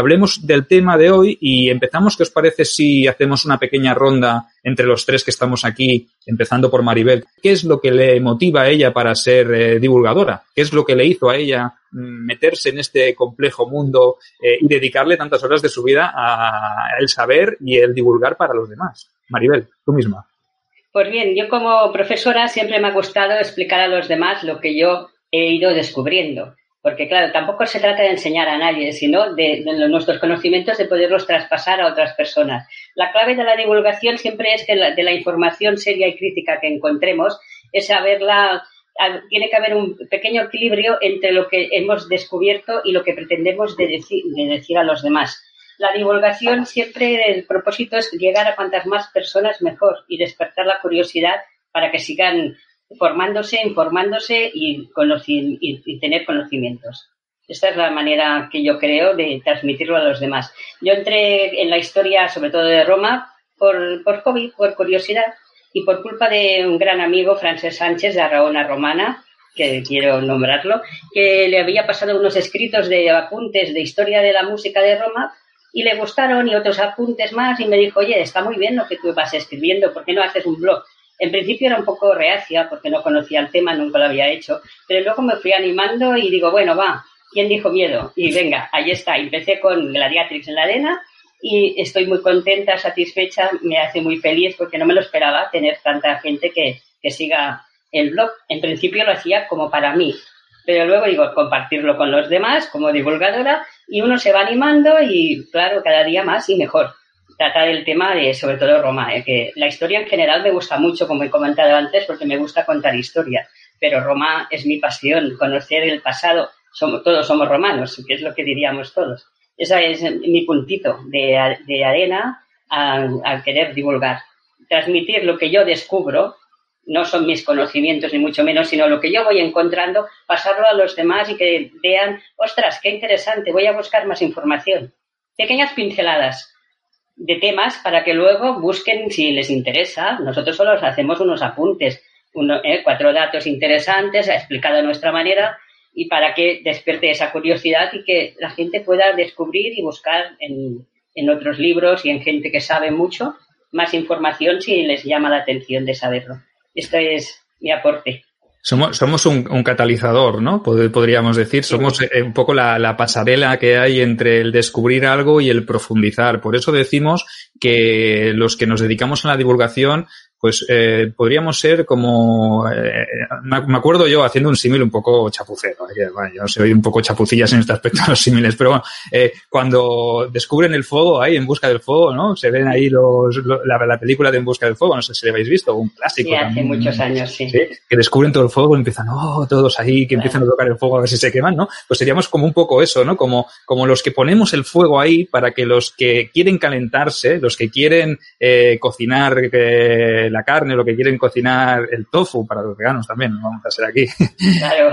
Hablemos del tema de hoy y empezamos, ¿qué os parece si hacemos una pequeña ronda entre los tres que estamos aquí, empezando por Maribel? ¿Qué es lo que le motiva a ella para ser eh, divulgadora? ¿Qué es lo que le hizo a ella mm, meterse en este complejo mundo eh, y dedicarle tantas horas de su vida a el saber y el divulgar para los demás? Maribel, tú misma. Pues bien, yo como profesora siempre me ha gustado explicar a los demás lo que yo he ido descubriendo. Porque, claro, tampoco se trata de enseñar a nadie, sino de, nuestros conocimientos de poderlos traspasar a otras personas. La clave de la divulgación siempre es que de la información seria y crítica que encontremos es saberla. Tiene que haber un pequeño equilibrio entre lo que hemos descubierto y lo que pretendemos de decir, de decir a los demás. La divulgación siempre, el propósito es llegar a cuantas más personas mejor y despertar la curiosidad para que sigan formándose, informándose y, tener conocimientos. Esta es la manera que yo creo de transmitirlo a los demás. Yo entré en la historia, sobre todo de Roma, por, por hobby, por curiosidad y por culpa de un gran amigo, Francés Sánchez, de Arraona Romana, que quiero nombrarlo, que le había pasado unos escritos de apuntes de historia de la música de Roma y le gustaron y otros apuntes más y me dijo, oye, está muy bien lo que tú vas escribiendo, ¿por qué no haces un blog? En principio era un poco reacia porque no conocía el tema, nunca lo había hecho, pero luego me fui animando y digo, bueno, va, ¿quién dijo miedo? Y venga, ahí está, empecé con Gladiatrix en la arena y estoy muy contenta, satisfecha, me hace muy feliz porque no me lo esperaba tener tanta gente que, que siga el blog. En principio lo hacía como para mí, pero luego digo, compartirlo con los demás como divulgadora y uno se va animando y claro, cada día más y mejor trata del tema de, sobre todo, Roma, ¿eh? que la historia en general me gusta mucho, como he comentado antes, porque me gusta contar historia, pero Roma es mi pasión, conocer el pasado, todos somos romanos, que es lo que diríamos todos. Ese es mi puntito de, de arena al querer divulgar. Transmitir lo que yo descubro, no son mis conocimientos ni mucho menos, sino lo que yo voy encontrando, pasarlo a los demás y que vean, ostras, qué interesante, voy a buscar más información. Pequeñas pinceladas, de temas para que luego busquen si les interesa. Nosotros solo hacemos unos apuntes, eh, cuatro datos interesantes, explicado de nuestra manera y para que despierte esa curiosidad y que la gente pueda descubrir y buscar en, en otros libros y en gente que sabe mucho más información si les llama la atención de saberlo. Esto es mi aporte. Somos, somos un, un, catalizador, ¿no? Podríamos decir. Somos eh, un poco la, la, pasarela que hay entre el descubrir algo y el profundizar. Por eso decimos que los que nos dedicamos a la divulgación pues eh, podríamos ser como, eh, me acuerdo yo haciendo un símil un poco chapucero, ¿eh? bueno, yo soy un poco chapucillas en este aspecto de los símiles, pero bueno, eh, cuando descubren el fuego ahí, En Busca del Fuego, ¿no? Se ven ahí los, la, la, película de En Busca del Fuego, no sé si lo habéis visto, un clásico. Sí, hace muchos años, sí. Que descubren todo el fuego y empiezan, oh, todos ahí, que empiezan a tocar el fuego a ver si se queman, ¿no? Pues seríamos como un poco eso, ¿no? Como, como los que ponemos el fuego ahí para que los que quieren calentarse, los que quieren eh, cocinar la carne, lo que quieren cocinar el tofu, para los veganos también, vamos a hacer aquí. Claro.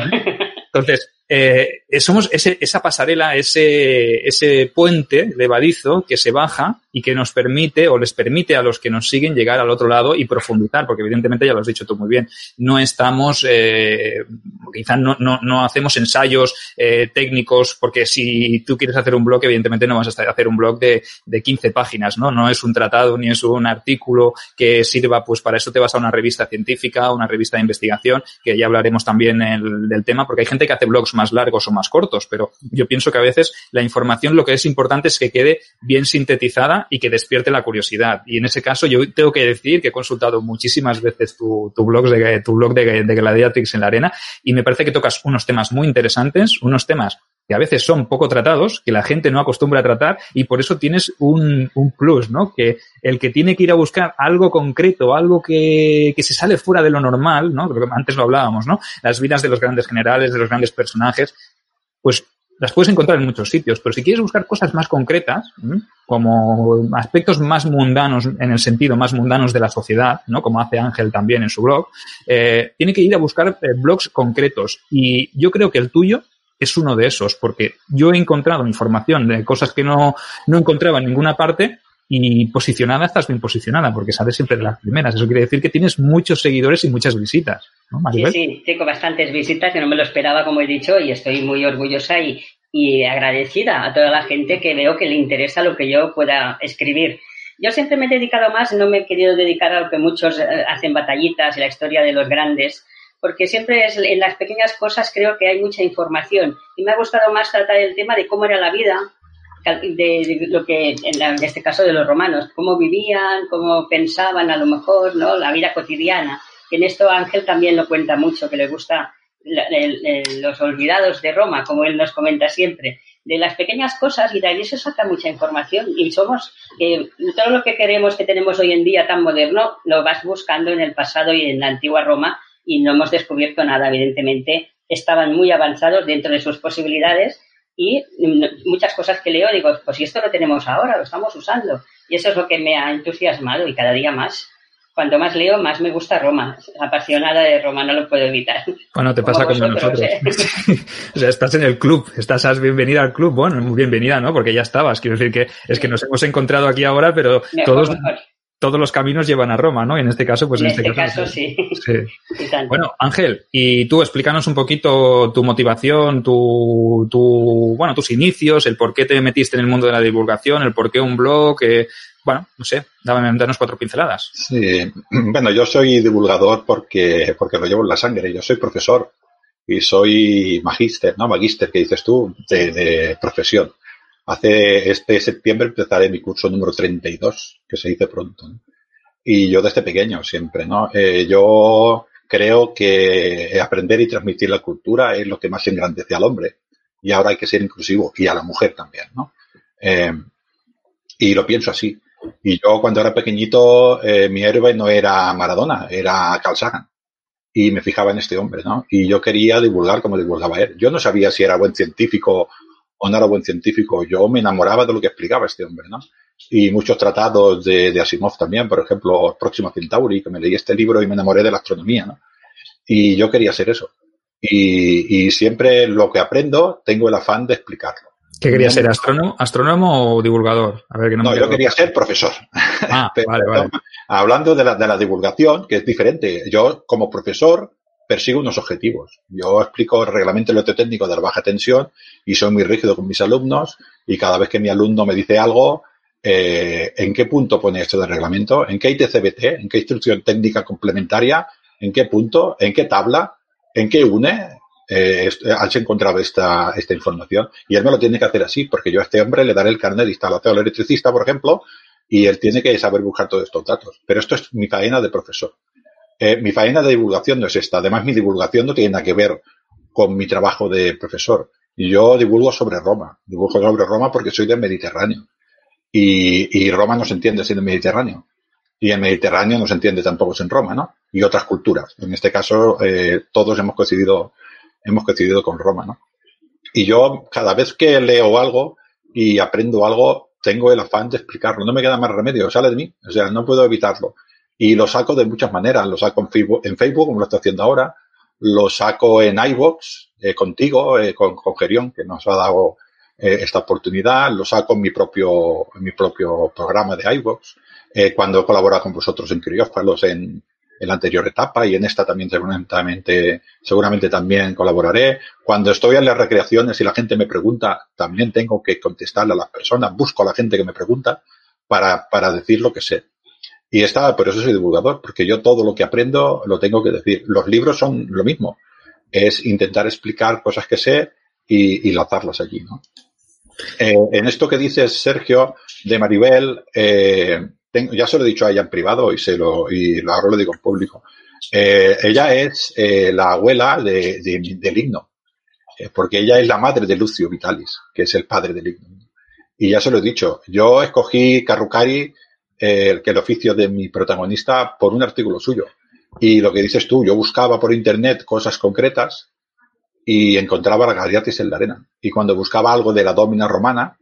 Entonces, eh, somos ese, esa pasarela, ese, ese puente levadizo que se baja y que nos permite o les permite a los que nos siguen llegar al otro lado y profundizar, porque evidentemente ya lo has dicho tú muy bien, no estamos, eh, quizás no, no, no, hacemos ensayos eh, técnicos, porque si tú quieres hacer un blog, evidentemente no vas a hacer un blog de, de 15 páginas, ¿no? No es un tratado ni es un artículo que sirva, pues para eso te vas a una revista científica, una revista de investigación, que ya hablaremos también el, del tema, porque hay gente que hace blogs más largos o más cortos, pero yo pienso que a veces la información lo que es importante es que quede bien sintetizada y que despierte la curiosidad. Y en ese caso yo tengo que decir que he consultado muchísimas veces tu, blog de, tu blog de, de Gladiatrix en la arena y me parece que tocas unos temas muy interesantes, unos temas que a veces son poco tratados, que la gente no acostumbra a tratar y por eso tienes un, un plus, ¿no? Que el que tiene que ir a buscar algo concreto, algo que, que se sale fuera de lo normal, ¿no? Antes lo hablábamos, ¿no? Las vidas de los grandes generales, de los grandes personajes, pues las puedes encontrar en muchos sitios, pero si quieres buscar cosas más concretas, como aspectos más mundanos, en el sentido más mundanos de la sociedad, ¿no? como hace Ángel también en su blog, eh, tiene que ir a buscar eh, blogs concretos. Y yo creo que el tuyo es uno de esos, porque yo he encontrado información de cosas que no, no encontraba en ninguna parte y posicionada estás bien posicionada porque sales siempre de las primeras. Eso quiere decir que tienes muchos seguidores y muchas visitas. ¿no, sí, sí, tengo bastantes visitas que no me lo esperaba, como he dicho, y estoy muy orgullosa y, y agradecida a toda la gente que veo que le interesa lo que yo pueda escribir. Yo siempre me he dedicado más, no me he querido dedicar a lo que muchos eh, hacen batallitas y la historia de los grandes, porque siempre es, en las pequeñas cosas creo que hay mucha información y me ha gustado más tratar el tema de cómo era la vida, de, lo que, en, este caso de los romanos, cómo vivían, cómo pensaban a lo mejor, ¿no? La vida cotidiana. en esto Ángel también lo cuenta mucho, que le gusta los olvidados de Roma, como él nos comenta siempre, de las pequeñas cosas y de ahí se saca mucha información y somos, eh, todo lo que queremos que tenemos hoy en día tan moderno, lo vas buscando en el pasado y en la antigua Roma y no hemos descubierto nada, evidentemente. Estaban muy avanzados dentro de sus posibilidades y muchas cosas que leo digo, pues si esto lo tenemos ahora, lo estamos usando. Y eso es lo que me ha entusiasmado y cada día más. Cuanto más leo, más me gusta Roma. Apasionada de Roma, no lo puedo evitar. Bueno, te pasa como, nosotros. ¿eh? o sea, estás en el club, estás bienvenida al club. Bueno, muy bienvenida, ¿no? Porque ya estabas. Quiero decir que es que nos hemos encontrado aquí ahora, pero todos, todos los caminos llevan a Roma, ¿no? Y en este caso, pues en, este, este, caso, sí. Bueno, Ángel, y tú explícanos un poquito tu motivación, tu, tu, bueno, tus inicios, el por qué te metiste en el mundo de la divulgación, el por qué un blog, eh, bueno, no sé, dame, danos cuatro pinceladas. Sí, bueno, yo soy divulgador porque, porque lo llevo en la sangre, yo soy profesor y soy magíster, ¿no? Magíster, que dices tú, de, de profesión. Hace este septiembre empezaré mi curso número 32, que se dice pronto. Y yo desde pequeño siempre, ¿no? Eh, yo creo que aprender y transmitir la cultura es lo que más engrandece al hombre. Y ahora hay que ser inclusivo y a la mujer también, ¿no? Eh, y lo pienso así. Y yo cuando era pequeñito, eh, mi héroe no era Maradona, era Carl. Y me fijaba en este hombre, ¿no? Y yo quería divulgar como divulgaba él. Yo no sabía si era buen científico o no era buen científico. Yo me enamoraba de lo que explicaba este hombre, ¿no? Y muchos tratados de, de Asimov también, por ejemplo, Próxima Centauri, que me leí este libro y me enamoré de la astronomía, ¿no? Y yo quería ser eso. Y, y siempre lo que aprendo tengo el afán de explicarlo. ¿Qué quería ser? ¿Astrónomo, ¿Astrónomo o divulgador? A ver, que no, no yo quería ser profesor. Ah, vale, vale. Hablando de la, de la divulgación, que es diferente. Yo, como profesor, persigo unos objetivos. Yo explico el reglamento electrotécnico de la baja tensión y soy muy rígido con mis alumnos y cada vez que mi alumno me dice algo, eh, ¿en qué punto pone esto del reglamento? ¿En qué ITCBT? ¿En qué instrucción técnica complementaria? ¿En qué punto? ¿En qué tabla? ¿En qué une? Eh, has encontrado esta, esta información y él me lo tiene que hacer así porque yo a este hombre le daré el carnet de instalación electricista, por ejemplo, y él tiene que saber buscar todos estos datos. Pero esto es mi faena de profesor. Eh, mi faena de divulgación no es esta. Además, mi divulgación no tiene nada que ver con mi trabajo de profesor. Yo divulgo sobre Roma. Divulgo sobre Roma porque soy del Mediterráneo. Y, y Roma no se entiende sin el Mediterráneo. Y el Mediterráneo no se entiende tampoco sin Roma, ¿no? Y otras culturas. En este caso, eh, todos hemos coincidido, hemos coincidido con Roma, ¿no? Y yo, cada vez que leo algo y aprendo algo, tengo el afán de explicarlo. No me queda más remedio, sale de mí. O sea, no puedo evitarlo. Y lo saco de muchas maneras. Lo saco en Facebook, como lo estoy haciendo ahora. Lo saco en iVoox, eh, contigo, eh, con, con Gerión, que nos ha dado eh, esta oportunidad, lo saco en mi propio, en mi propio programa de iVoox, eh, cuando he colaborado con vosotros en Criófalos en, en la anterior etapa y en esta también seguramente, seguramente también colaboraré. Cuando estoy en las recreaciones y la gente me pregunta, también tengo que contestarle a las personas, busco a la gente que me pregunta para, para decir lo que sé. Y está, por eso soy divulgador, porque yo todo lo que aprendo lo tengo que decir. Los libros son lo mismo. Es intentar explicar cosas que sé y, lanzarlas allí, ¿no? Eh, en esto que dices, Sergio, de Maribel, eh, ya se lo he dicho a ella en privado y se lo, y ahora lo digo en público. Eh, ella es la abuela de, del himno, porque ella es la madre de Lucio Vitalis, que es el padre del himno. Y ya se lo he dicho, yo escogí Carrucari, que el oficio de mi protagonista, por un artículo suyo. Y lo que dices tú, yo buscaba por internet cosas concretas y encontraba a Gradiates en la arena. Y cuando buscaba algo de la domina romana,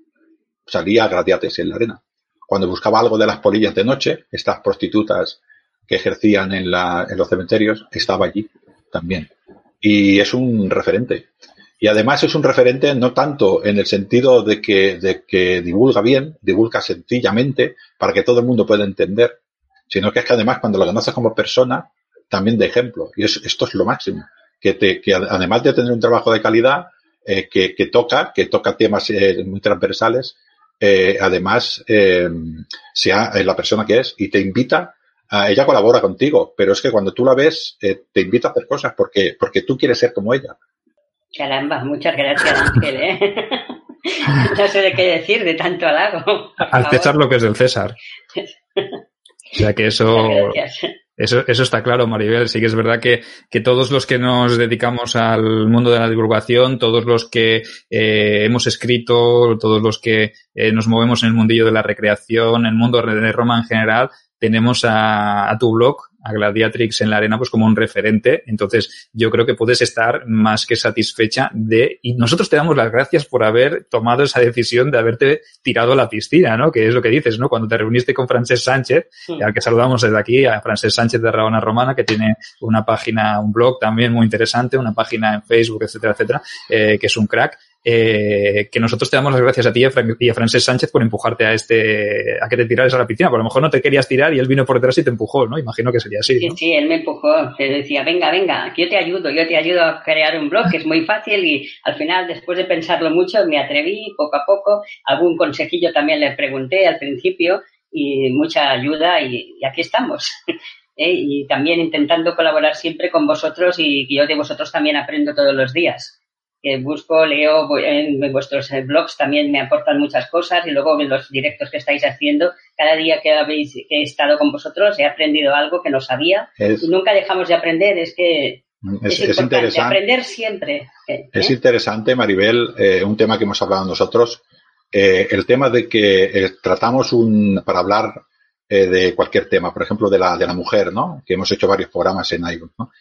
salía Gradiates en la arena cuando buscaba algo de las polillas de noche, estas prostitutas que ejercían en, en los cementerios, estaba allí también. Y es un referente. Y además es un referente no tanto en el sentido de que, de que divulga bien, divulga sencillamente para que todo el mundo pueda entender, sino que es que además cuando lo conoces como persona, también de ejemplo. Y esto es lo máximo. Que, te, que además de tener un trabajo de calidad, eh, que, que, toca, que toca temas eh, muy transversales, eh, además sea la persona que es y te invita, a, ella colabora contigo, pero es que cuando tú la ves, te invita a hacer cosas porque, porque tú quieres ser como ella. Caramba, muchas gracias Ángel. ¿eh? no sé de qué decir de tanto halago. Al César lo que es del César. O sea que eso, eso, eso está claro, Maribel. Sí que es verdad que, que todos los que nos dedicamos al mundo de la divulgación, todos los que eh, hemos escrito, todos los que eh, nos movemos en el mundillo de la recreación, en el mundo de Roma en general, tenemos a, a tu blog, a Gladiatrix en la arena pues como un referente. Entonces yo creo que puedes estar más que satisfecha de, y nosotros te damos las gracias por haber tomado esa decisión de haberte tirado a la piscina, ¿no? Que es lo que dices, ¿no? Cuando te reuniste con Francés Sánchez, al que saludamos desde aquí, a Francés Sánchez de Rabona Romana, que tiene una página, un blog también muy interesante, una página en Facebook, etcétera, etcétera, eh, que es un crack eh, que nosotros te damos las gracias a ti y a, Francés Sánchez por empujarte a este, a que te tiraras a la piscina. Por lo mejor no te querías tirar y él vino por detrás y te empujó, ¿no? Imagino que sería así. Sí, sí, él me empujó. Te decía, venga, venga, yo te ayudo, yo te ayudo a crear un blog, que es muy fácil y al final, después de pensarlo mucho, me atreví poco a poco. Algún consejillo también le pregunté al principio y mucha ayuda y, aquí estamos. ¿Eh? Y también intentando colaborar siempre con vosotros y yo de vosotros también aprendo todos los días que busco, leo en, vuestros eh, blogs también me aportan muchas cosas y luego en los directos que estáis haciendo, cada día que habéis que he estado con vosotros he aprendido algo que no sabía y nunca dejamos de aprender, es que es, interesante aprender siempre. ¿eh? Es interesante, Maribel, eh, un tema que hemos hablado nosotros, el tema de que tratamos un, para hablar de cualquier tema, por ejemplo, de la, de la mujer, ¿no? Que hemos hecho varios programas en iVoox, ¿no?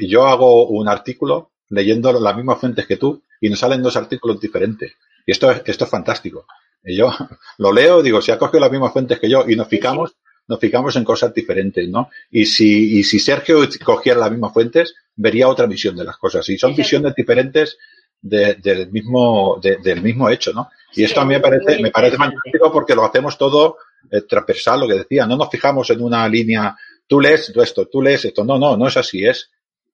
yo hago un artículo leyendo las mismas fuentes que tú y nos salen dos artículos diferentes. Y esto es, esto es fantástico. Y yo lo leo, digo, si ha cogido las mismas fuentes que yo y nos fijamos, nos fijamos en cosas diferentes, ¿no? Y si, y si Sergio cogiera las mismas fuentes, vería otra visión de las cosas. Y son visiones diferentes del mismo, del mismo hecho, ¿no? Y esto a mí me parece, me parece fantástico porque lo hacemos todo eh, transversal, lo que decía, no nos fijamos en una línea, tú lees esto, tú lees esto, no, no, no es así, es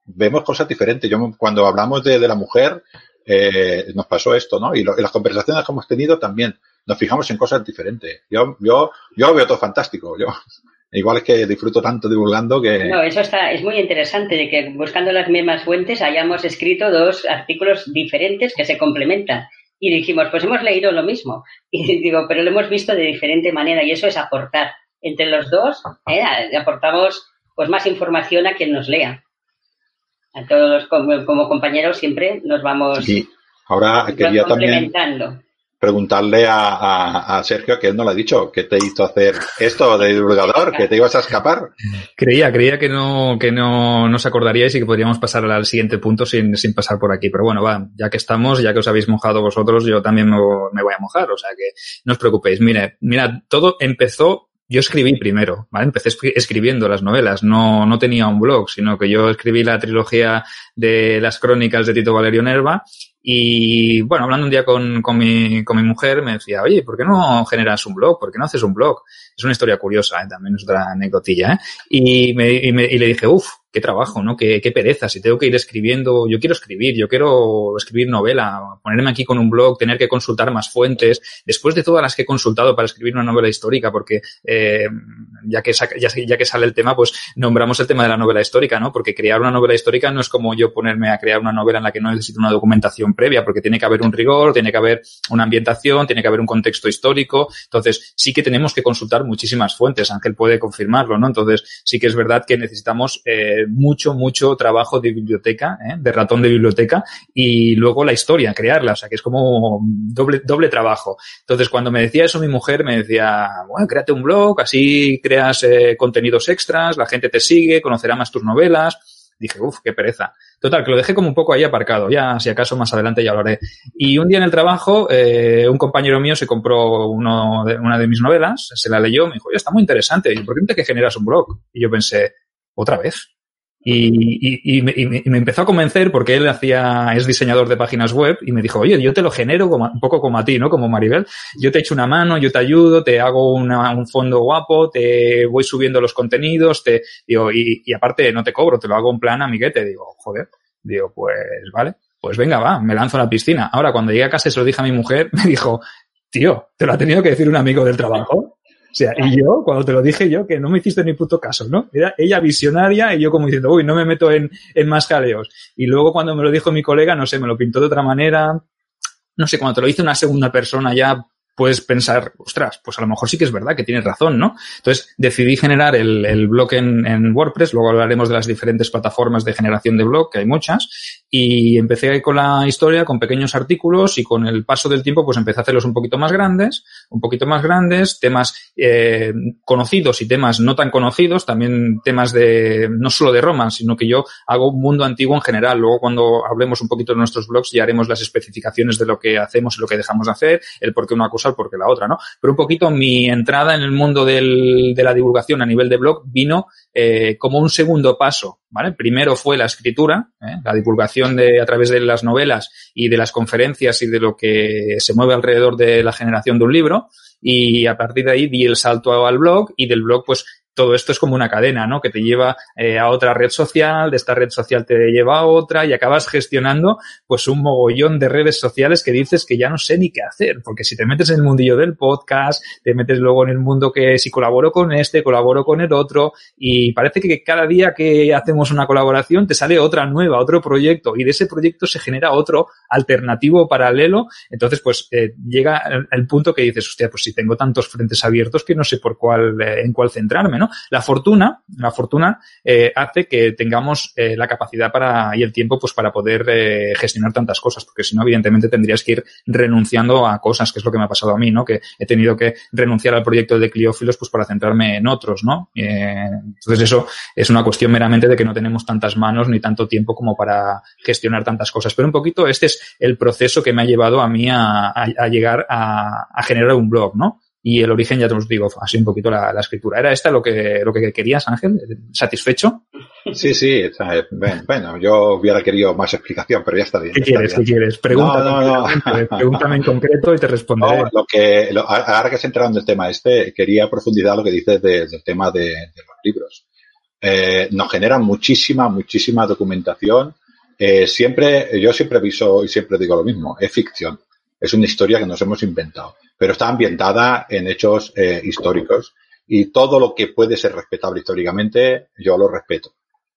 vemos cosas diferentes. Yo, cuando hablamos de, de la mujer, eh, nos pasó esto, ¿no? Y, lo, las conversaciones que hemos tenido también nos fijamos en cosas diferentes. Yo, yo, yo veo todo fantástico. Yo, igual es que disfruto tanto divulgando que. No, eso está, es muy interesante de que buscando las mismas fuentes hayamos escrito dos artículos diferentes que se complementan. Y dijimos, pues hemos leído lo mismo. Y digo, pero lo hemos visto de diferente manera y eso es aportar. Entre los dos, ¿eh? aportamos pues más información a quien nos lea a todos como, compañeros siempre nos vamos sí. Ahora quería también preguntarle a, a, Sergio, que él no lo ha dicho, ¿qué te hizo hacer esto de divulgador? ¿Que te ibas a escapar? Creía, creía que no, que no nos acordaríais y que podríamos pasar al siguiente punto sin, sin pasar por aquí. Pero bueno, va, ya que estamos, ya que os habéis mojado vosotros, yo también me, me voy a mojar, o sea que no os preocupéis. Mire, mira, todo empezó yo escribí primero, ¿vale? Empecé escribiendo las novelas, no, no tenía un blog, sino que yo escribí la trilogía de las crónicas de Tito Valerio Nerva Y bueno, hablando un día con, con, mi, con mi mujer, me decía, oye, ¿por qué no generas un blog? ¿Por qué no haces un blog? Es una historia curiosa, ¿eh? también es otra anecdotilla. ¿eh? Y, me, y, me, y le dije, uff, qué trabajo, ¿no? Qué, qué pereza. Si tengo que ir escribiendo, yo quiero escribir, yo quiero escribir novela, ponerme aquí con un blog, tener que consultar más fuentes. Después de todas las que he consultado para escribir una novela histórica, porque eh, ya, que ya, que sale el tema, pues nombramos el tema de la novela histórica, ¿no? Porque crear una novela histórica no es como yo ponerme a crear una novela en la que no necesito una documentación previa, porque tiene que haber un rigor, tiene que haber una ambientación, tiene que haber un contexto histórico. Entonces, sí que tenemos que consultar muchísimas fuentes. Ángel puede confirmarlo, ¿no? Entonces, sí que es verdad que necesitamos eh, mucho, mucho trabajo de biblioteca, ¿eh? de ratón de biblioteca, y luego la historia, crearla, o sea, que es como doble, doble trabajo. Entonces, cuando me decía eso mi mujer, me decía, bueno, créate un blog, así creas eh, contenidos extras, la gente te sigue, conocerá más tus novelas. Dije, uff, qué pereza. Total, que lo dejé como un poco ahí aparcado. Ya, si acaso más adelante ya hablaré. Y un día en el trabajo, eh, un compañero mío se compró uno de, una de mis novelas, se la leyó, me dijo, oye, está muy interesante. Y ¿por qué no te generas un blog? Y yo pensé, ¿otra vez? Y, y, me, y, me, empezó a convencer porque él hacía, es diseñador de páginas web y me dijo, oye, yo te lo genero como, un poco como a ti, ¿no? Como Maribel. Yo te echo una mano, yo te ayudo, te hago una, un fondo guapo, te voy subiendo los contenidos, te, digo, y, y aparte no te cobro, te lo hago en plan amiguete. Digo, joder. Digo, pues vale, pues venga, va, me lanzo a la piscina. Ahora, cuando llegué a casa y se lo dije a mi mujer, me dijo, tío, te lo ha tenido que decir un amigo del trabajo. O sea, y yo, cuando te lo dije yo, que no me hiciste ni puto caso, ¿no? Era ella visionaria y yo como diciendo, uy, no me meto en, en más jaleos. Y luego cuando me lo dijo mi colega, no sé, me lo pintó de otra manera. No sé, cuando te lo hizo una segunda persona ya puedes pensar, ostras, pues a lo mejor sí que es verdad que tienes razón, ¿no? Entonces decidí generar el, el blog en, en, WordPress, luego hablaremos de las diferentes plataformas de generación de blog, que hay muchas, y empecé con la historia, con pequeños artículos y con el paso del tiempo pues empecé a hacerlos un poquito más grandes, un poquito más grandes, temas eh, conocidos y temas no tan conocidos, también temas de, no solo de Roma, sino que yo hago un mundo antiguo en general, luego cuando hablemos un poquito de nuestros blogs ya haremos las especificaciones de lo que hacemos y lo que dejamos de hacer, el por qué una cosa porque la otra, ¿no? Pero un poquito mi entrada en el mundo del, de la divulgación a nivel de blog vino eh, como un segundo paso, ¿vale? Primero fue la escritura, ¿eh? la divulgación de, a través de las novelas y de las conferencias y de lo que se mueve alrededor de la generación de un libro y a partir de ahí di el salto al blog y del blog pues todo esto es como una cadena, ¿no? Que te lleva eh, a otra red social, de esta red social te lleva a otra y acabas gestionando pues un mogollón de redes sociales que dices que ya no sé ni qué hacer, porque si te metes en el mundillo del podcast, te metes luego en el mundo que si colaboro con este, colaboro con el otro y parece que cada día que hacemos una colaboración te sale otra nueva, otro proyecto y de ese proyecto se genera otro alternativo paralelo, entonces pues eh, llega el, punto que dices, hostia, pues si tengo tantos frentes abiertos que no sé por cuál, eh, en cuál centrarme, ¿no? La fortuna, la fortuna eh, hace que tengamos eh, la capacidad para y el tiempo pues para poder eh, gestionar tantas cosas, porque si no, evidentemente tendrías que ir renunciando a cosas, que es lo que me ha pasado a mí, ¿no? Que he tenido que renunciar al proyecto de Cliófilos pues para centrarme en otros, ¿no? entonces eso es una cuestión meramente de que no tenemos tantas manos ni tanto tiempo como para gestionar tantas cosas. Pero un poquito este es el proceso que me ha llevado a mí a, a, a llegar a, a generar un blog, ¿no? Y el origen ya te os digo, así un poquito la, la, escritura. ¿Era esta lo que, lo que querías, Ángel? ¿Satisfecho? Sí, sí. Bueno, yo hubiera querido más explicación, pero ya está bien. ¿Qué quieres? Bien. ¿Qué quieres? Pregúntame, no, no, no. pregúntame en concreto y te responderé. Lo que, lo, ahora que has entrado en el tema este, quería profundizar lo que dices de, del tema de, de, los libros. Eh, nos genera muchísima, muchísima documentación. Eh, siempre, yo siempre aviso y siempre digo lo mismo, es ficción. Es una historia que nos hemos inventado pero está ambientada en hechos eh, históricos y todo lo que puede ser respetable históricamente, yo lo respeto,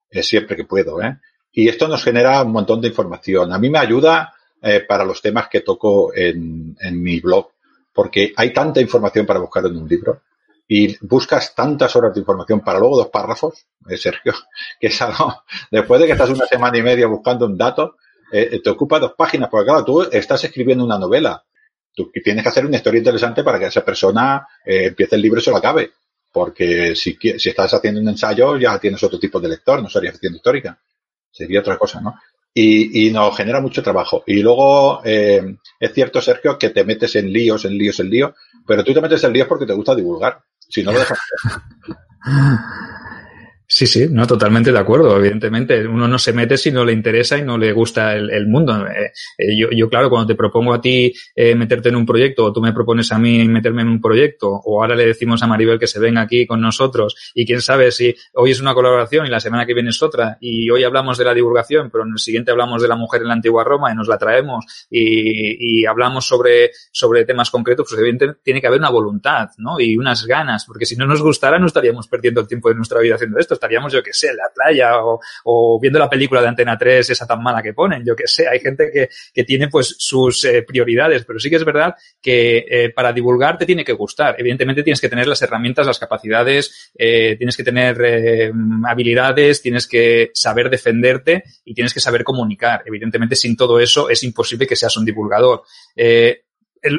eh, siempre que puedo. ¿eh? Y esto nos genera un montón de información. A mí me ayuda eh, para los temas que toco en, en mi blog, porque hay tanta información para buscar en un libro y buscas tantas horas de información para luego dos párrafos, eh, Sergio, que es algo, después de que estás una semana y media buscando un dato, eh, te ocupa dos páginas, porque claro, tú estás escribiendo una novela, tienes que hacer una historia interesante para que esa persona eh, empiece el libro y se lo acabe. Porque si, si estás haciendo un ensayo, ya tienes otro tipo de lector, no sería ficción histórica. Sería otra cosa, ¿no? Y, y nos genera mucho trabajo. Y luego, eh, es cierto, Sergio, que te metes en líos, en líos, en líos, pero tú te metes en líos porque te gusta divulgar. Si no lo dejas. Sí, sí, no, totalmente de acuerdo. Evidentemente, uno no se mete si no le interesa y no le gusta el, mundo. Eh, eh, yo, yo, claro, cuando te propongo a ti eh, meterte en un proyecto o tú me propones a mí meterme en un proyecto o ahora le decimos a Maribel que se venga aquí con nosotros y quién sabe si hoy es una colaboración y la semana que viene es otra y hoy hablamos de la divulgación, pero en el siguiente hablamos de la mujer en la antigua Roma y nos la traemos y, y hablamos sobre, sobre temas concretos, pues evidentemente tiene que haber una voluntad, ¿no? Y unas ganas, porque si no nos gustara no estaríamos perdiendo el tiempo de nuestra vida haciendo esto estaríamos, yo que sé, en la playa o, o, viendo la película de Antena 3, esa tan mala que ponen, yo que sé, hay gente que, que tiene pues sus eh, prioridades, pero sí que es verdad que eh, para divulgar te tiene que gustar. Evidentemente tienes que tener las herramientas, las capacidades, eh, tienes que tener eh, habilidades, tienes que saber defenderte y tienes que saber comunicar. Evidentemente sin todo eso es imposible que seas un divulgador. Eh,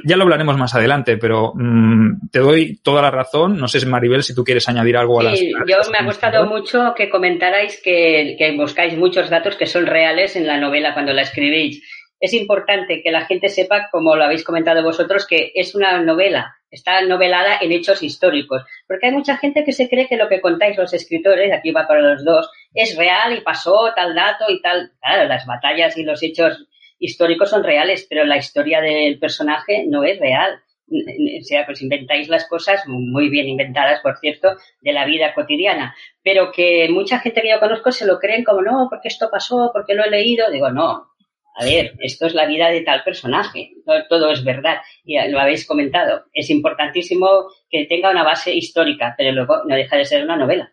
ya lo hablaremos más adelante, pero mmm, te doy toda la razón. No sé, Maribel, si tú quieres añadir algo a las. Sí, yo me ha gustado mucho que comentarais que, que, buscáis muchos datos que son reales en la novela cuando la escribís. Es importante que la gente sepa, como lo habéis comentado vosotros, que es una novela, está novelada en hechos históricos. Porque hay mucha gente que se cree que lo que contáis los escritores, aquí va para los dos, es real y pasó tal dato y tal. Claro, las batallas y los hechos históricos son reales, pero la historia del personaje no es real. O sea, pues inventáis las cosas, muy bien inventadas, por cierto, de la vida cotidiana. Pero que mucha gente que yo conozco se lo creen como, no, porque esto pasó, porque lo he leído. Digo, no, a ver, esto es la vida de tal personaje, todo, todo, es verdad, y lo habéis comentado. Es importantísimo que tenga una base histórica, pero luego no deja de ser una novela.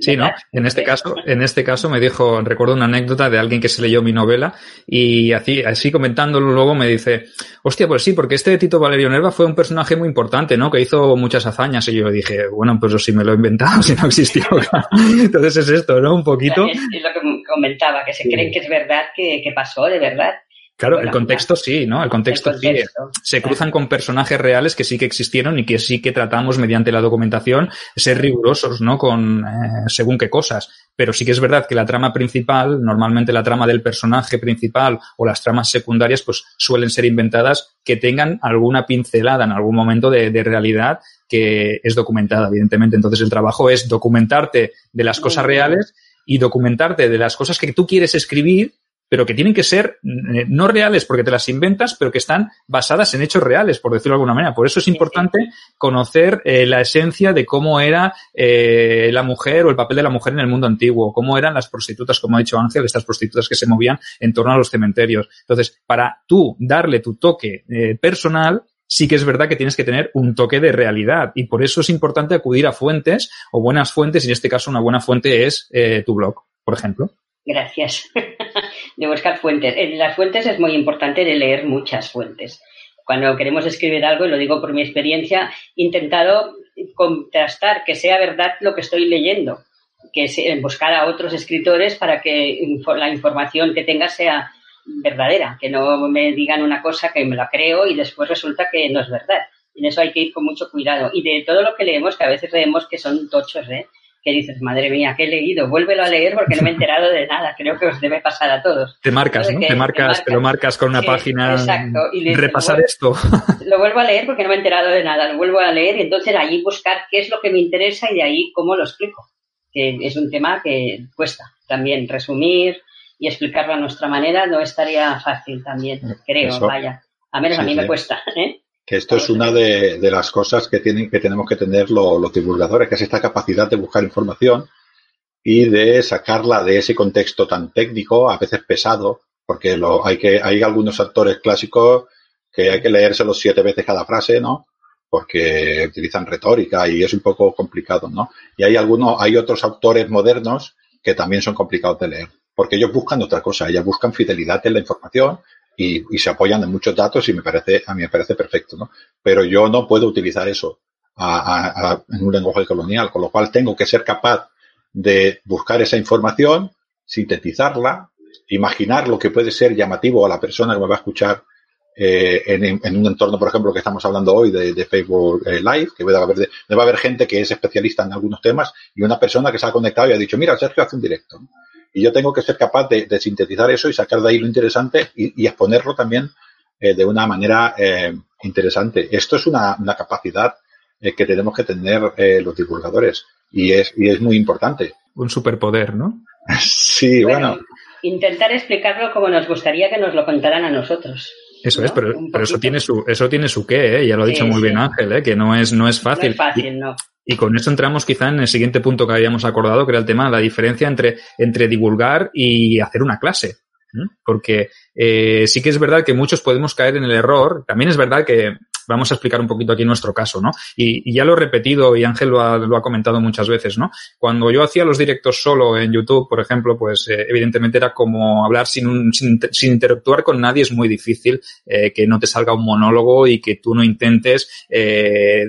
Sí, ¿no? En este caso, en este caso me dijo, recuerdo una anécdota de alguien que se leyó mi novela y así, así comentándolo luego me dice, hostia, pues sí, porque este Tito Valerio Nerva fue un personaje muy importante, ¿no? Que hizo muchas hazañas y yo dije, bueno, pues si me lo he inventado, si no existió. Entonces es esto, ¿no? Un poquito. Es, lo que comentaba, que se sí. creen que es verdad, que, que pasó de verdad. Claro, el contexto sí, ¿no? El contexto, el contexto sí. Se cruzan con personajes reales que sí que existieron y que sí que tratamos mediante la documentación ser rigurosos, ¿no? Con eh, según qué cosas. Pero sí que es verdad que la trama principal, normalmente la trama del personaje principal o las tramas secundarias, pues suelen ser inventadas que tengan alguna pincelada en algún momento de, de realidad que es documentada, evidentemente. Entonces el trabajo es documentarte de las cosas reales y documentarte de las cosas que tú quieres escribir pero que tienen que ser eh, no reales porque te las inventas, pero que están basadas en hechos reales, por decirlo de alguna manera. Por eso es importante conocer eh, la esencia de cómo era eh, la mujer o el papel de la mujer en el mundo antiguo, cómo eran las prostitutas, como ha dicho Ángel, estas prostitutas que se movían en torno a los cementerios. Entonces, para tú darle tu toque eh, personal, sí que es verdad que tienes que tener un toque de realidad y por eso es importante acudir a fuentes o buenas fuentes y en este caso una buena fuente es eh, tu blog, por ejemplo. Gracias. de buscar fuentes. En las fuentes es muy importante de leer muchas fuentes. Cuando queremos escribir algo, y lo digo por mi experiencia, he intentado contrastar que sea verdad lo que estoy leyendo, que buscar a otros escritores para que la información que tenga sea verdadera, que no me digan una cosa que me la creo y después resulta que no es verdad. En eso hay que ir con mucho cuidado. Y de todo lo que leemos, que a veces leemos que son tochos, ¿eh? Que dices, madre mía, ¿qué he leído? Vuélvelo a leer porque no me he enterado de nada. Creo que os debe pasar a todos. Te marcas, ¿no? Te marcas, te lo marcas con una sí, página. Exacto. Y repasar esto. Lo vuelvo a leer porque no me he enterado de nada. Lo vuelvo a leer y entonces allí buscar qué es lo que me interesa y de ahí cómo lo explico. Que es un tema que cuesta también resumir y explicarlo a nuestra manera no estaría fácil también, creo, Eso. vaya. A menos sí, a mí me cuesta, ¿eh? Que esto es una de, las cosas que tienen que tenemos que tener lo, los divulgadores, que es esta capacidad de buscar información y de sacarla de ese contexto tan técnico, a veces pesado, porque lo, hay que hay algunos actores clásicos que hay que leérselos siete veces cada frase, ¿no? Porque utilizan retórica y es un poco complicado, ¿no? Y hay algunos, hay otros autores modernos que también son complicados de leer, porque ellos buscan otra cosa, ellos buscan fidelidad en la información y, y se apoyan en muchos datos y me parece, a mí me parece perfecto, ¿no? Pero yo no puedo utilizar eso a, a, a, en un lenguaje colonial, con lo cual tengo que ser capaz de buscar esa información, sintetizarla, imaginar lo que puede ser llamativo a la persona que me va a escuchar eh, en, un entorno, por ejemplo, que estamos hablando hoy de, Facebook eh, Live, que debe haber, debe haber gente que es especialista en algunos temas y una persona que se ha conectado y ha dicho, mira, Sergio hace un directo. Y yo tengo que ser capaz de, de sintetizar eso y sacar de ahí lo interesante y, y exponerlo también eh, de una manera eh, interesante. Esto es una, una capacidad eh, que tenemos que tener eh, los divulgadores y es, y es muy importante. un superpoder, ¿no? Sí, bueno. Intentar explicarlo como nos gustaría que nos lo contaran a nosotros. Eso es, pero, eso tiene su, eso tiene su qué, ¿eh? ya lo ha dicho muy bien Ángel, ¿eh? que no es, no es fácil. No es fácil, no. Y con eso entramos quizá en el siguiente punto que habíamos acordado, que era el tema de la diferencia entre, entre divulgar y hacer una clase. Porque eh, sí que es verdad que muchos podemos caer en el error. También es verdad que vamos a explicar un poquito aquí nuestro caso, ¿no? Y, ya lo he repetido y Ángel lo ha, comentado muchas veces, ¿no? Cuando yo hacía los directos solo en YouTube, por ejemplo, pues eh, evidentemente era como hablar sin, sin, interactuar con nadie es muy difícil, eh, que no te salga un monólogo y que tú no intentes eh,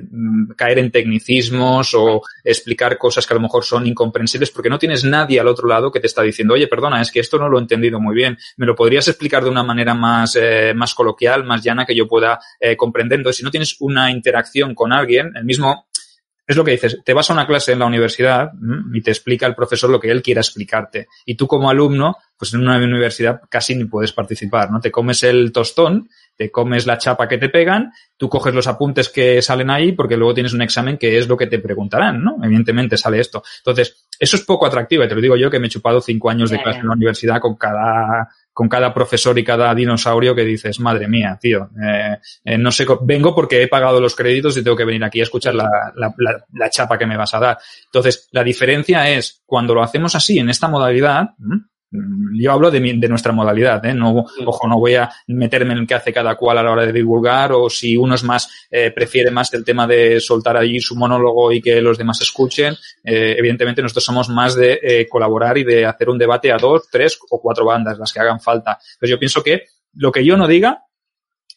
caer en tecnicismos o explicar cosas que a lo mejor son incomprensibles porque no tienes nadie al otro lado que te está diciendo, oye, perdona, es que esto no lo he entendido muy bien, me lo podrías explicar de una manera más, más coloquial, más llana que yo pueda comprender si no tienes una interacción con alguien, el mismo, es lo que dices, te vas a una clase en la universidad y te explica el profesor lo que él quiera explicarte. Y tú como alumno, pues en una universidad casi ni puedes participar, ¿no? Te comes el tostón, te comes la chapa que te pegan, tú coges los apuntes que salen ahí porque luego tienes un examen que es lo que te preguntarán, ¿no? Evidentemente sale esto. Entonces, eso es poco atractivo, y te lo digo yo que me he chupado cinco años de clase en la universidad con cada con cada profesor y cada dinosaurio que dices, madre mía, tío, eh, eh, no sé, vengo porque he pagado los créditos y tengo que venir aquí a escuchar la, la, la, chapa que me vas a dar. Entonces, la diferencia es cuando lo hacemos así, en esta modalidad, yo hablo de, de nuestra modalidad, ¿eh? No, ojo, no voy a meterme en el que hace cada cual a la hora de divulgar o si uno es más, eh, prefiere más el tema de soltar allí su monólogo y que los demás escuchen. Eh, evidentemente nosotros somos más de eh, colaborar y de hacer un debate a dos, tres o cuatro bandas, las que hagan falta. Pues yo pienso que lo que yo no diga,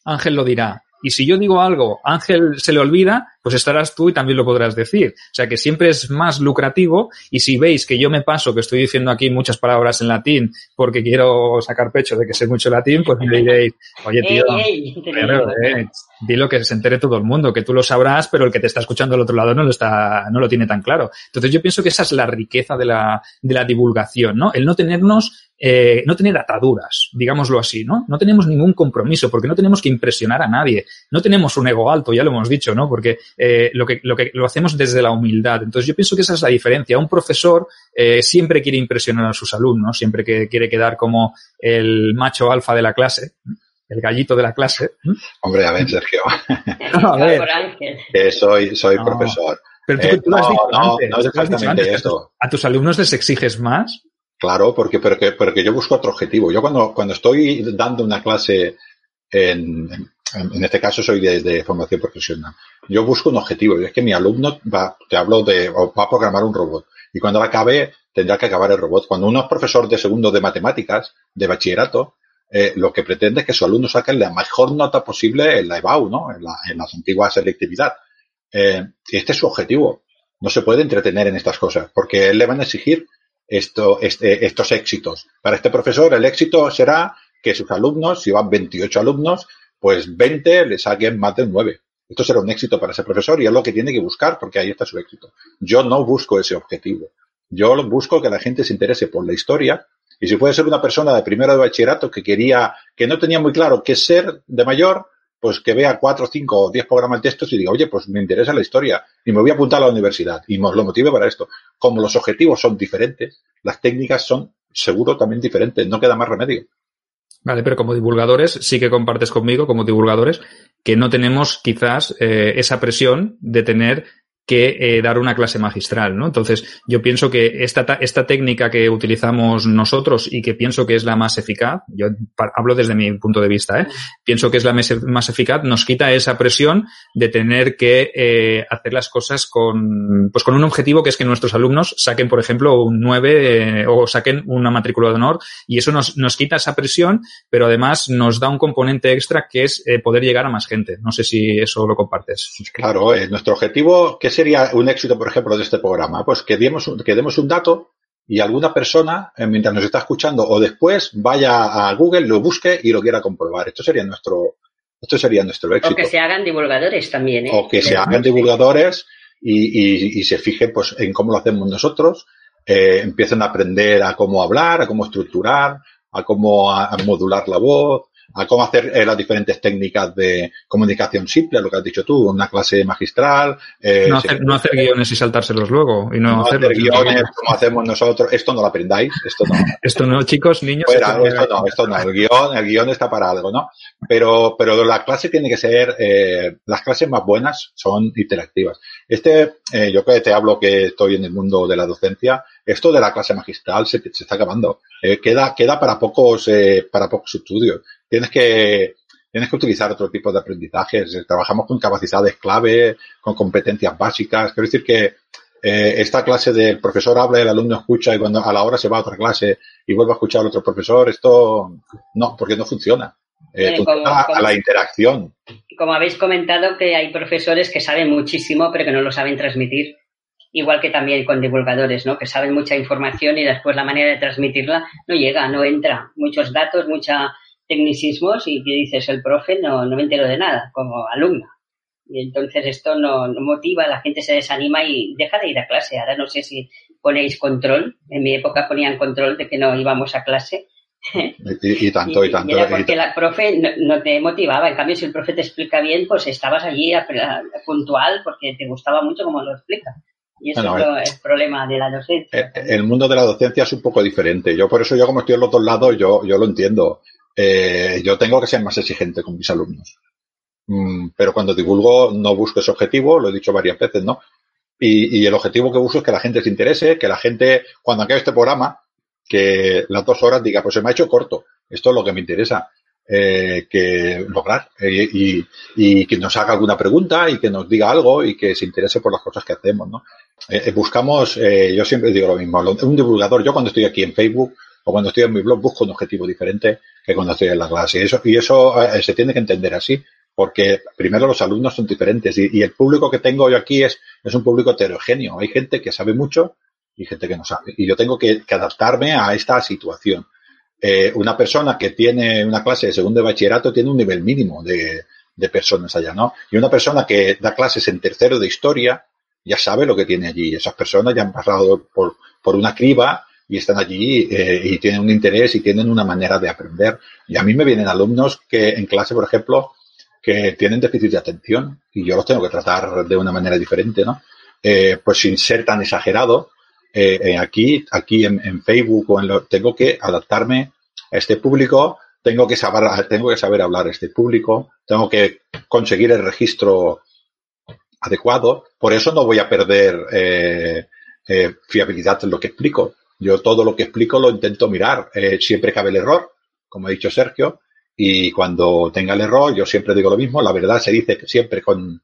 Ángel lo dirá. Y si yo digo algo, Ángel se le olvida, pues estarás tú y también lo podrás decir. O sea que siempre es más lucrativo y si veis que yo me paso, que estoy diciendo aquí muchas palabras en latín porque quiero sacar pecho de que sé mucho latín, pues me diréis, oye tío, eh, dilo que se entere todo el mundo, que tú lo sabrás, pero el que te está escuchando al otro lado no lo está, no lo tiene tan claro. Entonces yo pienso que esa es la riqueza de la, de la divulgación, ¿no? El no tenernos eh, no tener ataduras, digámoslo así, ¿no? No tenemos ningún compromiso porque no tenemos que impresionar a nadie. No tenemos un ego alto, ya lo hemos dicho, ¿no? Porque eh, lo, que, lo que lo hacemos desde la humildad. Entonces yo pienso que esa es la diferencia. Un profesor eh, siempre quiere impresionar a sus alumnos, siempre que quiere quedar como el macho alfa de la clase el gallito de la clase. Hombre, a ver, Sergio. a ver. soy, soy profesor. Pero tú, lo has dicho no, antes. No es exactamente esto. ¿A tus alumnos les exiges más? Claro, porque, porque, porque yo busco otro objetivo. Yo cuando, cuando estoy dando una clase en, en, este caso soy de, formación profesional. Yo busco un objetivo y es que mi alumno va, te hablo de, va a programar un robot y cuando acabe tendrá que acabar el robot. Cuando uno es profesor de segundo de matemáticas, de bachillerato, eh, lo que pretende es que su alumno saque la mejor nota posible en la EBAU, ¿no? En, la, en las antiguas selectividad. Eh, este es su objetivo. No se puede entretener en estas cosas porque le van a exigir esto, este, estos éxitos. Para este profesor, el éxito será que sus alumnos, si van 28 alumnos, pues 20 le saquen más de 9. Esto será un éxito para ese profesor y es lo que tiene que buscar porque ahí está su éxito. Yo no busco ese objetivo. Yo busco que la gente se interese por la historia y si puede ser una persona de primero de bachillerato que quería, que no tenía muy claro qué ser de mayor, pues que vea cuatro, cinco o diez programas de estos y diga, oye, pues me interesa la historia y me voy a apuntar a la universidad y lo motive para esto. Como los objetivos son diferentes, las técnicas son seguro también diferentes, no queda más remedio. Vale, pero como divulgadores, sí que compartes conmigo, como divulgadores, que no tenemos quizás eh, esa presión de tener que eh, dar una clase magistral, ¿no? Entonces, yo pienso que esta, esta técnica que utilizamos nosotros y que pienso que es la más eficaz, yo hablo desde mi punto de vista, ¿eh? pienso que es la más eficaz, nos quita esa presión de tener que eh, hacer las cosas con, pues con un objetivo que es que nuestros alumnos saquen, por ejemplo, un 9 eh, o saquen una matrícula de honor y eso nos, nos quita esa presión, pero además nos da un componente extra que es poder llegar a más gente. No sé si eso lo compartes. Claro, nuestro objetivo, que es sería un éxito, por ejemplo, de este programa? Pues que demos, un, que demos un dato y alguna persona, eh, mientras nos está escuchando o después, vaya a Google, lo busque y lo quiera comprobar. Esto sería nuestro, esto sería nuestro éxito. O que se hagan divulgadores también, ¿eh? O que se hagan divulgadores y, y, se fijen pues en cómo lo hacemos nosotros, eh, empiecen a aprender a cómo hablar, a cómo estructurar, a cómo a modular la voz, a cómo hacer eh, las diferentes técnicas de comunicación simple, lo que has dicho tú, una clase magistral. Eh, no, hacer, no, hacer, guiones y saltárselos luego. Y no, no hacer guiones como hacemos nosotros. Esto no lo aprendáis. Esto no. esto no, chicos, niños. esto no, esto no. El guion, el guion está para algo, ¿no? Pero, pero la clase tiene que ser, eh, las clases más buenas son interactivas. Este, eh, yo que te hablo que estoy en el mundo de la docencia, esto de la clase magistral se, se está acabando. Eh, queda, queda para pocos, eh, para pocos estudios. Tienes que, tienes que utilizar otro tipo de aprendizajes. Trabajamos con capacidades clave, con competencias básicas. Quiero decir que eh, esta clase del profesor habla y el alumno escucha y cuando a la hora se va a otra clase y vuelve a escuchar al otro profesor, esto no, porque no funciona. Eh, funciona a la interacción. Como habéis comentado que hay profesores que saben muchísimo pero que no lo saben transmitir igual que también con divulgadores, ¿no? Que saben mucha información y después la manera de transmitirla no llega, no entra. Muchos datos, mucha tecnicismos y que dices el profe no, no me entero de nada como alumna. Y entonces esto no, no, motiva, la gente se desanima y deja de ir a clase. Ahora no sé si ponéis control. En mi época ponían control de que no íbamos a clase. Y, tanto, y, tanto. porque la profe no, te motivaba. En cambio, si el profe te explica bien, pues estabas allí puntual porque te gustaba mucho como lo explica. Y eso es el problema de la docencia. Eh, el mundo de la docencia es un poco diferente. Yo por eso, yo como estoy en los dos lados, yo, yo lo entiendo. Eh, yo tengo que ser más exigente con mis alumnos. Mm, pero cuando divulgo no busco ese objetivo, lo he dicho varias veces, ¿no? Y, el objetivo que busco es que la gente se interese, que la gente, cuando acabe este programa, que las dos horas diga, pues se me ha hecho corto, esto es lo que me interesa eh, que lograr eh, y, y, que nos haga alguna pregunta y que nos diga algo y que se interese por las cosas que hacemos, ¿no? Eh, buscamos, yo siempre digo lo mismo, un divulgador, yo cuando estoy aquí en Facebook o cuando estoy en mi blog busco un objetivo diferente que cuando estoy en la clase y eso, y eso eh, se tiene que entender así porque primero los alumnos son diferentes y, el público que tengo yo aquí es, es un público heterogéneo. Hay gente que sabe mucho y gente que no sabe. Y yo tengo que, que adaptarme a esta situación eh, una persona que tiene una clase de segundo de bachillerato tiene un nivel mínimo de, de, personas allá, ¿no? Y una persona que da clases en tercero de historia ya sabe lo que tiene allí. Esas personas ya han pasado por, por una criba y están allí eh, y tienen un interés y tienen una manera de aprender. Y a mí me vienen alumnos que en clase, por ejemplo, que tienen déficit de atención y yo los tengo que tratar de una manera diferente, ¿no? Eh, pues sin ser tan exagerado, eh, aquí, aquí en, Facebook o en lo, tengo que adaptarme a este público, tengo que saber, tengo que saber hablar a este público, tengo que conseguir el registro adecuado. Por eso no voy a perder fiabilidad en lo que explico. Yo todo lo que explico lo intento mirar. Eh, siempre cabe el error, como ha dicho Sergio, y cuando tenga el error, yo siempre digo lo mismo. La verdad se dice siempre con,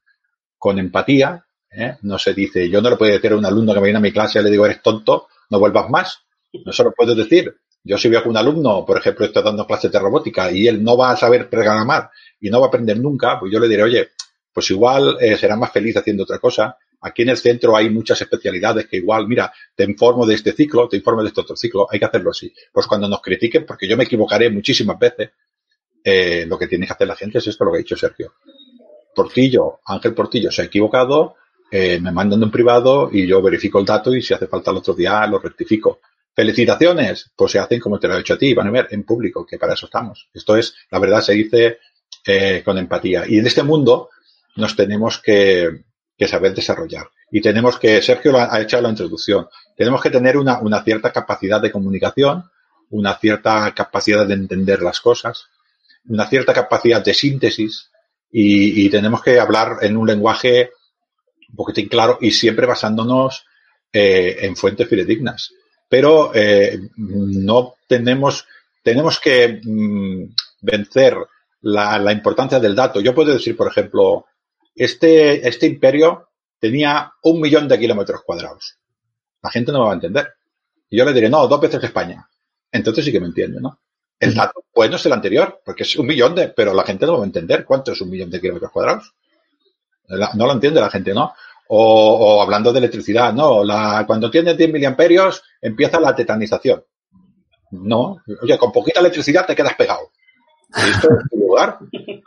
con empatía, ¿eh? No se dice, yo no le puedo decir a un alumno que me viene a mi clase y le digo, eres tonto, no vuelvas más. No se lo puedo decir. Yo si veo que un alumno, por ejemplo, está dando clases de robótica y él no va a saber programar y no va a aprender nunca, pues yo le diré, oye, pues igual eh, será más feliz haciendo otra cosa. Aquí en el centro hay muchas especialidades que igual, mira, te informo de este ciclo, te informo de este otro ciclo, hay que hacerlo así. Pues cuando nos critiquen, porque yo me equivocaré muchísimas veces, eh, lo que tiene que hacer la gente es esto, lo que ha dicho Sergio. Portillo, Ángel Portillo se ha equivocado, eh, me mandan un privado y yo verifico el dato y si hace falta el otro día lo rectifico. Felicitaciones, pues se hacen como te lo he hecho a ti, van a ver, en público, que para eso estamos. Esto es, la verdad, se dice eh, con empatía. Y en este mundo nos tenemos que, que, saber desarrollar. Y tenemos que, Sergio ha hecho la introducción, tenemos que tener una, una cierta capacidad de comunicación, una cierta capacidad de entender las cosas, una cierta capacidad de síntesis y, y tenemos que hablar en un lenguaje un poquitín claro y siempre basándonos eh, en fuentes fidedignas. Pero eh, no tenemos, tenemos que mm, vencer la, la, importancia del dato. Yo puedo decir, por ejemplo, este, este imperio tenía un millón de kilómetros cuadrados. La gente no me va a entender. Y yo le diré, no, dos veces España. Entonces sí que me entiende, ¿no? El dato, bueno, es el anterior, porque es un millón de, pero la gente no va a entender cuánto es un millón de kilómetros cuadrados. No lo entiende la gente, ¿no? O, o hablando de electricidad, no, la, cuando tienes 10 miliamperios empieza la tetanización. No, oye, con poquita electricidad te quedas pegado. Y esto es tu lugar,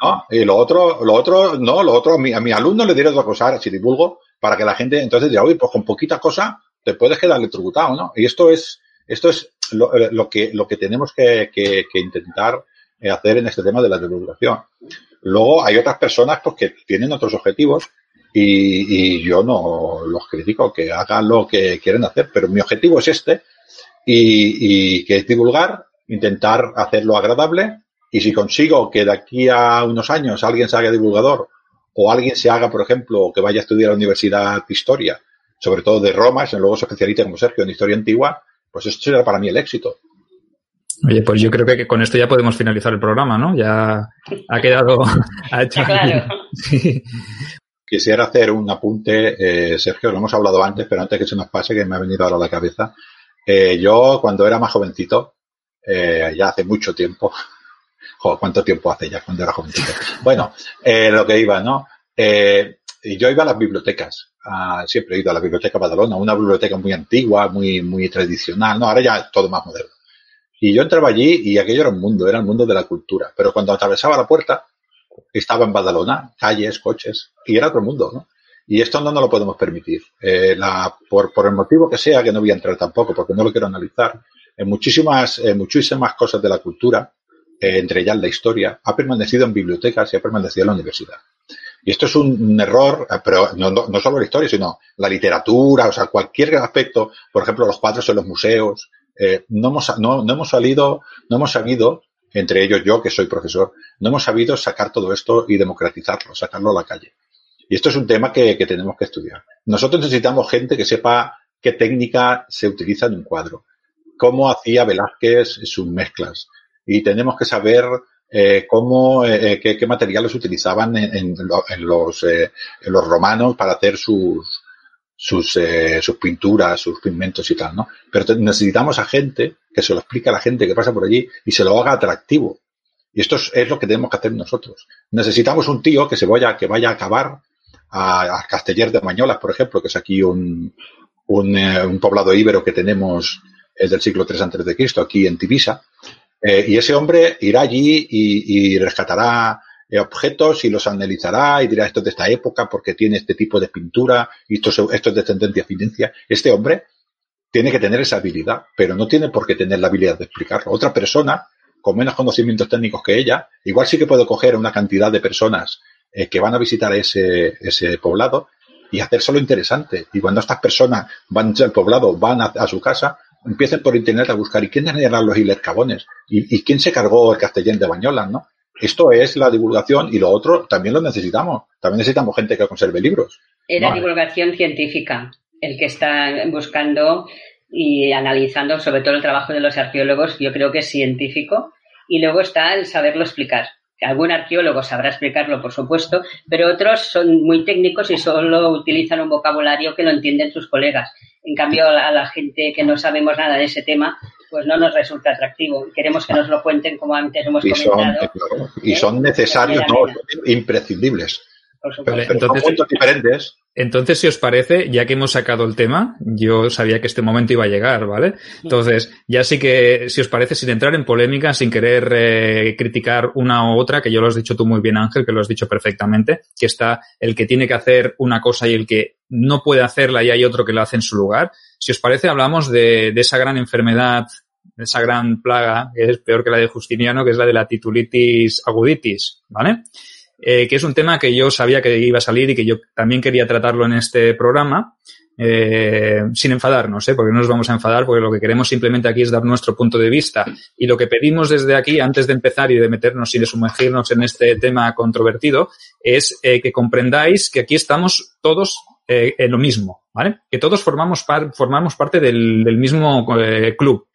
¿no? Y lo otro, lo otro, no, lo otro, a mi, a mi alumno le diré otra cosa, si divulgo, para que la gente entonces diga, oye, pues con poquita cosa te puedes quedar electrocutado, ¿no? Y esto es, esto es lo, lo que, lo que tenemos que, que, que intentar hacer en este tema de la divulgación. Luego hay otras personas pues, que tienen otros objetivos y, yo no los critico, que hagan lo que quieren hacer, pero mi objetivo es este y, y que es divulgar, intentar hacerlo agradable y si consigo que de aquí a unos años alguien se haga divulgador o alguien se haga, por ejemplo, que vaya a estudiar a la Universidad de Historia, sobre todo de Roma, y luego se especialice como Sergio en Historia Antigua, pues eso será para mí el éxito. Oye, pues yo creo que con esto ya podemos finalizar el programa, ¿no? Ya ha quedado... ha hecho... Claro. Quisiera hacer un apunte, eh, Sergio, lo hemos hablado antes, pero antes que se nos pase, que me ha venido ahora a la cabeza. Eh, yo, cuando era más jovencito, eh, ya hace mucho tiempo, ¿cuánto tiempo hace ya cuando era jovencito? Bueno, eh, lo que iba, ¿no? Eh, yo iba a las bibliotecas, siempre he ido a la biblioteca Badalona, una biblioteca muy antigua, muy, muy tradicional, ¿no? Ahora ya es todo más moderno. Y yo entraba allí y aquello era un mundo, era el mundo de la cultura. Pero cuando atravesaba la puerta, estaba en Badalona, calles, coches, y era otro mundo, ¿no? Y esto no nos lo podemos permitir. Eh, por, por el motivo que sea, que no voy a entrar tampoco, porque no lo quiero analizar, en muchísimas, muchísimas cosas de la cultura entre ellas la historia, ha permanecido en bibliotecas y ha permanecido en la universidad. Y esto es un, error, eh, pero no, no, solo la historia, sino la literatura, o sea, cualquier aspecto, por ejemplo, los cuadros en los museos, eh, no, hemos, no, no hemos salido, no hemos sabido, entre ellos yo, que soy profesor, no hemos sabido sacar todo esto y democratizarlo, sacarlo a la calle. Y esto es un tema que, que tenemos que estudiar. Nosotros necesitamos gente que sepa qué técnica se utiliza en un cuadro, cómo hacía Velázquez sus mezclas, y tenemos que saber eh, cómo, eh, eh, qué, materiales utilizaban en, los, romanos para hacer sus, sus, pinturas, sus pigmentos y tal, ¿no? Pero necesitamos a gente que se lo explique a la gente que pasa por allí y se lo haga atractivo. Y esto es, lo que tenemos que hacer nosotros. Necesitamos un tío que se vaya, que vaya a acabar a, a Casteller de Mañolas, por ejemplo, que es aquí un, un, un poblado íbero que tenemos es del siglo III antes de Cristo, aquí en Tibisa, eh, y ese hombre irá allí y, rescatará eh, objetos y los analizará y dirá esto es de esta época porque tiene este tipo de pintura y esto, esto es de tendencia a fidencia. Este hombre tiene que tener esa habilidad, pero no tiene por qué tener la habilidad de explicarlo. Otra persona con menos conocimientos técnicos que ella, igual sí que puede coger una cantidad de personas eh, que van a visitar ese, ese poblado y hacérselo interesante. Y cuando estas personas van al poblado, van a su casa, empiecen por internet a buscar y quién eran los hilercabones y, y quién se cargó el Castellén de Bañolas, ¿no? Esto es la divulgación y lo otro también lo necesitamos. También necesitamos gente que conserve libros. Era divulgación científica, el que está buscando y analizando sobre todo el trabajo de los arqueólogos, yo creo que es científico, y luego está el saberlo explicar. Algún arqueólogo sabrá explicarlo, por supuesto, pero otros son muy técnicos y solo utilizan un vocabulario que lo entienden sus colegas. En cambio, a la gente que no sabemos nada de ese tema, pues no nos resulta atractivo. Queremos que nos lo cuenten como antes hemos y comentado. Son, y son ¿eh? necesarios, no, imprescindibles. entonces, diferentes. Entonces, si os parece, ya que hemos sacado el tema, yo sabía que este momento iba a llegar, ¿vale? Entonces, ya sí que, si os parece, sin entrar en polémica, sin querer eh, criticar una u otra, que yo lo has dicho tú muy bien, Ángel, que lo has dicho perfectamente, que está el que tiene que hacer una cosa y el que no puede hacerla y hay otro que lo hace en su lugar. Si os parece, hablamos de, de esa gran enfermedad, de esa gran plaga, que es peor que la de Justiniano, que es la de la titulitis aguditis, ¿vale? Eh, que es un tema que yo sabía que iba a salir y que yo también quería tratarlo en este programa, eh, sin enfadarnos, ¿eh? porque no nos vamos a enfadar, porque lo que queremos simplemente aquí es dar nuestro punto de vista. Y lo que pedimos desde aquí, antes de empezar y de meternos y de sumergirnos en este tema controvertido, es eh, que comprendáis que aquí estamos todos eh, en lo mismo, ¿vale? Que todos formamos, formamos parte del, del mismo eh, club,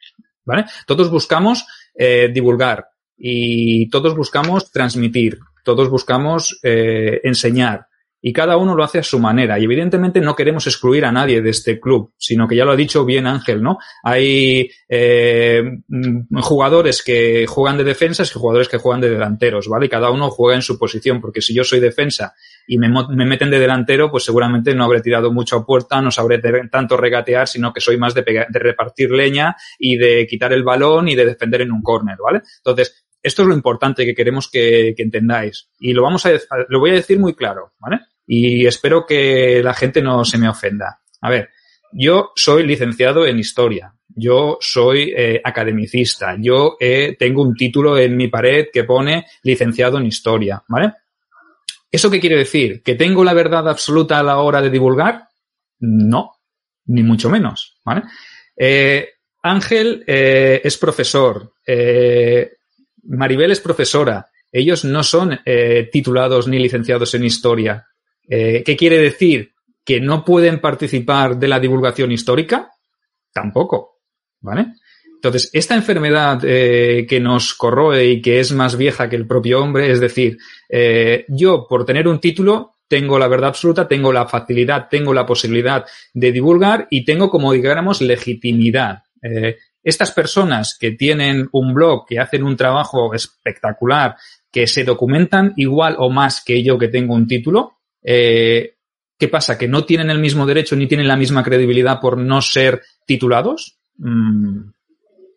¿vale? Todos buscamos eh, divulgar y todos buscamos transmitir todos buscamos eh, enseñar y cada uno lo hace a su manera. Y evidentemente no queremos excluir a nadie de este club, sino que ya lo ha dicho bien Ángel, ¿no? Hay eh, mm, jugadores que juegan de defensas y jugadores que juegan de delanteros, ¿vale? Y cada uno juega en su posición, porque si yo soy defensa y me, me meten de delantero, pues seguramente no habré tirado mucho a puerta, no sabré tanto regatear, sino que soy más de, de repartir leña y de quitar el balón y de defender en un córner, ¿vale? Entonces, esto es lo importante que queremos que, entendáis. Y lo vamos a, lo voy a decir muy claro, ¿vale? Y espero que la gente no se me ofenda. A ver, yo soy licenciado en historia, yo soy eh, academicista, yo eh, tengo un título en mi pared que pone licenciado en historia, ¿vale? ¿Eso qué quiere decir? ¿Que tengo la verdad absoluta a la hora de divulgar? No, ni mucho menos, ¿vale? Eh, Ángel es profesor, Maribel es profesora, ellos no son titulados ni licenciados en historia. ¿Qué quiere decir? ¿Que no pueden participar de la divulgación histórica? Tampoco. ¿Vale? Entonces, esta enfermedad eh, que nos corroe y que es más vieja que el propio hombre, es decir, eh, yo por tener un título tengo la verdad absoluta, tengo la facilidad, tengo la posibilidad de divulgar y tengo, como digamos, legitimidad. Eh, estas personas que tienen un blog, que hacen un trabajo espectacular, que se documentan igual o más que yo que tengo un título, ¿qué pasa? ¿Que no tienen el mismo derecho ni tienen la misma credibilidad por no ser titulados? mmm,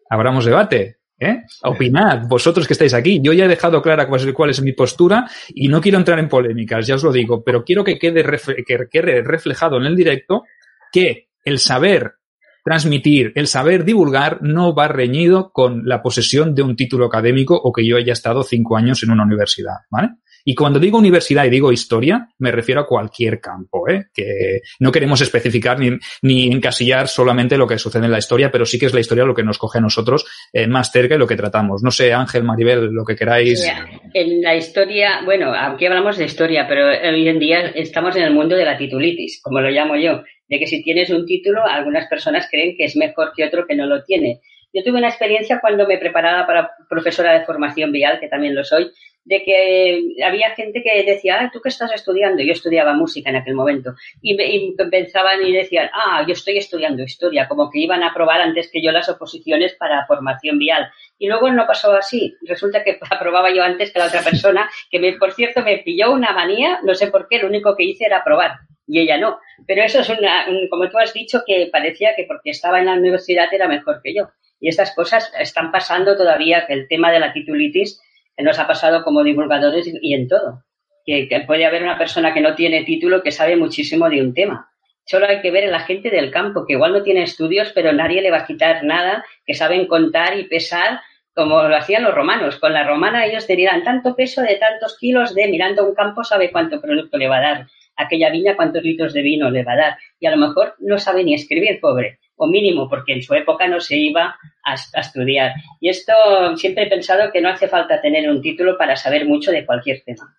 abramos debate. ¿Eh? Opinad, vosotros que estáis aquí. Yo ya he dejado clara cuál es, mi postura y no quiero entrar en polémicas, ya os lo digo, pero quiero que quede, que quede reflejado en el directo que el saber transmitir, el saber divulgar no va reñido con la posesión de un título académico o que yo haya estado cinco años en una universidad, ¿vale? Y cuando digo universidad y digo historia, me refiero a cualquier campo, ¿eh? que no queremos especificar ni, ni encasillar solamente lo que sucede en la historia, pero sí que es la historia lo que nos coge a nosotros eh, más cerca y lo que tratamos. No sé, Ángel, Maribel, lo que queráis. En la historia, bueno, aquí hablamos de historia, pero hoy en día estamos en el mundo de la titulitis, como lo llamo yo, de que si tienes un título, algunas personas creen que es mejor que otro que no lo tiene. Yo tuve una experiencia cuando me preparaba para profesora de formación vial, que también lo soy, de que había gente que decía, ¿tú qué estás estudiando? Yo estudiaba música en aquel momento. Y, pensaban y decían, ah, yo estoy estudiando historia, como que iban a aprobar antes que yo las oposiciones para formación vial. Y luego no pasó así. Resulta que aprobaba yo antes que la otra persona, que me, por cierto me pilló una manía, no sé por qué, lo único que hice era aprobar. Y ella no. Pero eso es una, como tú has dicho, que parecía que porque estaba en la universidad era mejor que yo. Y estas cosas están pasando todavía, que el tema de la titulitis nos ha pasado como divulgadores y en todo. Que, puede haber una persona que no tiene título que sabe muchísimo de un tema. Solo hay que ver a la gente del campo, que igual no tiene estudios, pero nadie le va a quitar nada, que saben contar y pesar como lo hacían los romanos. Con la romana ellos tenían tanto peso de tantos kilos de mirando un campo sabe cuánto producto le va a dar. Aquella viña cuántos litros de vino le va a dar. Y a lo mejor no sabe ni escribir, pobre o mínimo, porque en su época no se iba a, estudiar. Y esto siempre he pensado que no hace falta tener un título para saber mucho de cualquier tema.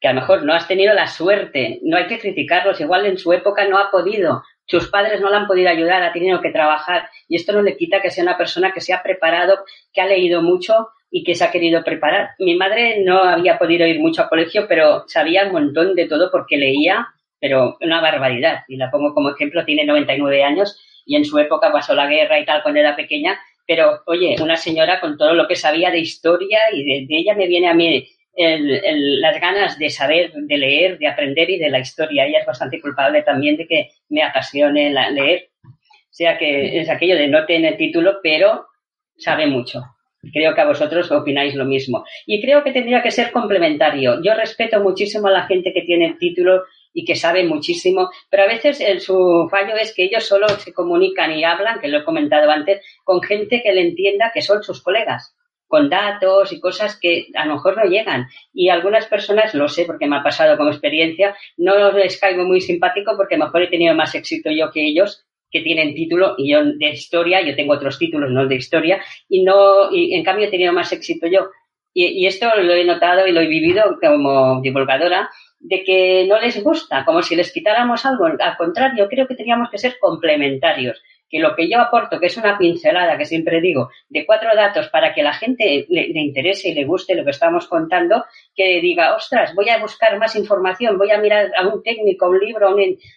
Que a lo mejor no has tenido la suerte, no hay que criticarlos, igual en su época no ha podido, sus padres no le han podido ayudar, ha tenido que trabajar y esto no le quita que sea una persona que se ha preparado, que ha leído mucho y que se ha querido preparar. Mi madre no había podido ir mucho a colegio, pero sabía un montón de todo porque leía, pero una barbaridad. Y la pongo como ejemplo, tiene 99 años y en su época pasó la guerra y tal cuando era pequeña, pero oye, una señora con todo lo que sabía de historia y de, ella me viene a mí las ganas de saber, de leer, de aprender y de la historia. Ella es bastante culpable también de que me apasione la, leer. O sea que es aquello de no tener título, pero sabe mucho. Creo que a vosotros opináis lo mismo. Y creo que tendría que ser complementario. Yo respeto muchísimo a la gente que tiene el título y que saben muchísimo, pero a veces el, su fallo es que ellos solo se comunican y hablan, que lo he comentado antes, con gente que le entienda que son sus colegas, con datos y cosas que a lo mejor no llegan. Y algunas personas, lo sé porque me ha pasado como experiencia, no les caigo muy simpático porque a lo mejor he tenido más éxito yo que ellos que tienen título y yo de historia, yo tengo otros títulos, no de historia, y no, y en cambio he tenido más éxito yo. Y, esto lo he notado y lo he vivido como divulgadora de que no les gusta, como si les quitáramos algo. Al contrario, creo que teníamos que ser complementarios. Que lo que yo aporto, que es una pincelada, que siempre digo, de cuatro datos para que la gente le, interese y le guste lo que estamos contando, que diga, ostras, voy a buscar más información, voy a mirar a un técnico, un libro, a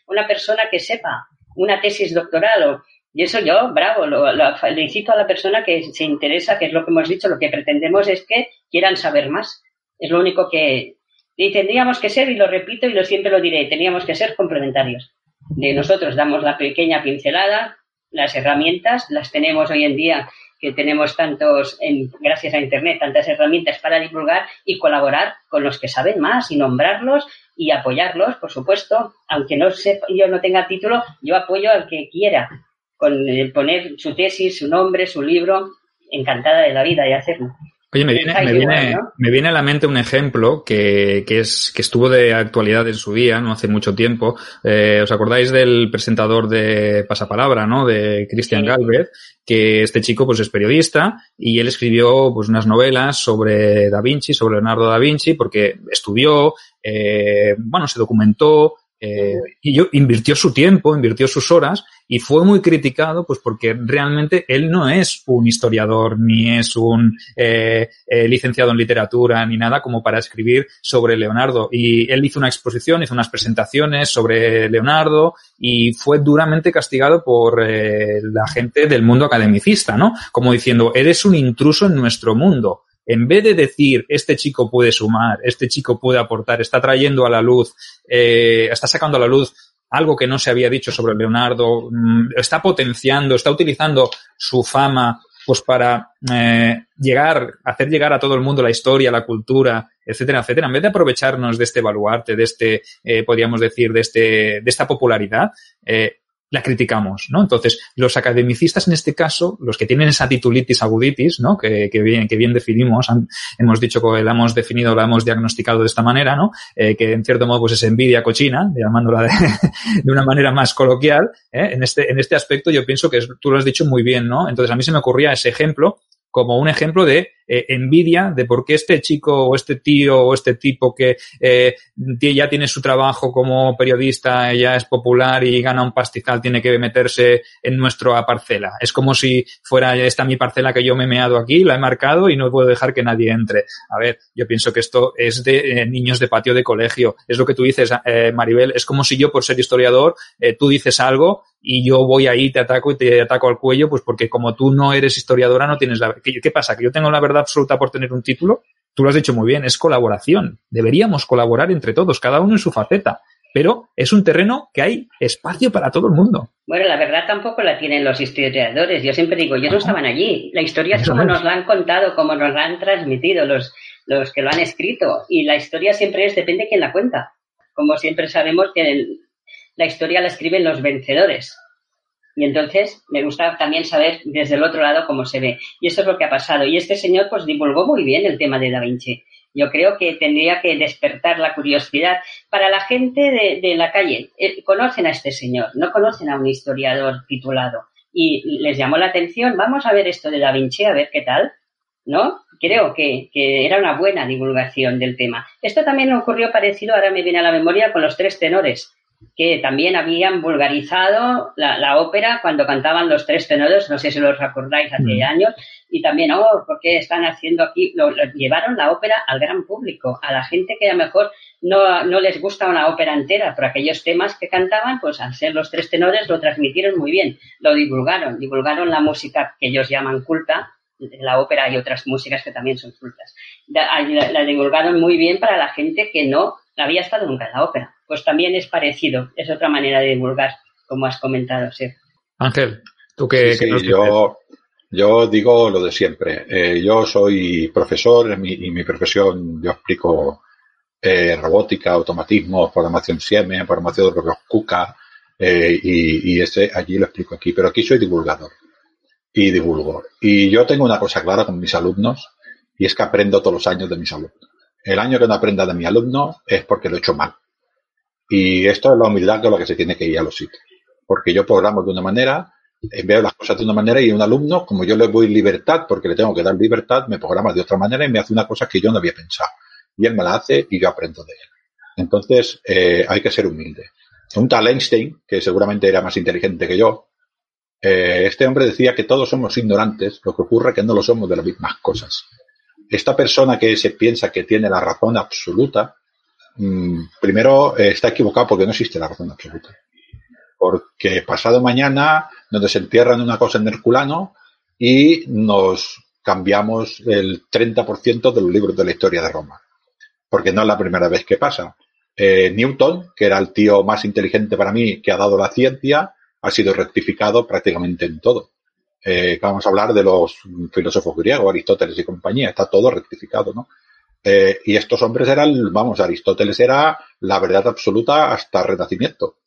una persona que sepa, una tesis doctoral. Y eso yo, bravo, lo, le incito a la persona que se interesa, que es lo que hemos dicho, lo que pretendemos es que quieran saber más. Es lo único que, y tendríamos que ser, y lo repito y lo siempre lo diré, teníamos que ser complementarios. De nosotros damos la pequeña pincelada, las herramientas, las tenemos hoy en día, que tenemos tantos, gracias a Internet, tantas herramientas para divulgar y colaborar con los que saben más y nombrarlos y apoyarlos, por supuesto, aunque no yo no tenga título, yo apoyo al que quiera, con poner su tesis, su nombre, su libro, encantada de la vida de hacerlo. Oye, me viene, me, viene, me viene, a la mente un ejemplo que, que, es, que estuvo de actualidad en su día, no hace mucho tiempo. Eh, ¿Os acordáis del presentador de Pasapalabra, ¿no? De Cristian Galvez, que este chico pues es periodista y él escribió pues unas novelas sobre Da Vinci, sobre Leonardo da Vinci, porque estudió, eh, bueno, se documentó, eh, y yo invirtió su tiempo, invirtió sus horas y fue muy criticado pues porque realmente él no es un historiador ni es un eh, eh, licenciado en literatura ni nada como para escribir sobre Leonardo. Y él hizo una exposición, hizo unas presentaciones sobre Leonardo y fue duramente castigado por la gente del mundo academicista, ¿no? Como diciendo, eres un intruso en nuestro mundo en vez de decir, este chico puede sumar, este chico puede aportar, está trayendo a la luz, eh, está sacando a la luz algo que no se había dicho sobre Leonardo, mm, está potenciando, está utilizando su fama pues para eh, llegar, hacer llegar a todo el mundo la historia, la cultura, etcétera, etcétera, en vez de aprovecharnos de este baluarte, de este, eh, podríamos decir, de este, de esta popularidad, la criticamos, ¿no? Entonces, los academicistas en este caso, los que tienen esa titulitis aguditis, ¿no? Que, que bien, que bien definimos, hemos dicho que la hemos definido, la hemos diagnosticado de esta manera, ¿no? Eh, que en cierto modo pues es envidia cochina, llamándola de, una manera más coloquial, ¿eh? en este, en este aspecto yo pienso que tú lo has dicho muy bien, ¿no? Entonces a mí se me ocurría ese ejemplo como un ejemplo de eh, envidia de por qué este chico o este tío o este tipo que eh, ya tiene su trabajo como periodista, ya es popular y gana un pastizal, tiene que meterse en nuestra parcela. Es como si fuera esta mi parcela que yo me he meado aquí, la he marcado y no puedo dejar que nadie entre. A ver, yo pienso que esto es de eh, niños de patio de colegio. Es lo que tú dices, Maribel. Es como si yo, por ser historiador, tú dices algo y yo voy ahí, te ataco y te ataco al cuello, pues porque como tú no eres historiadora, no tienes la... ¿Qué, qué pasa? ¿Que yo tengo la verdad absoluta por tener un título? Tú lo has dicho muy bien, es colaboración. Deberíamos colaborar entre todos, cada uno en su faceta. Pero es un terreno que hay espacio para todo el mundo. Bueno, la verdad tampoco la tienen los historiadores. Yo siempre digo, ellos no estaban allí. La historia es como nos la han contado, como nos la han transmitido los, los que lo han escrito. Y la historia siempre es, depende de quién la cuenta. Como siempre sabemos que el, la historia la escriben los vencedores. Y entonces me gusta también saber desde el otro lado cómo se ve. Y eso es lo que ha pasado. Y este señor pues divulgó muy bien el tema de Da Vinci. Yo creo que tendría que despertar la curiosidad para la gente de, la calle. Eh, conocen a este señor, no conocen a un historiador titulado. Y les llamó la atención, vamos a ver esto de Da Vinci, a ver qué tal. ¿No? Creo que, que era una buena divulgación del tema. Esto también ocurrió parecido, ahora me viene a la memoria, con los tres tenores que también habían vulgarizado la, la, ópera cuando cantaban los tres tenores, no sé si los recordáis hace mm. años, y también, oh, ¿por qué están haciendo aquí? Lo, lo, llevaron la ópera al gran público, a la gente que a lo mejor no, no les gusta una ópera entera, pero aquellos temas que cantaban, pues al ser los tres tenores lo transmitieron muy bien, lo divulgaron, divulgaron la música que ellos llaman culta, la ópera y otras músicas que también son cultas. La, la, la divulgaron muy bien para la gente que no había estado nunca en la ópera pues también es parecido, es otra manera de divulgar, como has comentado, sí. Ángel, tú qué, sí, sí, yo, yo digo lo de siempre. Eh, yo soy profesor en mi, y mi profesión yo explico eh, robótica, automatismo, programación Siemens, programación de los KUKA, eh, y, y ese allí lo explico aquí. Pero aquí soy divulgador y divulgo. Y yo tengo una cosa clara con mis alumnos y es que aprendo todos los años de mis alumnos. El año que no aprenda de mi alumno es porque lo he hecho mal. Y esto es la humildad con la que se tiene que ir a los sitios. Porque yo programo de una manera, veo las cosas de una manera y un alumno, como yo le doy libertad, porque le tengo que dar libertad, me programa de otra manera y me hace una cosa que yo no había pensado. Y él me la hace y yo aprendo de él. Entonces, eh, hay que ser humilde. Un tal Einstein, que seguramente era más inteligente que yo, eh, este hombre decía que todos somos ignorantes, lo que ocurre es que no lo somos de las mismas cosas. Esta persona que se piensa que tiene la razón absoluta, primero eh, está equivocado porque no existe la razón absoluta. Porque pasado mañana nos desentierran una cosa en Herculano y nos cambiamos el 30% de los libros de la historia de Roma. Porque no es la primera vez que pasa. Eh, Newton, que era el tío más inteligente para mí que ha dado la ciencia, ha sido rectificado prácticamente en todo. Eh, vamos a hablar de los filósofos griegos, Aristóteles y compañía, está todo rectificado, ¿no? Eh, y estos hombres eran, vamos, Aristóteles era la verdad absoluta hasta Renacimiento,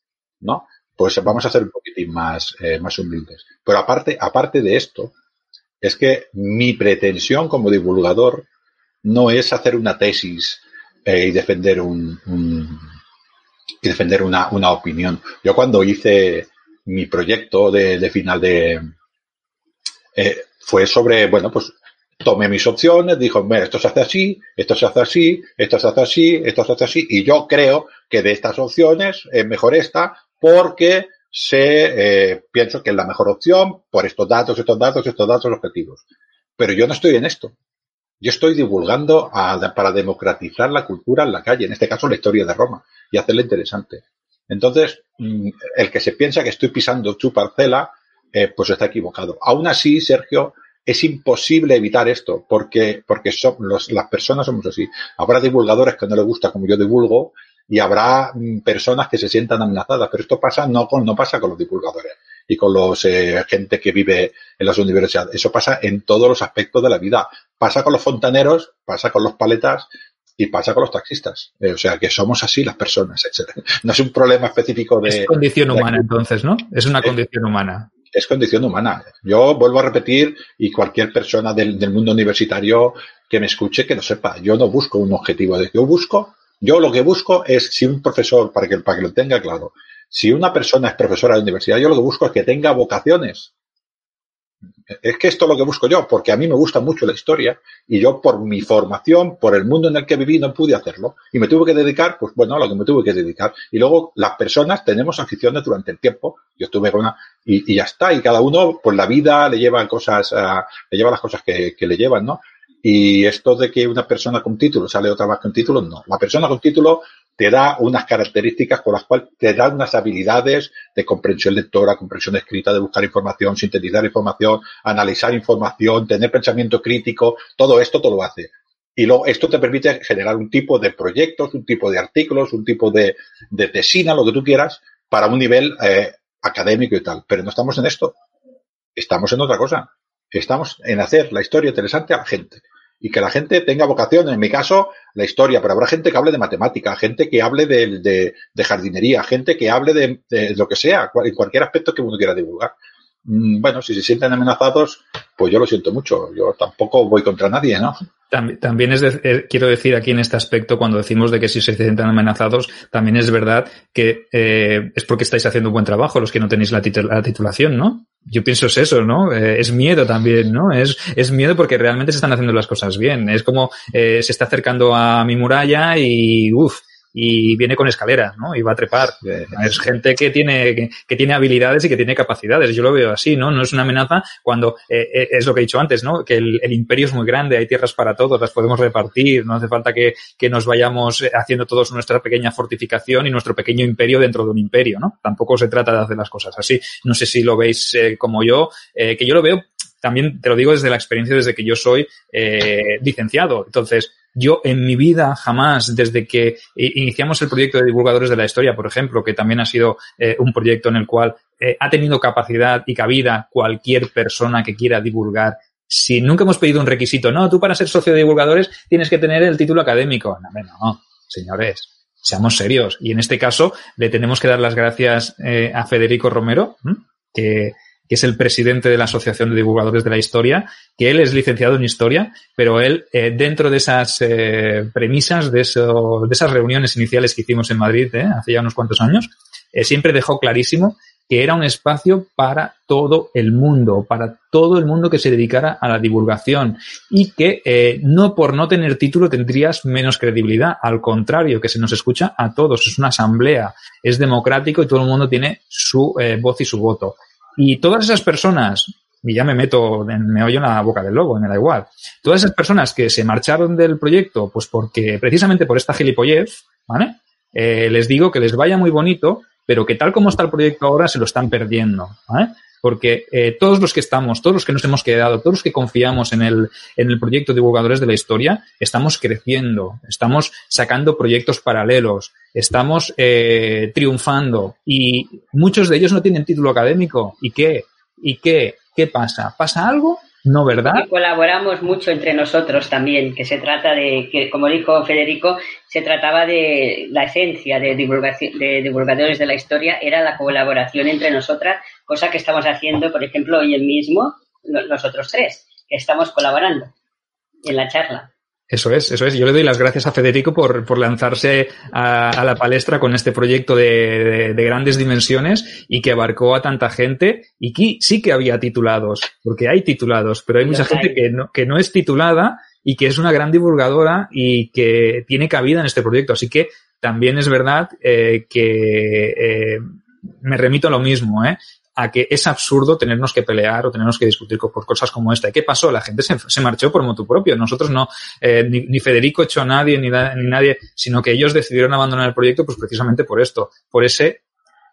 ¿no? pues vamos a ser un poquitín más, eh, más humildes. Pero aparte, aparte de esto, es que mi pretensión como divulgador no es hacer una tesis eh, y defender un, y defender una, una, opinión. Yo cuando hice mi proyecto de, final de fue sobre, bueno, pues tomé mis opciones, dijo, mira, esto se hace así, esto se hace así, esto se hace así, esto se hace así, y yo creo que de estas opciones es mejor esta porque se eh, pienso que es la mejor opción por estos datos, estos datos, estos datos objetivos. Pero yo no estoy en esto. Yo estoy divulgando para democratizar la cultura en la calle, en este caso la historia de Roma, y hacerla interesante. Entonces, mm, el que se piensa que estoy pisando su parcela, eh, pues está equivocado. Aún así, Sergio, es imposible evitar esto, porque, porque son, las personas somos así. Habrá divulgadores que no les gusta como yo divulgo, y habrá mm, personas que se sientan amenazadas, pero esto pasa no con, no pasa con los divulgadores y con los eh, gente que vive en las universidades. Eso pasa en todos los aspectos de la vida. Pasa con los fontaneros, pasa con los paletas y pasa con los taxistas. Eh, o sea, que somos así las personas, etc. No es un problema específico de... Es condición humana, entonces, ¿no? Es una condición humana. Es condición humana. Yo vuelvo a repetir y cualquier persona del, mundo universitario que me escuche que lo sepa. Yo no busco un objetivo. Yo busco yo lo que busco es, si un profesor, para que, para que lo tenga claro, si una persona es profesora de universidad, yo lo que busco es que tenga vocaciones. Es que esto es lo que busco yo, porque a mí me gusta mucho la historia y yo por mi formación, por el mundo en el que viví, no pude hacerlo. Y me tuve que dedicar, pues bueno, a lo que me tuve que dedicar. Y luego las personas tenemos aficiones durante el tiempo. Yo estuve con una, y, ya está. Y cada uno, pues la vida le lleva cosas, uh, le lleva las cosas que, que le llevan, ¿no? Y esto de que una persona con título sale otra más con título, no. La persona con título te da unas características con las cuales te da unas habilidades de comprensión lectora, comprensión escrita, de buscar información, sintetizar información, analizar información, tener pensamiento crítico, todo esto todo lo hace. Y luego esto te permite generar un tipo de proyectos, un tipo de artículos, un tipo de, de tesina, lo que tú quieras, para un nivel eh, académico y tal. Pero no estamos en esto. Estamos en otra cosa. Estamos en hacer la historia interesante a la gente y que la gente tenga vocación, en mi caso, la historia, pero habrá gente que hable de matemática, gente que hable de, de, jardinería, gente que hable de, de, lo que sea, en cualquier aspecto que uno quiera divulgar. Mm, bueno, si se sienten amenazados, pues yo lo siento mucho. Yo tampoco voy contra nadie, ¿no? También es eh, quiero decir aquí en este aspecto, cuando decimos de que si se sienten amenazados, también es verdad que eh, es porque estáis haciendo un buen trabajo los que no tenéis la, la titulación, ¿no? Yo pienso es eso, ¿no? Eh, es miedo también, ¿no? Es, es miedo porque realmente se están haciendo las cosas bien. Es como eh, se está acercando a mi muralla y, uff, y viene con escaleras, ¿no? Y va a trepar. Es gente que tiene, que, tiene habilidades y que tiene capacidades. Yo lo veo así, ¿no? No es una amenaza cuando, eh, eh, es lo que he dicho antes, ¿no? Que el, imperio es muy grande, hay tierras para todos, las podemos repartir, no hace falta que, que nos vayamos haciendo todos nuestra pequeña fortificación y nuestro pequeño imperio dentro de un imperio, ¿no? Tampoco se trata de hacer las cosas así. No sé si lo veis eh, como yo, que yo lo veo también te lo digo desde la experiencia, desde que yo soy eh, licenciado. Entonces, yo en mi vida jamás, desde que iniciamos el proyecto de divulgadores de la historia, por ejemplo, que también ha sido eh, un proyecto en el cual eh, ha tenido capacidad y cabida cualquier persona que quiera divulgar. Si nunca hemos pedido un requisito, no, tú para ser socio de divulgadores tienes que tener el título académico. No, no, señores, seamos serios. Y en este caso le tenemos que dar las gracias eh, a Federico Romero, que que es el presidente de la Asociación de Divulgadores de la Historia, que él es licenciado en Historia, pero él, eh, dentro de esas eh, premisas, de, de esas reuniones iniciales que hicimos en Madrid eh, hace ya unos cuantos años, siempre dejó clarísimo que era un espacio para todo el mundo, para todo el mundo que se dedicara a la divulgación y que no por no tener título tendrías menos credibilidad, al contrario, que se nos escucha a todos, es una asamblea, es democrático y todo el mundo tiene su voz y su voto. Y todas esas personas, y ya me meto, me oyo en la boca del lobo, me da igual, todas esas personas que se marcharon del proyecto, pues porque precisamente por esta gilipollez, ¿vale? Eh, les digo que les vaya muy bonito, pero que tal como está el proyecto ahora se lo están perdiendo, ¿vale? Porque eh, todos los que estamos, todos los que nos hemos quedado, todos los que confiamos en el, en el proyecto Divulgadores de la Historia, estamos creciendo, estamos sacando proyectos paralelos, estamos eh, triunfando y muchos de ellos no tienen título académico. ¿Y qué? ¿Y qué? ¿Qué pasa? ¿Pasa algo? No, ¿verdad? colaboramos mucho entre nosotros también, que se trata de, que como dijo Federico, se trataba de la esencia de, divulgación, de divulgadores de la historia, era la colaboración entre nosotras, cosa que estamos haciendo, por ejemplo, hoy mismo, nosotros tres, que estamos colaborando en la charla. Eso es, eso es. Yo le doy las gracias a Federico por, por lanzarse a, la palestra con este proyecto de, de, grandes dimensiones y que abarcó a tanta gente y que sí que había titulados, porque hay titulados, pero hay mucha gente que no, que no es titulada y que es una gran divulgadora y que tiene cabida en este proyecto. Así que también es verdad eh, que eh, me remito a lo mismo, ¿eh? A que es absurdo tenernos que pelear o tenernos que discutir por cosas como esta. ¿Y qué pasó? La gente se, marchó por motu propio. Nosotros no, eh, ni, Federico echó a nadie, ni, ni nadie, sino que ellos decidieron abandonar el proyecto pues precisamente por esto, por ese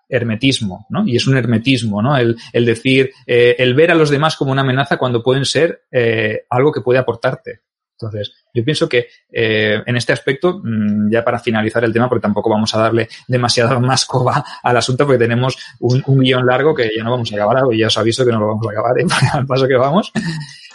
hermetismo, ¿no? Y es un hermetismo, ¿no? El, el decir, eh, el ver a los demás como una amenaza cuando pueden ser eh, algo que puede aportarte. Entonces, yo pienso que eh, en este aspecto, mm, ya para finalizar el tema, porque tampoco vamos a darle demasiada más coba al asunto, porque tenemos un, guion largo que ya no vamos a acabar, y ya os aviso que no lo vamos a acabar ¿eh? al paso que vamos.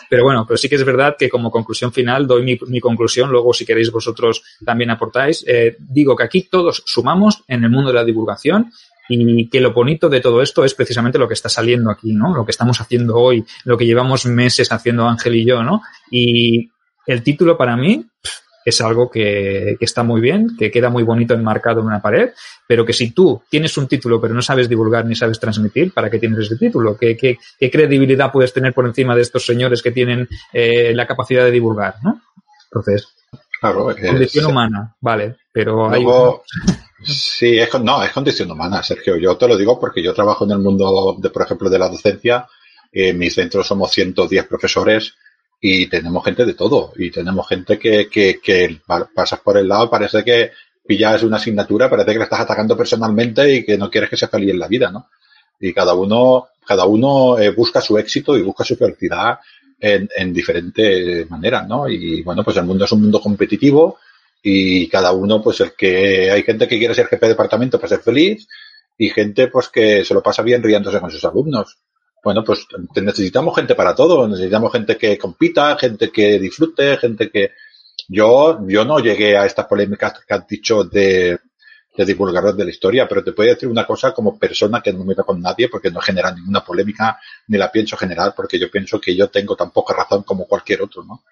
Pero bueno, pero sí que es verdad que como conclusión final doy mi, conclusión, luego si queréis vosotros también aportáis. Eh, digo que aquí todos sumamos en el mundo de la divulgación y que lo bonito de todo esto es precisamente lo que está saliendo aquí, ¿no? Lo que estamos haciendo hoy, lo que llevamos meses haciendo Ángel y yo, ¿no? Y el título para mí es algo que, está muy bien, que queda muy bonito enmarcado en una pared, pero que si tú tienes un título pero no sabes divulgar ni sabes transmitir, ¿para qué tienes ese título? ¿Qué, qué, credibilidad puedes tener por encima de estos señores que tienen eh, la capacidad de divulgar? ¿no? Entonces, claro, condición humana, vale, pero hay... Sí, es, no, es condición humana, Sergio. Yo te lo digo porque yo trabajo en el mundo, de, por ejemplo, de la docencia. En mi centro somos 110 profesores y tenemos gente de todo y tenemos gente que, que, que pasas por el lado parece que pillas una asignatura parece que le estás atacando personalmente y que no quieres que sea feliz en la vida no y cada uno cada uno eh, busca su éxito y busca su felicidad en, en diferentes maneras no y bueno pues el mundo es un mundo competitivo y cada uno pues el que hay gente que quiere ser jefe de departamento para ser feliz y gente pues que se lo pasa bien riéndose con sus alumnos bueno, pues necesitamos gente para todo, necesitamos gente que compita, gente que disfrute, gente que... Yo, yo no llegué a estas polémicas que has dicho de, de divulgador de la historia, pero te puedo decir una cosa como persona que no me con nadie porque no genera ninguna polémica ni la pienso generar porque yo pienso que yo tengo tan poca razón como cualquier otro, ¿no?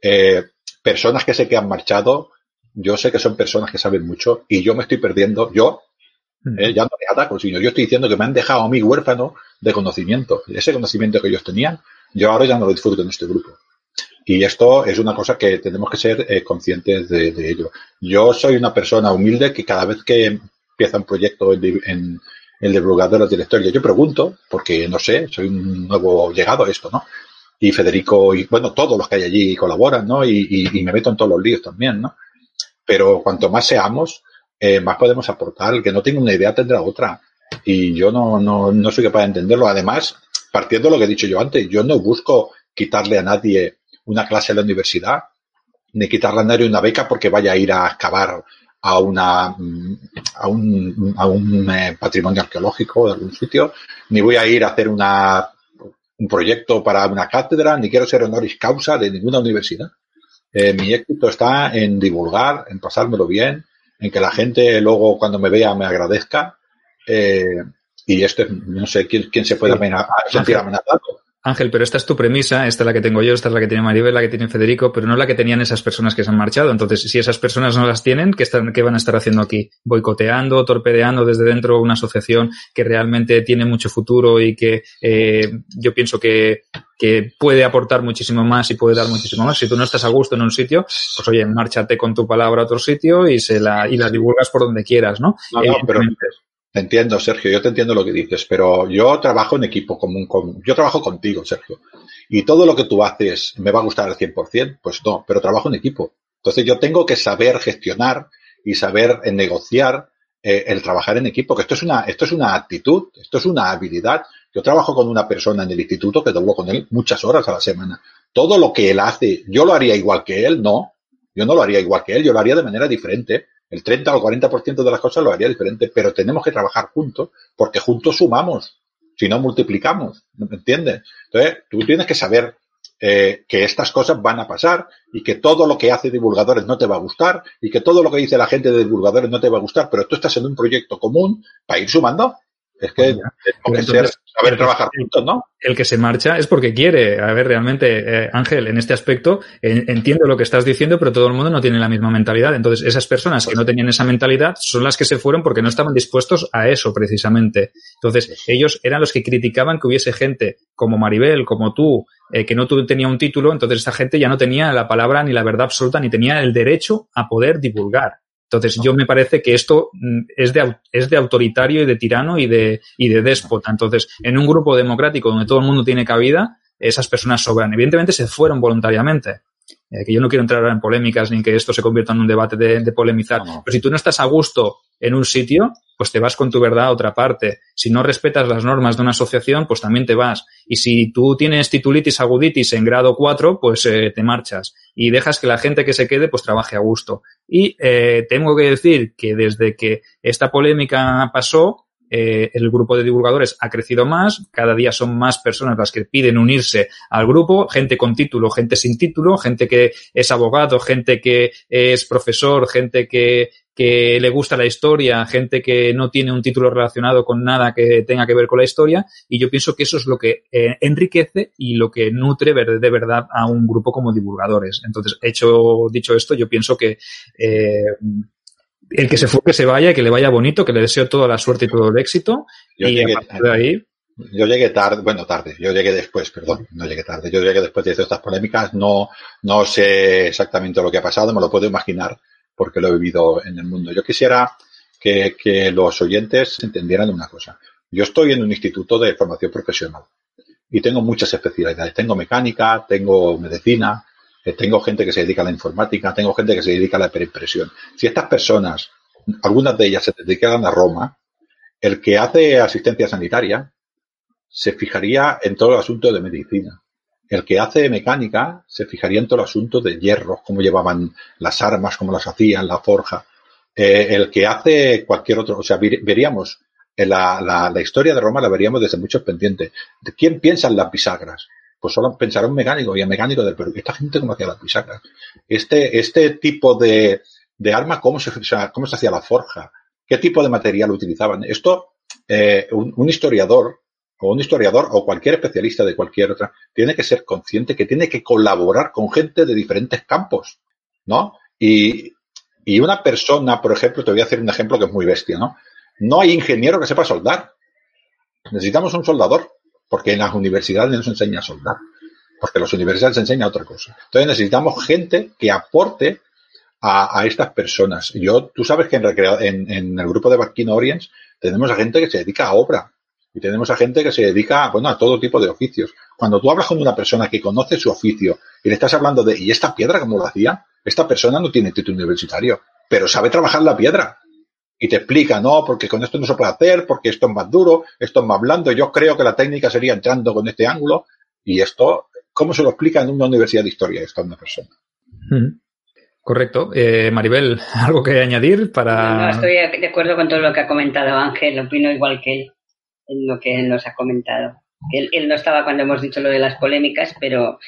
Eh, personas que sé que han marchado, yo sé que son personas que saben mucho y yo me estoy perdiendo, yo ¿eh? ya no me ataco, sino yo estoy diciendo que me han dejado a mí huérfano de conocimiento. Ese conocimiento que ellos tenían, yo ahora ya no lo disfruto en este grupo. Y esto es una cosa que tenemos que ser eh, conscientes de, ello. Yo soy una persona humilde que cada vez que empieza un proyecto en, el divulgador de la yo pregunto, porque no sé, soy un nuevo llegado a esto, ¿no? Y Federico, y bueno, todos los que hay allí colaboran, ¿no? Y, y me meto en todos los líos también, ¿no? Pero cuanto más seamos, eh, más podemos aportar. El que no tenga una idea tendrá otra. Y yo no, no, no soy capaz de entenderlo. Además, partiendo de lo que he dicho yo antes, yo no busco quitarle a nadie una clase en la universidad, ni quitarle a nadie una beca porque vaya a ir a excavar a una a un, a un eh, patrimonio arqueológico de algún sitio, ni voy a ir a hacer una un proyecto para una cátedra, ni quiero ser honoris causa de ninguna universidad. Eh, mi éxito está en divulgar, en pasármelo bien, en que la gente luego cuando me vea me agradezca. Eh, y esto no sé quién, quién se puede sentir amenazado. Ángel, pero esta es tu premisa, esta es la que tengo yo, esta es la que tiene Maribel, la que tiene Federico, pero no la que tenían esas personas que se han marchado. Entonces, si esas personas no las tienen, ¿qué, están, qué van a estar haciendo aquí? Boicoteando, torpedeando desde dentro una asociación que realmente tiene mucho futuro y que eh, yo pienso que, que puede aportar muchísimo más y puede dar muchísimo más. Si tú no estás a gusto en un sitio, pues oye, márchate con tu palabra a otro sitio y se la, y la divulgas por donde quieras, ¿no? no, no pero te entiendo, Sergio, yo te entiendo lo que dices, pero yo trabajo en equipo común, con, yo trabajo contigo, Sergio, y todo lo que tú haces me va a gustar al 100%, pues no, pero trabajo en equipo. Entonces yo tengo que saber gestionar y saber eh, negociar eh, el trabajar en equipo, que esto es una, esto es una actitud, esto es una habilidad. Yo trabajo con una persona en el instituto que doblo con él muchas horas a la semana. Todo lo que él hace, yo lo haría igual que él, no. Yo no lo haría igual que él, yo lo haría de manera diferente el 30 o el 40% de las cosas lo haría diferente, pero tenemos que trabajar juntos porque juntos sumamos, si no multiplicamos, ¿me entiendes? Entonces, tú tienes que saber eh, que estas cosas van a pasar y que todo lo que hace divulgadores no te va a gustar y que todo lo que dice la gente de divulgadores no te va a gustar, pero tú estás en un proyecto común para ir sumando. Es que saber trabajar juntos, ¿no? El que se marcha es porque quiere. A ver, realmente, eh, Ángel, en este aspecto entiendo lo que estás diciendo, pero todo el mundo no tiene la misma mentalidad. Entonces, esas personas que no tenían esa mentalidad son las que se fueron porque no estaban dispuestos a eso, precisamente. Entonces, ellos eran los que criticaban que hubiese gente como Maribel, como tú, eh, que no tenía un título, entonces esta gente ya no tenía la palabra ni la verdad absoluta, ni tenía el derecho a poder divulgar. Entonces, yo me parece que esto mm, es de, es de autoritario y de tirano y de, y de déspota. Entonces, en un grupo democrático donde todo el mundo tiene cabida, esas personas sobran. Evidentemente se fueron voluntariamente. Eh, que yo no quiero entrar ahora en polémicas ni que esto se convierta en un debate de, polemizar. Pero si tú no estás a gusto en un sitio, pues te vas con tu verdad a otra parte. Si no respetas las normas de una asociación, pues también te vas. Y si tú tienes titulitis aguditis en grado 4, pues eh, te marchas. Y dejas que la gente que se quede, pues trabaje a gusto. Y eh, tengo que decir que desde que esta polémica pasó, eh, el grupo de divulgadores ha crecido más, cada día son más personas las que piden unirse al grupo, gente con título, gente sin título, gente que es abogado, gente que es profesor, gente que, que le gusta la historia, gente que no tiene un título relacionado con nada que tenga que ver con la historia, y yo pienso que eso es lo que eh, enriquece y lo que nutre de verdad a un grupo como divulgadores. Entonces, hecho, dicho esto, yo pienso que eh, el que se fue, que se vaya, que le vaya bonito, que le deseo toda la suerte y todo el éxito. Yo y llegué, de ahí. Yo llegué tarde, bueno, tarde, yo llegué después, perdón, no llegué tarde, yo llegué después de estas polémicas, no, no sé exactamente lo que ha pasado, me lo puedo imaginar porque lo he vivido en el mundo. Yo quisiera que, que los oyentes entendieran una cosa. Yo estoy en un instituto de formación profesional y tengo muchas especialidades. Tengo mecánica, tengo medicina, tengo gente que se dedica a la informática, tengo gente que se dedica a la preimpresión. Si estas personas, algunas de ellas se dedican a Roma, el que hace asistencia sanitaria se fijaría en todo el asunto de medicina. El que hace mecánica se fijaría en todo el asunto de hierro, cómo llevaban las armas, cómo las hacían, la forja. Eh, el que hace cualquier otro, o sea, veríamos la, la, la, historia de Roma la veríamos desde muchos pendientes. ¿De quién piensa en las bisagras? Pues solo pensará un mecánico y el mecánico del Perú. Esta gente cómo hacía las pisacas. Este, este tipo de, de arma, ¿cómo se, cómo se hacía la forja? ¿Qué tipo de material utilizaban? Esto, eh, un, un, historiador o un historiador o cualquier especialista de cualquier otra tiene que ser consciente que tiene que colaborar con gente de diferentes campos, ¿no? Y, y una persona, por ejemplo, te voy a hacer un ejemplo que es muy bestia, ¿no? No hay ingeniero que sepa soldar. Necesitamos un soldador porque en las universidades no se enseña a soldar, porque en las universidades se enseña otra cosa. Entonces necesitamos gente que aporte a, estas personas. Yo, tú sabes que en, el grupo de Barquino Orients tenemos a gente que se dedica a obra y tenemos a gente que se dedica, bueno, a todo tipo de oficios. Cuando tú hablas con una persona que conoce su oficio y le estás hablando de, ¿y esta piedra cómo lo hacía? Esta persona no tiene título universitario, pero sabe trabajar la piedra y te explica, no, porque con esto no se puede hacer, porque esto es más duro, esto es más blando, yo creo que la técnica sería entrando con este ángulo, y esto, ¿cómo se lo explica en una universidad de historia esto a una persona? Correcto. Eh, Maribel, ¿algo que añadir para...? No, estoy de acuerdo con todo lo que ha comentado Ángel, opino igual que él en lo que él nos ha comentado. Él, él no estaba cuando hemos dicho lo de las polémicas, pero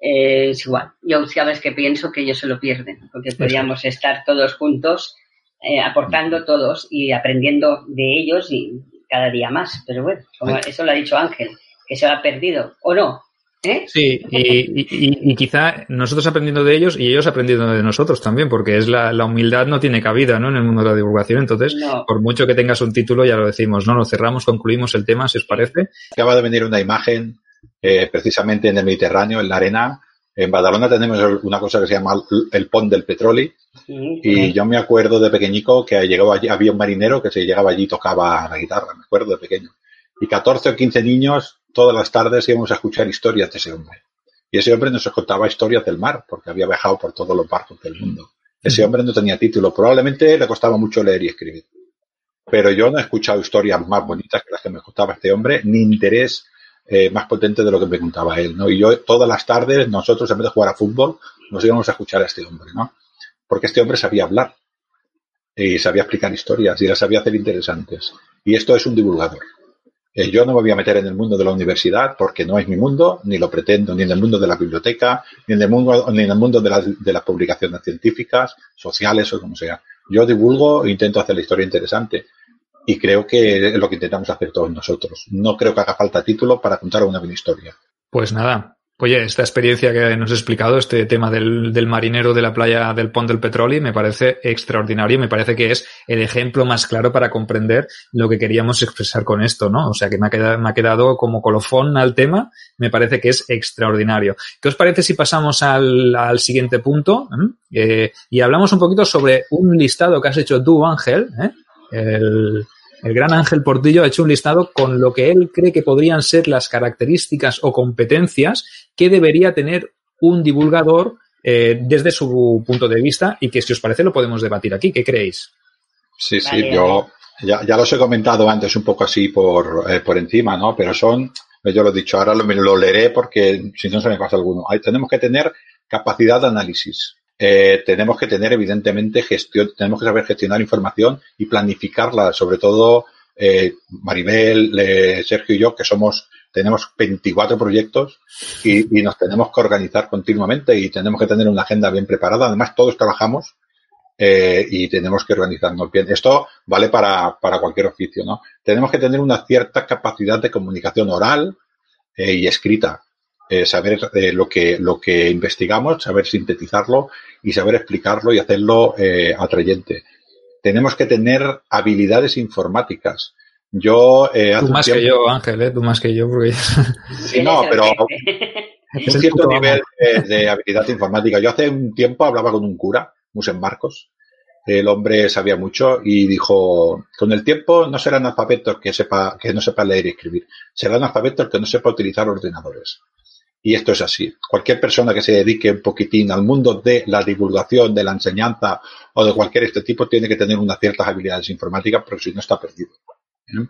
eh, es igual. Yo sabes que pienso que ellos se lo pierden, porque podríamos estar todos juntos eh, aportando todos y aprendiendo de ellos y cada día más. Pero bueno, como eso lo ha dicho Ángel, que se ha perdido, ¿o no? ¿Eh? Sí, y, y, y, quizá nosotros aprendiendo de ellos y ellos aprendiendo de nosotros también, porque es la, la humildad no tiene cabida ¿no? en el mundo de la divulgación. Entonces, no. por mucho que tengas un título, ya lo decimos, ¿no? Lo cerramos, concluimos el tema, si os parece. Acaba de venir una imagen eh, precisamente en el Mediterráneo, en la arena, en Badalona tenemos una cosa que se llama el pont del petróleo sí, y yo me acuerdo de pequeñico que llegaba allí, había un marinero que se llegaba allí y tocaba la guitarra, me acuerdo de pequeño. Y 14 o 15 niños todas las tardes íbamos a escuchar historias de ese hombre. Y ese hombre nos contaba historias del mar, porque había viajado por todos los barcos del mundo. Ese hombre no tenía título, probablemente le costaba mucho leer y escribir. Pero yo no he escuchado historias más bonitas que las que me contaba este hombre, ni interés eh, más potente de lo que me contaba él, ¿no? Y yo todas las tardes, nosotros en vez de jugar a fútbol, nos íbamos a escuchar a este hombre, ¿no? Porque este hombre sabía hablar y sabía explicar historias y las sabía hacer interesantes. Y esto es un divulgador. Eh, yo no me voy a meter en el mundo de la universidad porque no es mi mundo, ni lo pretendo, ni en el mundo de la biblioteca, ni en el mundo, ni en el mundo de, de las publicaciones científicas, sociales o como sea. Yo divulgo e intento hacer la historia interesante. Y creo que es lo que intentamos hacer todos nosotros. No creo que haga falta título para contar una buena historia. Pues nada, Oye, esta experiencia que nos has explicado, este tema del, del, marinero de la playa del Pont del Petróleo, me parece extraordinario. Me parece que es el ejemplo más claro para comprender lo que queríamos expresar con esto, ¿no? O sea, que me ha quedado, me ha quedado como colofón al tema. Me parece que es extraordinario. ¿Qué os parece si pasamos al, al siguiente punto? Eh, y hablamos un poquito sobre un listado que has hecho tú, Ángel, ¿eh? el, el gran Ángel Portillo ha hecho un listado con lo que él cree que podrían ser las características o competencias que debería tener un divulgador eh, desde su punto de vista y que si os parece lo podemos debatir aquí. ¿Qué creéis? Sí, sí, yo ya, ya, los he comentado antes un poco así por, eh, por encima, ¿no? Pero son, yo lo he dicho, ahora lo, lo leeré porque si no se me pasa alguno. Ahí tenemos que tener capacidad de análisis. Eh, tenemos que tener, evidentemente, gestión, tenemos que saber gestionar información y planificarla, sobre todo eh, Maribel, eh, Sergio y yo, que somos, tenemos 24 proyectos y, nos tenemos que organizar continuamente y tenemos que tener una agenda bien preparada. Además, todos trabajamos eh, y tenemos que organizarnos bien. Esto vale para, para cualquier oficio, ¿no? Tenemos que tener una cierta capacidad de comunicación oral eh, y escrita. Eh, saber eh, lo, que, lo que investigamos, saber sintetizarlo y saber explicarlo y hacerlo eh, atrayente. Tenemos que tener habilidades informáticas. Yo, eh, Tú más que yo, Ángel, ¿eh? Tú más que yo, porque... Sí, no, pero un cierto nivel de, de, habilidad informática. Yo hace un tiempo hablaba con un cura, Musen Marcos. El hombre sabía mucho y dijo, con el tiempo no serán alfabetos que sepa, que no sepa leer y escribir, serán alfabetos que no sepa utilizar ordenadores. Y esto es así. Cualquier persona que se dedique un poquitín al mundo de la divulgación, de la enseñanza o de cualquier este tipo tiene que tener unas ciertas habilidades informáticas porque si no está perdido. ¿Eh?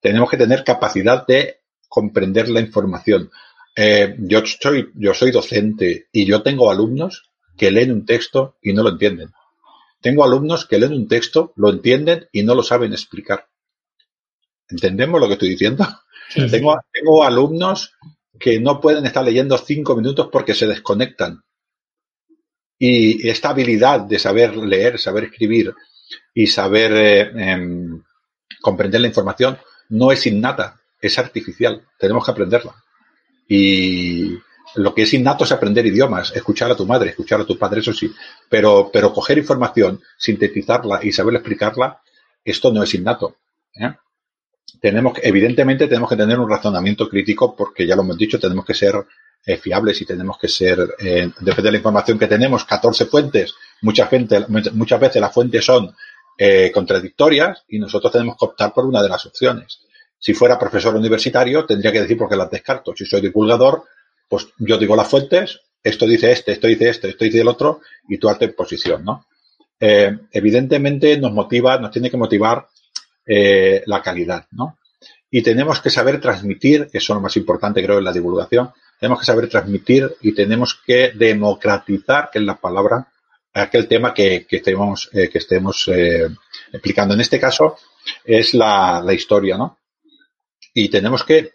Tenemos que tener capacidad de comprender la información. Eh, yo soy, yo soy docente y yo tengo alumnos que leen un texto y no lo entienden. Tengo alumnos que leen un texto, lo entienden y no lo saben explicar. ¿Entendemos lo que estoy diciendo? Sí. Tengo, tengo alumnos que no pueden estar leyendo cinco minutos porque se desconectan. Y esta habilidad de saber leer, saber escribir y saber eh, eh, comprender la información no es innata, es artificial. Tenemos que aprenderla. Y lo que es innato es aprender idiomas, escuchar a tu madre, escuchar a tu padre, eso sí. Pero, pero coger información, sintetizarla y saber explicarla, esto no es innato. ¿eh? Tenemos evidentemente tenemos que tener un razonamiento crítico porque ya lo hemos dicho, tenemos que ser eh, fiables y tenemos que ser, eh, depende de la información que tenemos, 14 fuentes, mucha gente, muchas veces las fuentes son eh, contradictorias y nosotros tenemos que optar por una de las opciones. Si fuera profesor universitario, tendría que decir por qué las descarto. Si soy divulgador, pues yo digo las fuentes, esto dice este, esto dice este, esto dice el otro, y tú haces posición, ¿no? Eh, evidentemente nos motiva, nos tiene que motivar eh, la calidad, ¿no? Y tenemos que saber transmitir, eso es lo más importante creo en la divulgación, tenemos que saber transmitir y tenemos que democratizar, que es la palabra, aquel tema que, que estemos, eh, que estemos eh, explicando. En este caso es la, la, historia, ¿no? Y tenemos que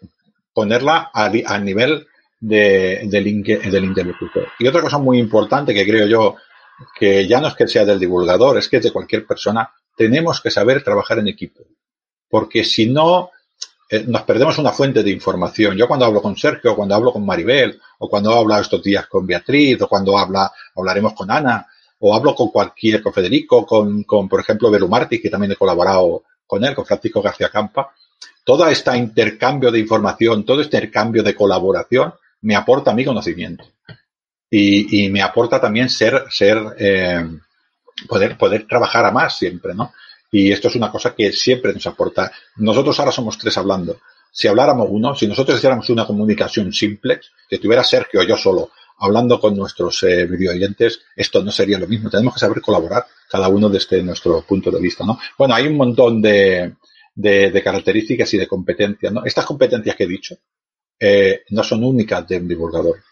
ponerla al nivel de, del, del interlocutor. Y otra cosa muy importante que creo yo que ya no es que sea del divulgador, es que es de cualquier persona, tenemos que saber trabajar en equipo. Porque si no, eh, nos perdemos una fuente de información. Yo cuando hablo con Sergio, cuando hablo con Maribel, o cuando hablo estos días con Beatriz, o cuando habla, hablaremos con Ana, o hablo con cualquier, con Federico, con, con por ejemplo, Belumarti, que también he colaborado con él, con Francisco García Campa, todo este intercambio de información, todo este intercambio de colaboración me aporta mi conocimiento. Y, y me aporta también ser, ser, eh, poder, poder trabajar a más siempre, ¿no? Y esto es una cosa que siempre nos aporta. Nosotros ahora somos tres hablando. Si habláramos uno, si nosotros hiciéramos una comunicación simple, que tuviera Sergio yo solo hablando con nuestros eh, video oyentes, esto no sería lo mismo. Tenemos que saber colaborar, cada uno desde nuestro punto de vista, ¿no? Bueno, hay un montón de, de, de características y de competencias, ¿no? Estas competencias que he dicho eh, no son únicas de un divulgador.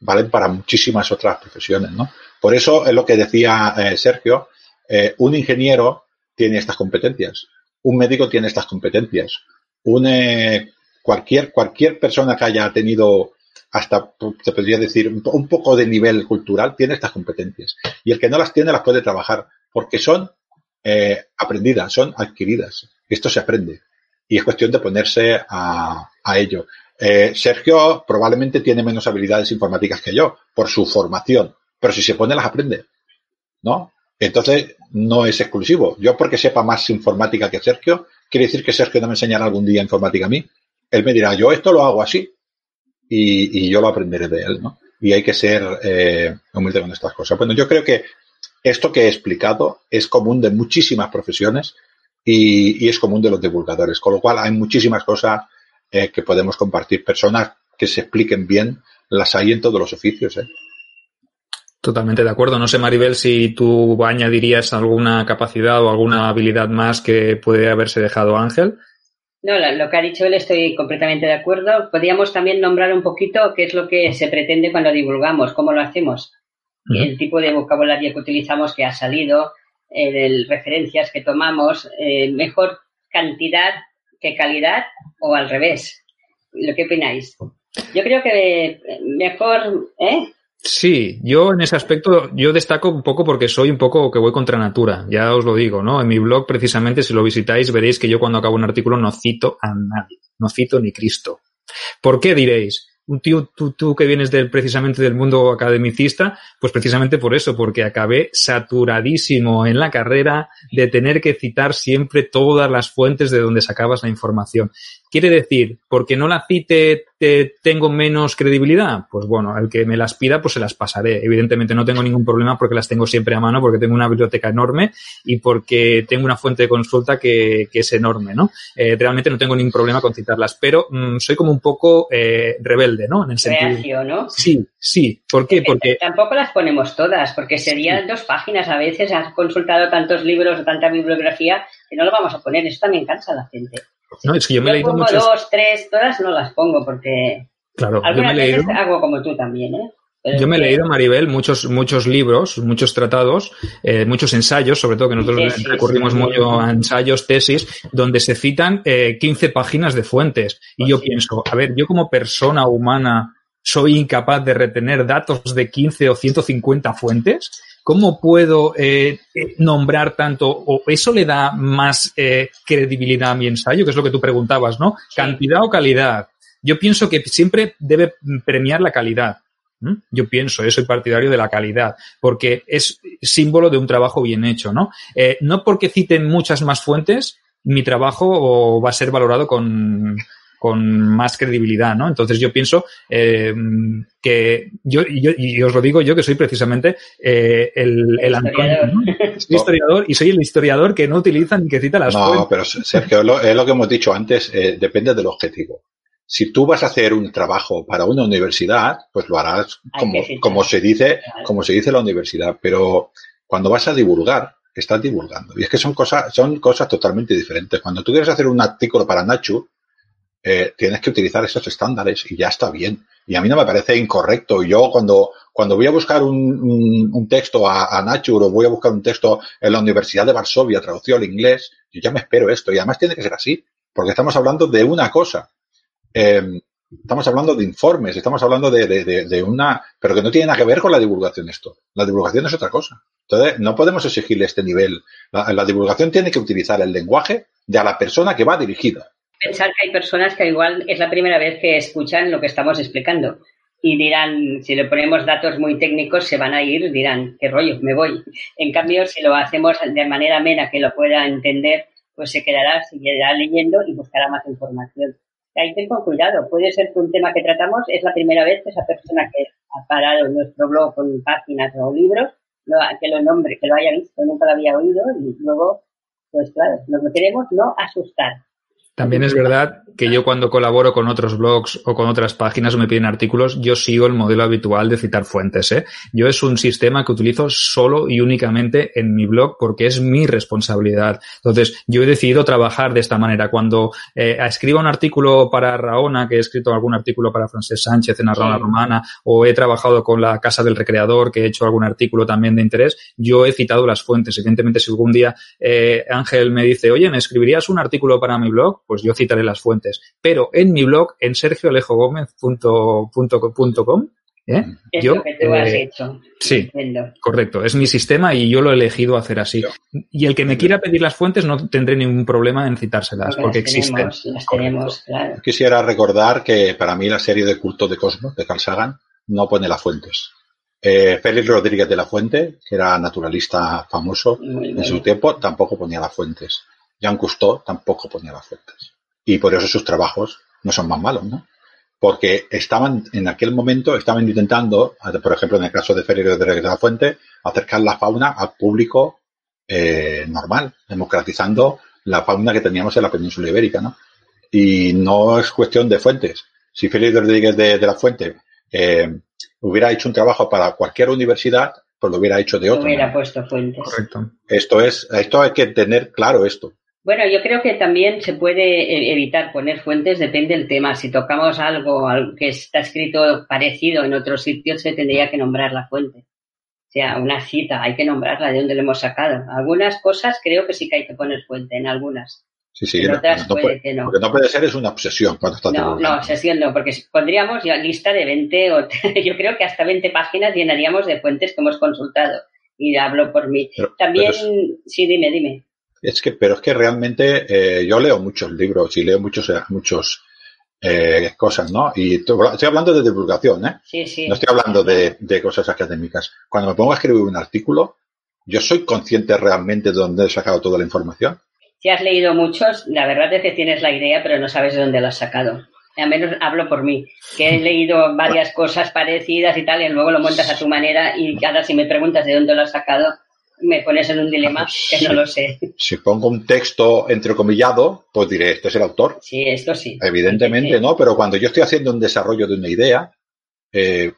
Valen para muchísimas otras profesiones, ¿no? Por eso es lo que decía eh, Sergio, eh, un ingeniero tiene estas competencias, un médico tiene estas competencias, une cualquier, cualquier persona que haya tenido hasta, te podría decir, un poco de nivel cultural, tiene estas competencias. Y el que no las tiene las puede trabajar, porque son eh, aprendidas, son adquiridas. Esto se aprende. Y es cuestión de ponerse a, a ello. Eh, Sergio probablemente tiene menos habilidades informáticas que yo, por su formación, pero si se pone las aprende. ¿No? Entonces, no es exclusivo. Yo porque sepa más informática que Sergio, quiere decir que Sergio no me enseñará algún día informática a mí. Él me dirá, yo esto lo hago así y, yo lo aprenderé de él, ¿no? Y hay que ser eh, humilde con estas cosas. Bueno, yo creo que esto que he explicado es común de muchísimas profesiones y, es común de los divulgadores, con lo cual hay muchísimas cosas eh, que podemos compartir. Personas que se expliquen bien, las hay en todos los oficios. ¿eh? Totalmente de acuerdo. No sé, Maribel, si tú añadirías alguna capacidad o alguna habilidad más que puede haberse dejado Ángel. No, lo que ha dicho él estoy completamente de acuerdo. Podríamos también nombrar un poquito qué es lo que se pretende cuando divulgamos, cómo lo hacemos, el tipo de vocabulario que utilizamos que ha salido, eh, referencias que tomamos, eh, mejor cantidad que calidad o al revés. ¿Lo que opináis? Yo creo que mejor, ¿eh? Sí, yo en ese aspecto, yo destaco un poco porque soy un poco que voy contra natura, ya os lo digo, ¿no? En mi blog, precisamente, si lo visitáis, veréis que yo cuando acabo un artículo no cito a nadie, no cito ni Cristo. ¿Por qué diréis? un tío, tú, tú que vienes del, precisamente del mundo academicista, pues precisamente por eso, porque acabé saturadísimo en la carrera de tener que citar siempre todas las fuentes de donde sacabas la información. Quiere decir, porque no la cite te tengo menos credibilidad. Pues bueno, el que me las pida, pues se las pasaré. Evidentemente no tengo ningún problema porque las tengo siempre a mano, porque tengo una biblioteca enorme y porque tengo una fuente de consulta que, que es enorme, ¿no? Eh, realmente no tengo ningún problema con citarlas, pero mm, soy como un poco eh, rebelde, ¿no? En el sentido. ¿no? Sí, sí. ¿Por qué? Porque tampoco las ponemos todas, porque serían dos páginas. A veces has consultado tantos libros o tanta bibliografía que no lo vamos a poner. Eso también cansa a la gente. No, es que yo me he leído pongo dos, tres, todas no las pongo porque claro, algunas veces hago como tú también, ¿eh? yo me he leído, Maribel, muchos, muchos libros, muchos tratados, eh, muchos ensayos, sobre todo que nosotros recurrimos mucho a ensayos, tesis, donde se citan eh, 15 páginas de fuentes. Y yo pienso, a ver, yo como persona humana soy incapaz de retener datos de 15 o 150 fuentes. ¿Cómo puedo eh, eh, nombrar tanto? ¿O eso le da más eh, credibilidad a mi ensayo? Que es lo que tú preguntabas, ¿no? ¿Cantidad o calidad? Yo pienso que siempre debe premiar la calidad. Yo pienso, yo soy partidario de la calidad, porque es símbolo de un trabajo bien hecho, ¿no? no porque citen muchas más fuentes, mi trabajo va a ser valorado con, con más credibilidad, ¿no? Entonces yo pienso eh, que yo y, os lo digo yo que soy precisamente eh, el, el, historiador. Soy historiador y soy el historiador que no utiliza ni que cita las fuentes. No, pero Sergio, es lo que hemos dicho antes, eh, depende del objetivo. Si tú vas a hacer un trabajo para una universidad, pues lo harás como, como se dice, como se dice la universidad, pero cuando vas a divulgar, estás divulgando. Y es que son cosas, son cosas totalmente diferentes. Cuando tú quieres hacer un artículo para Nacho, eh, tienes que utilizar esos estándares y ya está bien. Y a mí no me parece incorrecto. Yo cuando, cuando voy a buscar un, un, texto a, a Nature o voy a buscar un texto en la Universidad de Varsovia traducido al inglés, yo ya me espero esto. Y además tiene que ser así, porque estamos hablando de una cosa. Eh, estamos hablando de informes, estamos hablando de, una, pero que no tiene nada que ver con la divulgación esto. La divulgación es otra cosa. Entonces, no podemos exigirle este nivel. La, la divulgación tiene que utilizar el lenguaje de a la persona que va dirigida pensar que hay personas que igual es la primera vez que escuchan lo que estamos explicando y dirán, si le ponemos datos muy técnicos, se van a ir, dirán, qué rollo, me voy. En cambio, si lo hacemos de manera amena que lo pueda entender, pues se quedará, seguirá leyendo y buscará más información. Ahí ten con cuidado, puede ser que un tema que tratamos es la primera vez que esa persona que ha parado nuestro blog con páginas o libros, que lo nombre, que lo haya visto, nunca lo había oído y luego, pues claro, lo que queremos no asustar, también es verdad que yo cuando colaboro con otros blogs o con otras páginas o me piden artículos, yo sigo el modelo habitual de citar fuentes. ¿eh? Yo es un sistema que utilizo solo y únicamente en mi blog porque es mi responsabilidad. Entonces, yo he decidido trabajar de esta manera. Cuando eh, escribo un artículo para Raona, que he escrito algún artículo para Francés Sánchez en Raona Romana, o he trabajado con la Casa del Recreador, que he hecho algún artículo también de interés, yo he citado las fuentes. Evidentemente, si algún día eh, Ángel me dice, oye, ¿me escribirías un artículo para mi blog? pues yo citaré las fuentes. Pero en mi blog, en sergioalejogomez.com, ¿Eh? yo, que tú has eh, hecho. Sí, correcto. Es mi sistema y yo lo he elegido hacer así. Y el que me quiera pedir las fuentes no tendré ningún problema en citárselas, porque, existen. Quisiera recordar que para mí la serie de culto de Cosmos, de Carl Sagan, no pone las fuentes. Eh, Félix Rodríguez de la Fuente, que era naturalista famoso en su tiempo, tampoco ponía las fuentes. Jean Cousteau tampoco ponía las fuentes. Y por eso sus trabajos no son más malos, ¿no? Porque estaban, en aquel momento, estaban intentando, por ejemplo, en el caso de Félix Rodríguez de la Fuente, acercar la fauna al público eh, normal, democratizando la fauna que teníamos en la península ibérica, ¿no? Y no es cuestión de fuentes. Si Félix Rodríguez de, de la Fuente eh, hubiera hecho un trabajo para cualquier universidad, pues lo hubiera hecho de otra. Hubiera puesto fuentes. Correcto. Esto es, esto hay que tener claro esto. Bueno, yo creo que también se puede e-, evitar poner fuentes, depende del tema. Si tocamos algo que está escrito parecido en otros sitios, se tendría que nombrar la fuente. O sea, una cita, hay que nombrarla de dónde lo hemos sacado. Algunas cosas creo que sí que hay que poner fuente, en algunas. Sí, sí, no, puede, que no. Lo que no puede ser es una obsesión cuando está No, no, obsesión no, porque pondríamos ya lista de 20 o yo creo que hasta 20 páginas llenaríamos de fuentes que hemos consultado. Y hablo por mí. También, sí, dime, dime. Es que, pero es que realmente eh, yo leo muchos libros y leo muchos, muchos eh, cosas, ¿no? Y estoy hablando de divulgación, ¿eh? Sí, sí. No estoy hablando de, de cosas académicas. Cuando me pongo a escribir un artículo, yo soy consciente realmente de dónde he sacado toda la información. Si has leído muchos, la verdad es que tienes la idea, pero no sabes de dónde lo has sacado. Al menos hablo por mí, que he leído varias cosas parecidas y tal, y luego lo montas a tu manera y cada si me preguntas de dónde lo has sacado, me pones en un dilema que no lo sé. Si pongo un texto entrecomillado, pues diré, este es el autor. Sí, esto sí. Evidentemente no, pero cuando yo estoy haciendo un desarrollo de una idea, eh,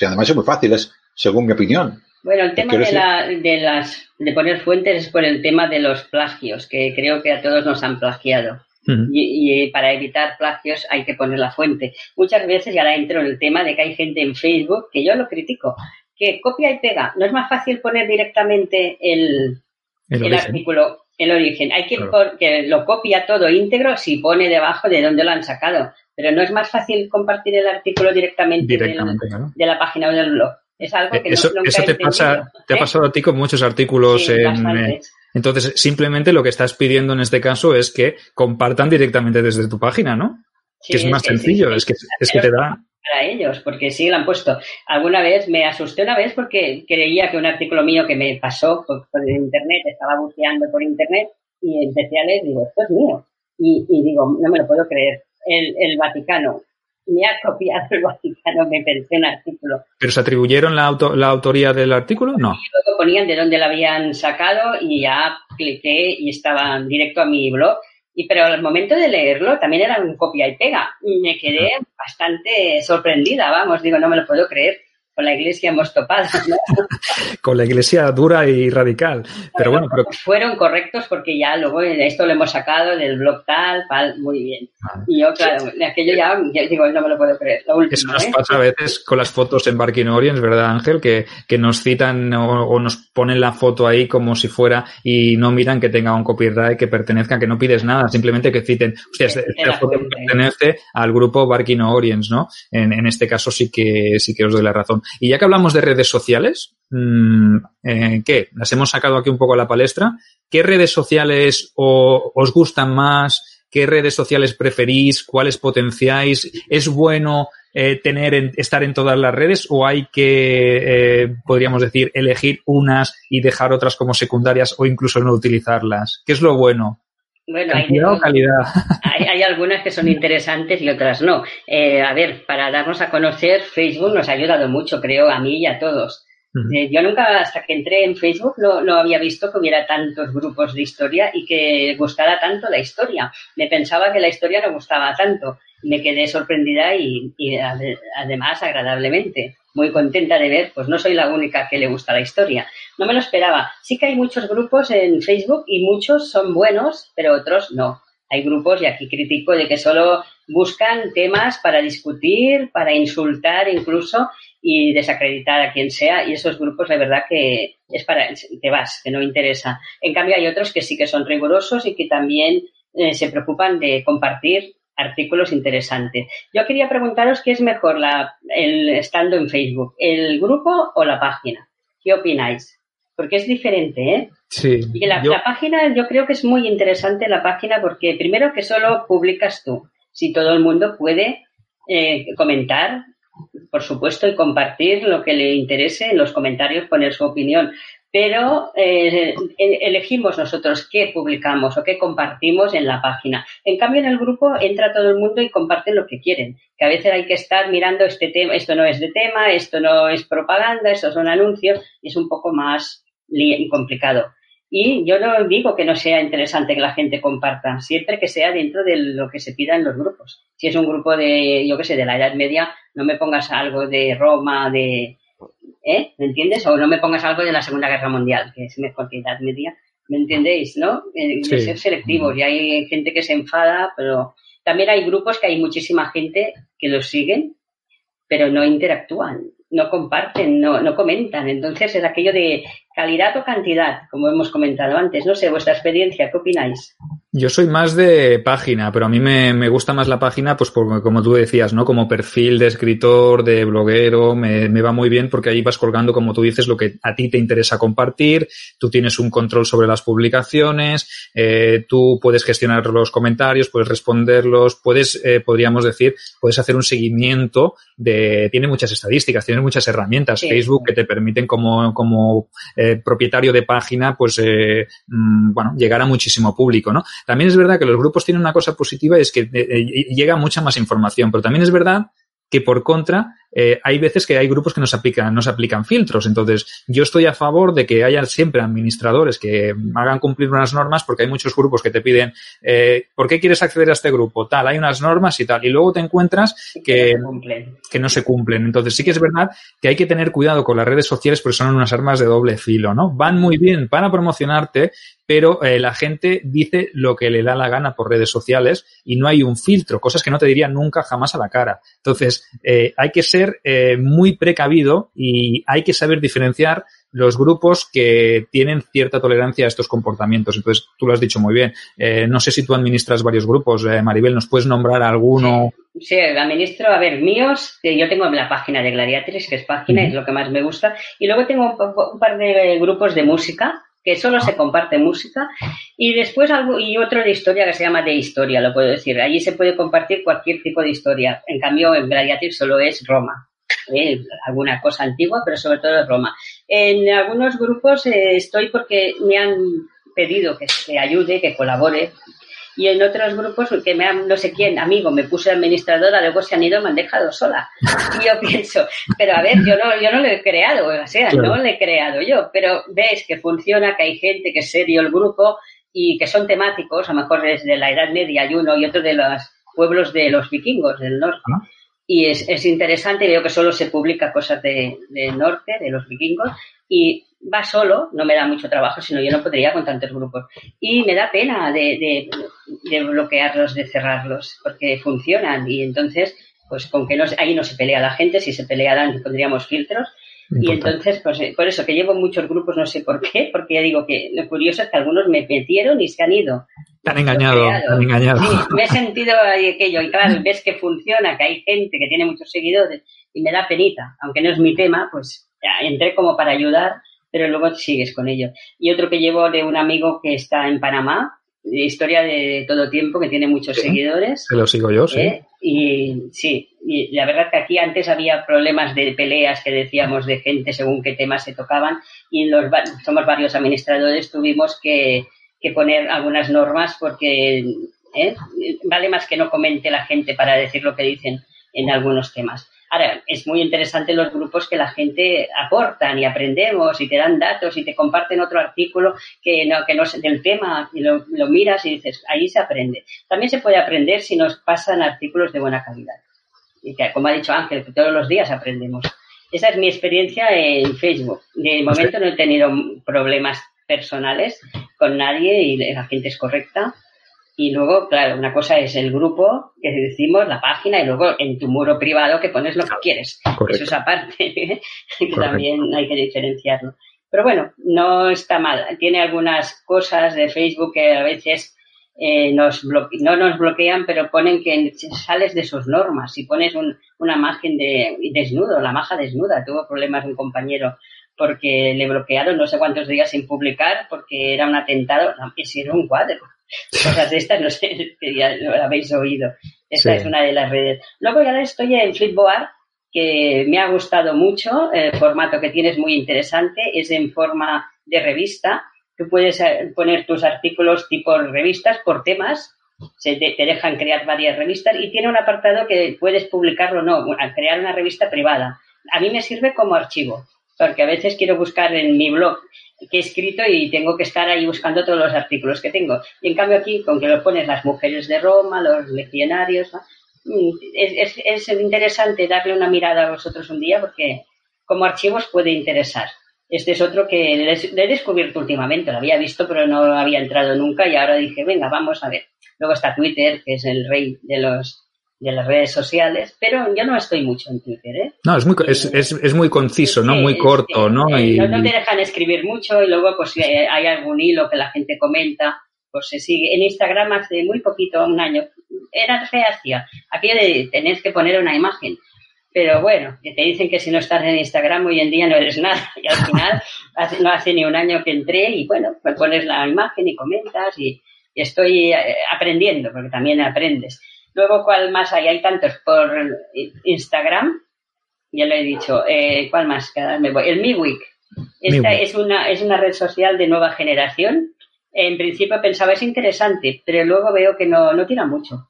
además es muy fácil, es según mi opinión. Bueno, el tema de, la, de, las, de poner fuentes es por el tema de los plagios, que creo que a todos nos han plagiado. y, para evitar plagios hay que poner la fuente. Muchas veces, ya ahora entro en el tema de que hay gente en Facebook, que yo lo critico, que copia y pega. No es más fácil poner directamente el, el, artículo, el origen. Hay que que lo copia todo íntegro si pone debajo de dónde lo han sacado. Pero no es más fácil compartir el artículo directamente, de la página o del blog. Es algo que eso, no, eso te pasa, te ha pasado a ti con muchos artículos en, eh, entonces, simplemente lo que estás pidiendo en este caso es que compartan directamente desde tu página, ¿no? que es más sencillo, es que, es que te da para ellos, porque sí lo han puesto. Alguna vez me asusté una vez porque creía que un artículo mío que me pasó por, internet, estaba buceando por internet y empecé a leer, digo, esto es mío. Y, y digo, no me lo puedo creer. El, el Vaticano, me ha copiado el Vaticano, me pensé un artículo. ¿Pero se atribuyeron la, la autoría del artículo? No. Y luego ponían de dónde lo habían sacado y ya cliqué y estaba directo a mi blog. Y pero al momento de leerlo también era un copia y pega. Me quedé bastante sorprendida, vamos, digo, no me lo puedo creer con la iglesia hemos topado, con la iglesia dura y radical. Pero bueno, pero... fueron correctos porque ya luego esto lo hemos sacado del blog tal, tal, muy bien. Ah. Y yo, claro, de aquello ya, digo, no me lo puedo creer. Eso nos ¿eh? pasa a veces con las fotos en Barking Orients, ¿verdad, Ángel? Que, que nos citan o, nos ponen la foto ahí como si fuera y no miran que tenga un copyright, que pertenezca, que no pides nada, simplemente que citen, hostia, esta foto pertenece al grupo Barking Orients, ¿no? En, en este caso sí que, sí que os doy la razón. Y ya que hablamos de redes sociales, mm, eh, ¿qué? Las hemos sacado aquí un poco a la palestra. ¿Qué redes sociales os gustan más? ¿Qué redes sociales preferís? ¿Cuáles potenciáis? ¿Es bueno eh, tener estar en todas las redes o hay que, eh, podríamos decir, elegir unas y dejar otras como secundarias o incluso no utilizarlas? ¿Qué es lo bueno? Bueno, hay, hay, algunas que son interesantes y otras no. Eh, a ver, para darnos a conocer, Facebook nos ha ayudado mucho, creo, a mí y a todos. Eh, yo nunca, hasta que entré en Facebook, no, había visto que hubiera tantos grupos de historia y que gustara tanto la historia. Me pensaba que la historia no gustaba tanto. Me quedé sorprendida y, y además agradablemente muy contenta de ver, pues no soy la única que le gusta la historia. No me lo esperaba. Sí que hay muchos grupos en Facebook y muchos son buenos, pero otros no. Hay grupos, y aquí critico, de que solo buscan temas para discutir, para insultar incluso y desacreditar a quien sea. Y esos grupos, la verdad que es para, te vas, que no interesa. En cambio, hay otros que sí que son rigurosos y que también eh, se preocupan de compartir artículos interesantes. Yo quería preguntaros qué es mejor la, el estando en Facebook, el grupo o la página. ¿Qué opináis? Porque es diferente, ¿eh? Sí. Y la, la página, yo creo que es muy interesante la página porque primero que solo publicas tú. Si todo el mundo puede eh, comentar, por supuesto, y compartir lo que le interese en los comentarios, poner su opinión. Pero eh, elegimos nosotros qué publicamos o qué compartimos en la página. En cambio, en el grupo entra todo el mundo y comparte lo que quieren. Que a veces hay que estar mirando este tema, esto no es de tema, esto no es propaganda, estos son anuncios, y es un poco más complicado. Y yo no digo que no sea interesante que la gente comparta, siempre que sea dentro de lo que se pida en los grupos. Si es un grupo de, yo qué sé, de la Edad Media, no me pongas algo de Roma, de, ¿eh? ¿Me entiendes? O no me pongas algo de la Segunda Guerra Mundial, que es mejor que Edad Media. ¿Me entendéis? ¿No? Eh, de ser selectivos. Y hay gente que se enfada, pero también hay grupos que hay muchísima gente que los siguen, pero no interactúan no comparten, no, no comentan. Entonces es aquello de calidad o cantidad, como hemos comentado antes. No sé, vuestra experiencia, ¿qué opináis? Yo soy más de página, pero a mí me, me gusta más la página, pues por, como tú decías, ¿no? Como perfil de escritor, de bloguero, me, me, va muy bien porque ahí vas colgando, como tú dices, lo que a ti te interesa compartir, tú tienes un control sobre las publicaciones, eh, tú puedes gestionar los comentarios, puedes responderlos, puedes, eh, podríamos decir, puedes hacer un seguimiento de, tiene muchas estadísticas, tiene muchas herramientas, sí. Facebook, que te permiten como, como eh, propietario de página, pues, eh, mmm, bueno, llegar a muchísimo público, ¿no? También es verdad que los grupos tienen una cosa positiva, es que eh, llega mucha más información, pero también es verdad que por contra eh, hay veces que hay grupos que nos aplican, nos aplican filtros. Entonces, yo estoy a favor de que haya siempre administradores que hagan cumplir unas normas, porque hay muchos grupos que te piden, eh, ¿por qué quieres acceder a este grupo? Tal, hay unas normas y tal. Y luego te encuentras que, que no se cumplen. Entonces, sí que es verdad que hay que tener cuidado con las redes sociales porque son unas armas de doble filo, ¿no? Van muy bien para promocionarte, pero eh, la gente dice lo que le da la gana por redes sociales y no hay un filtro, cosas que no te dirían nunca jamás a la cara. Entonces, hay que ser eh, muy precavido y hay que saber diferenciar los grupos que tienen cierta tolerancia a estos comportamientos. Entonces, tú lo has dicho muy bien. Eh, no sé si tú administras varios grupos. Eh, Maribel, ¿nos puedes nombrar alguno? Sí, administro, a ver, míos, que yo tengo la página de Gladiatrix, que es página, uh -huh. es lo que más me gusta. Y luego tengo un, un par de grupos de música, que solo se comparte música, y después algo, y otro de historia que se llama de historia, lo puedo decir. Allí se puede compartir cualquier tipo de historia. En cambio, en Gladiatrix solo es Roma. Eh, alguna cosa antigua, pero sobre todo es Roma. En algunos grupos eh, estoy porque me han pedido que, que ayude, que colabore, y en otros grupos que me han, no sé quién, amigo, me puse administradora, luego se han ido y me han dejado sola. Y yo pienso, pero a ver, yo no, yo no lo he creado, o sea, claro. no lo he creado yo, pero ves que funciona, que hay gente que es serio el grupo y que son temáticos, a lo mejor desde la Edad Media hay uno y otro de los pueblos de los vikingos del norte. ¿Ah? Y es, es interesante, veo que solo se publica cosas de, de norte, de los vikingos, y va solo, no me da mucho trabajo, sino yo no podría con tantos grupos. Y me da pena de, de, de bloquearlos, de cerrarlos, porque funcionan. Y entonces, pues con que no, ahí no se pelea la gente, si se pelearan pondríamos filtros. Importante. Y entonces, pues por eso que llevo muchos grupos, no sé por qué, porque ya digo que lo curioso es que algunos me metieron y se han ido. Te han engañado, te han engañado. Sí, me he sentido aquello. Y claro, ves que funciona, que hay gente que tiene muchos seguidores y me da penita. Aunque no es mi tema, pues ya entré como para ayudar pero luego sigues con ello. Y otro que llevo de un amigo que está en Panamá, de historia de todo tiempo, que tiene muchos sí, seguidores. Se lo sigo yo, sí. ¿eh? Y sí, y la verdad que aquí antes había problemas de peleas que decíamos de gente según qué temas se tocaban y los somos varios administradores, tuvimos que, que poner algunas normas porque ¿eh? vale más que no comente la gente para decir lo que dicen en algunos temas. Ahora, es muy interesante los grupos que la gente aportan y aprendemos y te dan datos y te comparten otro artículo que no, que no es del tema y lo, lo miras y dices, ahí se aprende. También se puede aprender si nos pasan artículos de buena calidad. Y que, como ha dicho Ángel, que todos los días aprendemos. Esa es mi experiencia en Facebook. De momento no he tenido problemas personales con nadie y la gente es correcta y luego, claro, una cosa es el grupo que decimos, la página, y luego en tu muro privado que pones lo que quieres. Correcto. Eso es aparte, que Correcto. también hay que diferenciarlo. Pero bueno, no está mal. Tiene algunas cosas de Facebook que a veces eh, nos no nos bloquean, pero ponen que sales de sus normas. Si pones una imagen de desnudo, la maja desnuda, tuvo problemas un compañero porque le bloquearon no sé cuántos días sin publicar porque era un atentado, si era un cuadro. Cosas de estas, no sé ya lo habéis oído. Esta es una de las redes. Luego ya estoy en Flipboard, que me ha gustado mucho. El formato que tienes muy interesante. Es en forma de revista. Tú puedes eh, poner tus artículos tipo revistas por temas. Se te, dejan crear varias revistas y tiene un apartado que puedes publicarlo o no, crear una revista privada. A mí me sirve como archivo, porque a veces quiero buscar en mi blog que he escrito y tengo que estar ahí buscando todos los artículos que tengo. Y en cambio aquí, con que lo pones las mujeres de Roma, los legionarios, mm, es, es, interesante darle una mirada a vosotros un día porque como archivos puede interesar. Este es otro que le he descubierto últimamente, lo había visto pero no había entrado nunca y ahora dije, venga, vamos a ver. Luego está Twitter, que es el rey de los de las redes sociales, pero yo no estoy mucho en Twitter, ¿eh? No, es muy, es, es, es muy conciso, ¿no? Muy corto, ¿no? Y... ¿no? te dejan escribir mucho y luego pues si hay algún hilo que la gente comenta, pues se sigue. En Instagram hace muy poquito, un año, era reacia. Aquello de tenés que poner una imagen. Pero bueno, que te dicen que si no estás en Instagram hoy en día no eres nada. Y al final hace, no hace ni un año que entré y bueno, pues pones la imagen y comentas y estoy eh, aprendiendo, porque también aprendes. Luego, ¿cuál más hay? Hay tantos por Instagram. Ya lo he dicho. Eh, ¿Cuál más? Me voy. El MiWik. Esta es una, es una red social de nueva generación. En principio pensaba es interesante, pero luego veo que no, no tira mucho.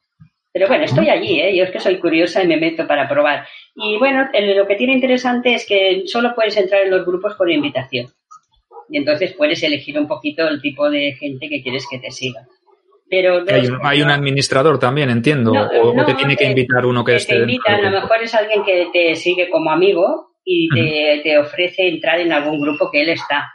Pero bueno, estoy allí, ¿eh? yo es que soy curiosa y me meto para probar. Y bueno, lo que tiene interesante es que solo puedes entrar en los grupos por invitación. Y entonces puedes elegir un poquito el tipo de gente que quieres que te siga. Pero hay, un, administrador también, entiendo, o, te tiene que invitar uno que, esté. Te invita, a lo mejor es alguien que te sigue como amigo y te, ofrece entrar en algún grupo que él está.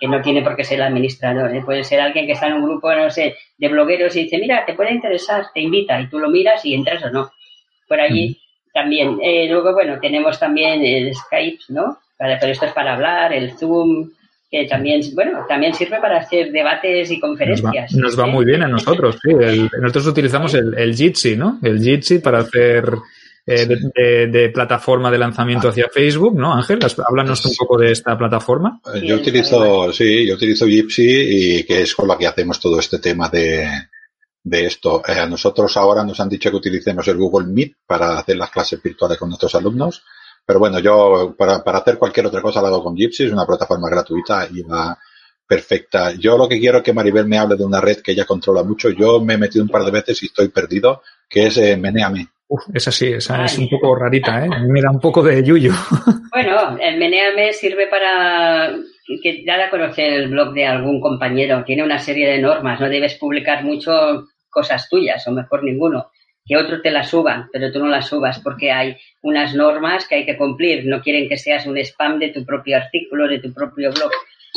Que no tiene por qué ser el administrador, ¿eh? puede ser alguien que está en un grupo, no sé, de blogueros y dice, mira, te puede interesar, te invita y tú lo miras y entras o no. Por allí también. Eh, luego, bueno, tenemos también el Skype, ¿no? pero esto es para hablar, el Zoom, que también, bueno, también sirve para hacer debates y conferencias. Nos va, muy bien a nosotros, sí. nosotros utilizamos el, el Jitsi, ¿no? El Jitsi para hacer eh, de, plataforma de lanzamiento hacia Facebook, ¿no, Ángel? Háblanos un poco de esta plataforma. Yo utilizo, sí, yo utilizo Jitsi y que es con la que hacemos todo este tema de, de esto. Eh, a nosotros ahora nos han dicho que utilicemos el Google Meet para hacer las clases virtuales con nuestros alumnos pero bueno, yo para, para hacer cualquier otra cosa lo hago con Gypsy, es una plataforma gratuita y va perfecta. Yo lo que quiero es que Maribel me hable de una red que ella controla mucho. Yo me he metido un par de veces y estoy perdido, que es eh, Meneame. Uf, esa sí, esa es un poco rarita, ¿eh? Me da un poco de yuyo. Bueno, el Meneame sirve para que dar a conocer el blog de algún compañero. Tiene una serie de normas, no debes publicar mucho cosas tuyas, o mejor ninguno que otros te las suban, pero tú no las subas porque hay unas normas que hay que cumplir. No quieren que seas un spam de tu propio artículo, de tu propio blog.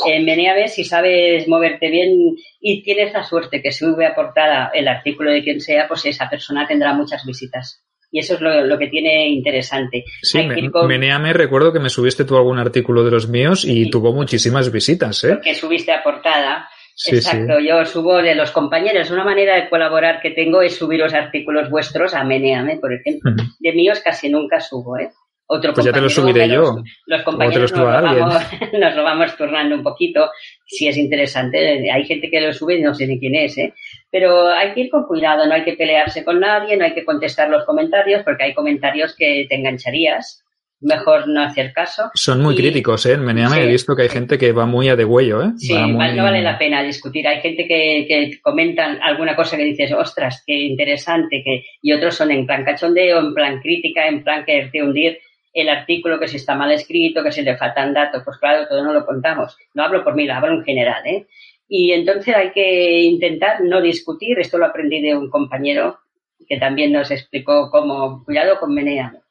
En ver si sabes moverte bien y tienes la suerte que sube a portada el artículo de quien sea, pues esa persona tendrá muchas visitas. Y eso es lo, que tiene interesante. Sí, Meneame, recuerdo que me subiste tú algún artículo de los míos y tuvo muchísimas visitas, ¿eh? Que subiste a portada. Exacto, yo subo de los compañeros. Una manera de colaborar que tengo es subir los artículos vuestros a Meneame, por ejemplo. De míos casi nunca subo, ¿eh? Otro pues ya te lo subiré yo. Los, compañeros nos, lo vamos, nos lo vamos turnando un poquito, si es interesante. Hay gente que lo sube y no sé ni quién es, ¿eh? Pero hay que ir con cuidado, no hay que pelearse con nadie, no hay que contestar los comentarios, porque hay comentarios que te engancharías mejor no hacer caso. Son muy críticos, ¿eh? En Meneame he visto que hay gente que va muy a de huello, ¿eh? Sí, no vale la pena discutir. Hay gente que, que comentan alguna cosa que dices, ostras, qué interesante, que y otros son en plan cachondeo, en plan crítica, en plan quererte hundir el artículo, que si está mal escrito, que si le faltan datos, pues claro, todo no lo contamos. No hablo por mí, lo hablo en general, ¿eh? Y entonces hay que intentar no discutir. Esto lo aprendí de un compañero que también nos explicó cómo, cuidado con Meneame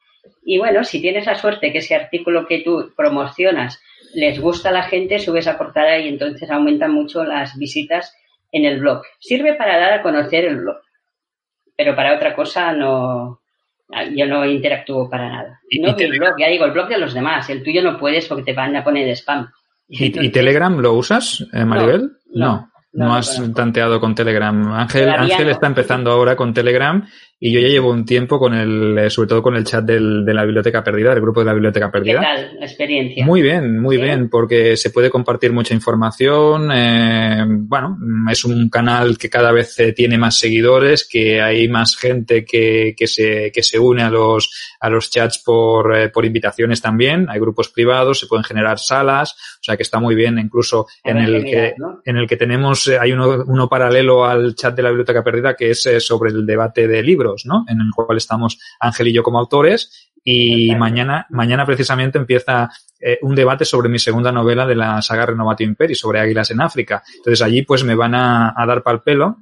y bueno, si tienes la suerte que ese artículo que tú promocionas les gusta a la gente, subes a portada y entonces aumentan mucho las visitas en el blog. Sirve para dar a conocer el blog, pero para otra cosa no, yo no interactúo para nada. No mi blog, ya digo, el blog de los demás. El tuyo no puedes porque te van a poner spam. ¿Y, Telegram lo usas, eh, Maribel? No, No, has tanteado con Telegram. Ángel, Ángel está empezando ahora con Telegram y yo ya llevo un tiempo con el, eh, sobre todo con el chat del, de la biblioteca perdida, del grupo de la biblioteca perdida. ¿Qué tal la experiencia? Muy bien, muy bien, porque se puede compartir mucha información. Eh, bueno, es un canal que cada vez eh, tiene más seguidores, que hay más gente que, que se, que se une a los, a los chats por, eh, por invitaciones también. Hay grupos privados, se pueden generar salas, sea que está muy bien, incluso en el, que, en el que tenemos, hay uno, uno paralelo al chat de la biblioteca perdida que es sobre el debate de libros ¿no? En el cual estamos Ángel y yo como autores. Y mañana, mañana precisamente empieza eh, un debate sobre mi segunda novela de la saga Renovatio Imperi, sobre águilas en África. Entonces allí pues me van a, dar pal pelo,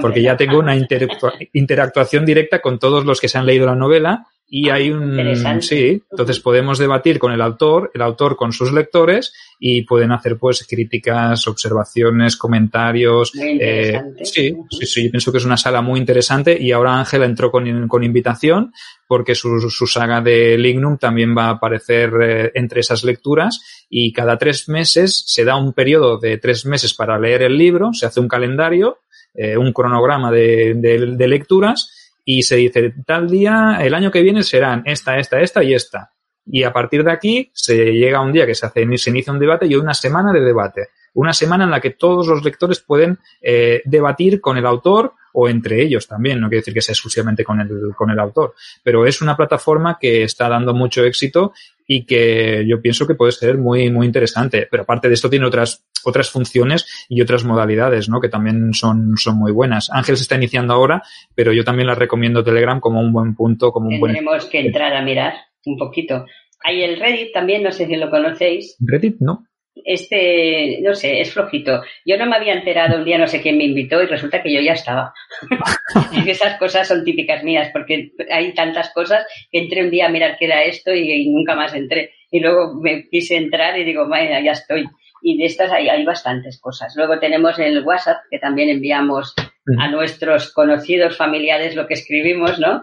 porque ya tengo una interactuación directa con todos los que se han leído la novela y hay un sí entonces podemos debatir con el autor el autor con sus lectores y pueden hacer pues críticas observaciones comentarios eh, sí sí sí yo pienso que es una sala muy interesante. Y ahora Ángela entró con, con invitación porque su, su, saga de Lignum también va a aparecer eh, entre esas lecturas. Y cada tres meses se da un periodo de tres meses para leer el libro se hace un calendario eh, un cronograma de, de, de lecturas y se dice, tal día, el año que viene serán esta, esta, esta y esta. Y a partir de aquí se llega a un día que se hace, se inicia un debate y una semana de debate. Una semana en la que todos los lectores pueden eh, debatir con el autor o entre ellos también, no quiere decir que sea exclusivamente con el, con el autor, pero es una plataforma que está dando mucho éxito y que yo pienso que puede ser muy, muy interesante. Pero aparte de esto tiene otras, otras funciones y otras modalidades, ¿no? Que también son, son muy buenas. Ángel se está iniciando ahora, pero yo también la recomiendo Telegram como un buen punto, como un buen... Tenemos que entrar a mirar un poquito. Hay el Reddit también, no sé si lo conocéis. Reddit, no este, no sé, es flojito. Yo no me había enterado un día, no sé quién me invitó y resulta que yo ya estaba. y esas cosas son típicas mías porque hay tantas cosas que entré un día a mirar qué era esto y, nunca más entré. Y luego me quise entrar y digo, vaya, ya estoy. Y de estas hay, hay bastantes cosas. Luego tenemos el WhatsApp que también enviamos a nuestros conocidos familiares lo que escribimos, ¿no?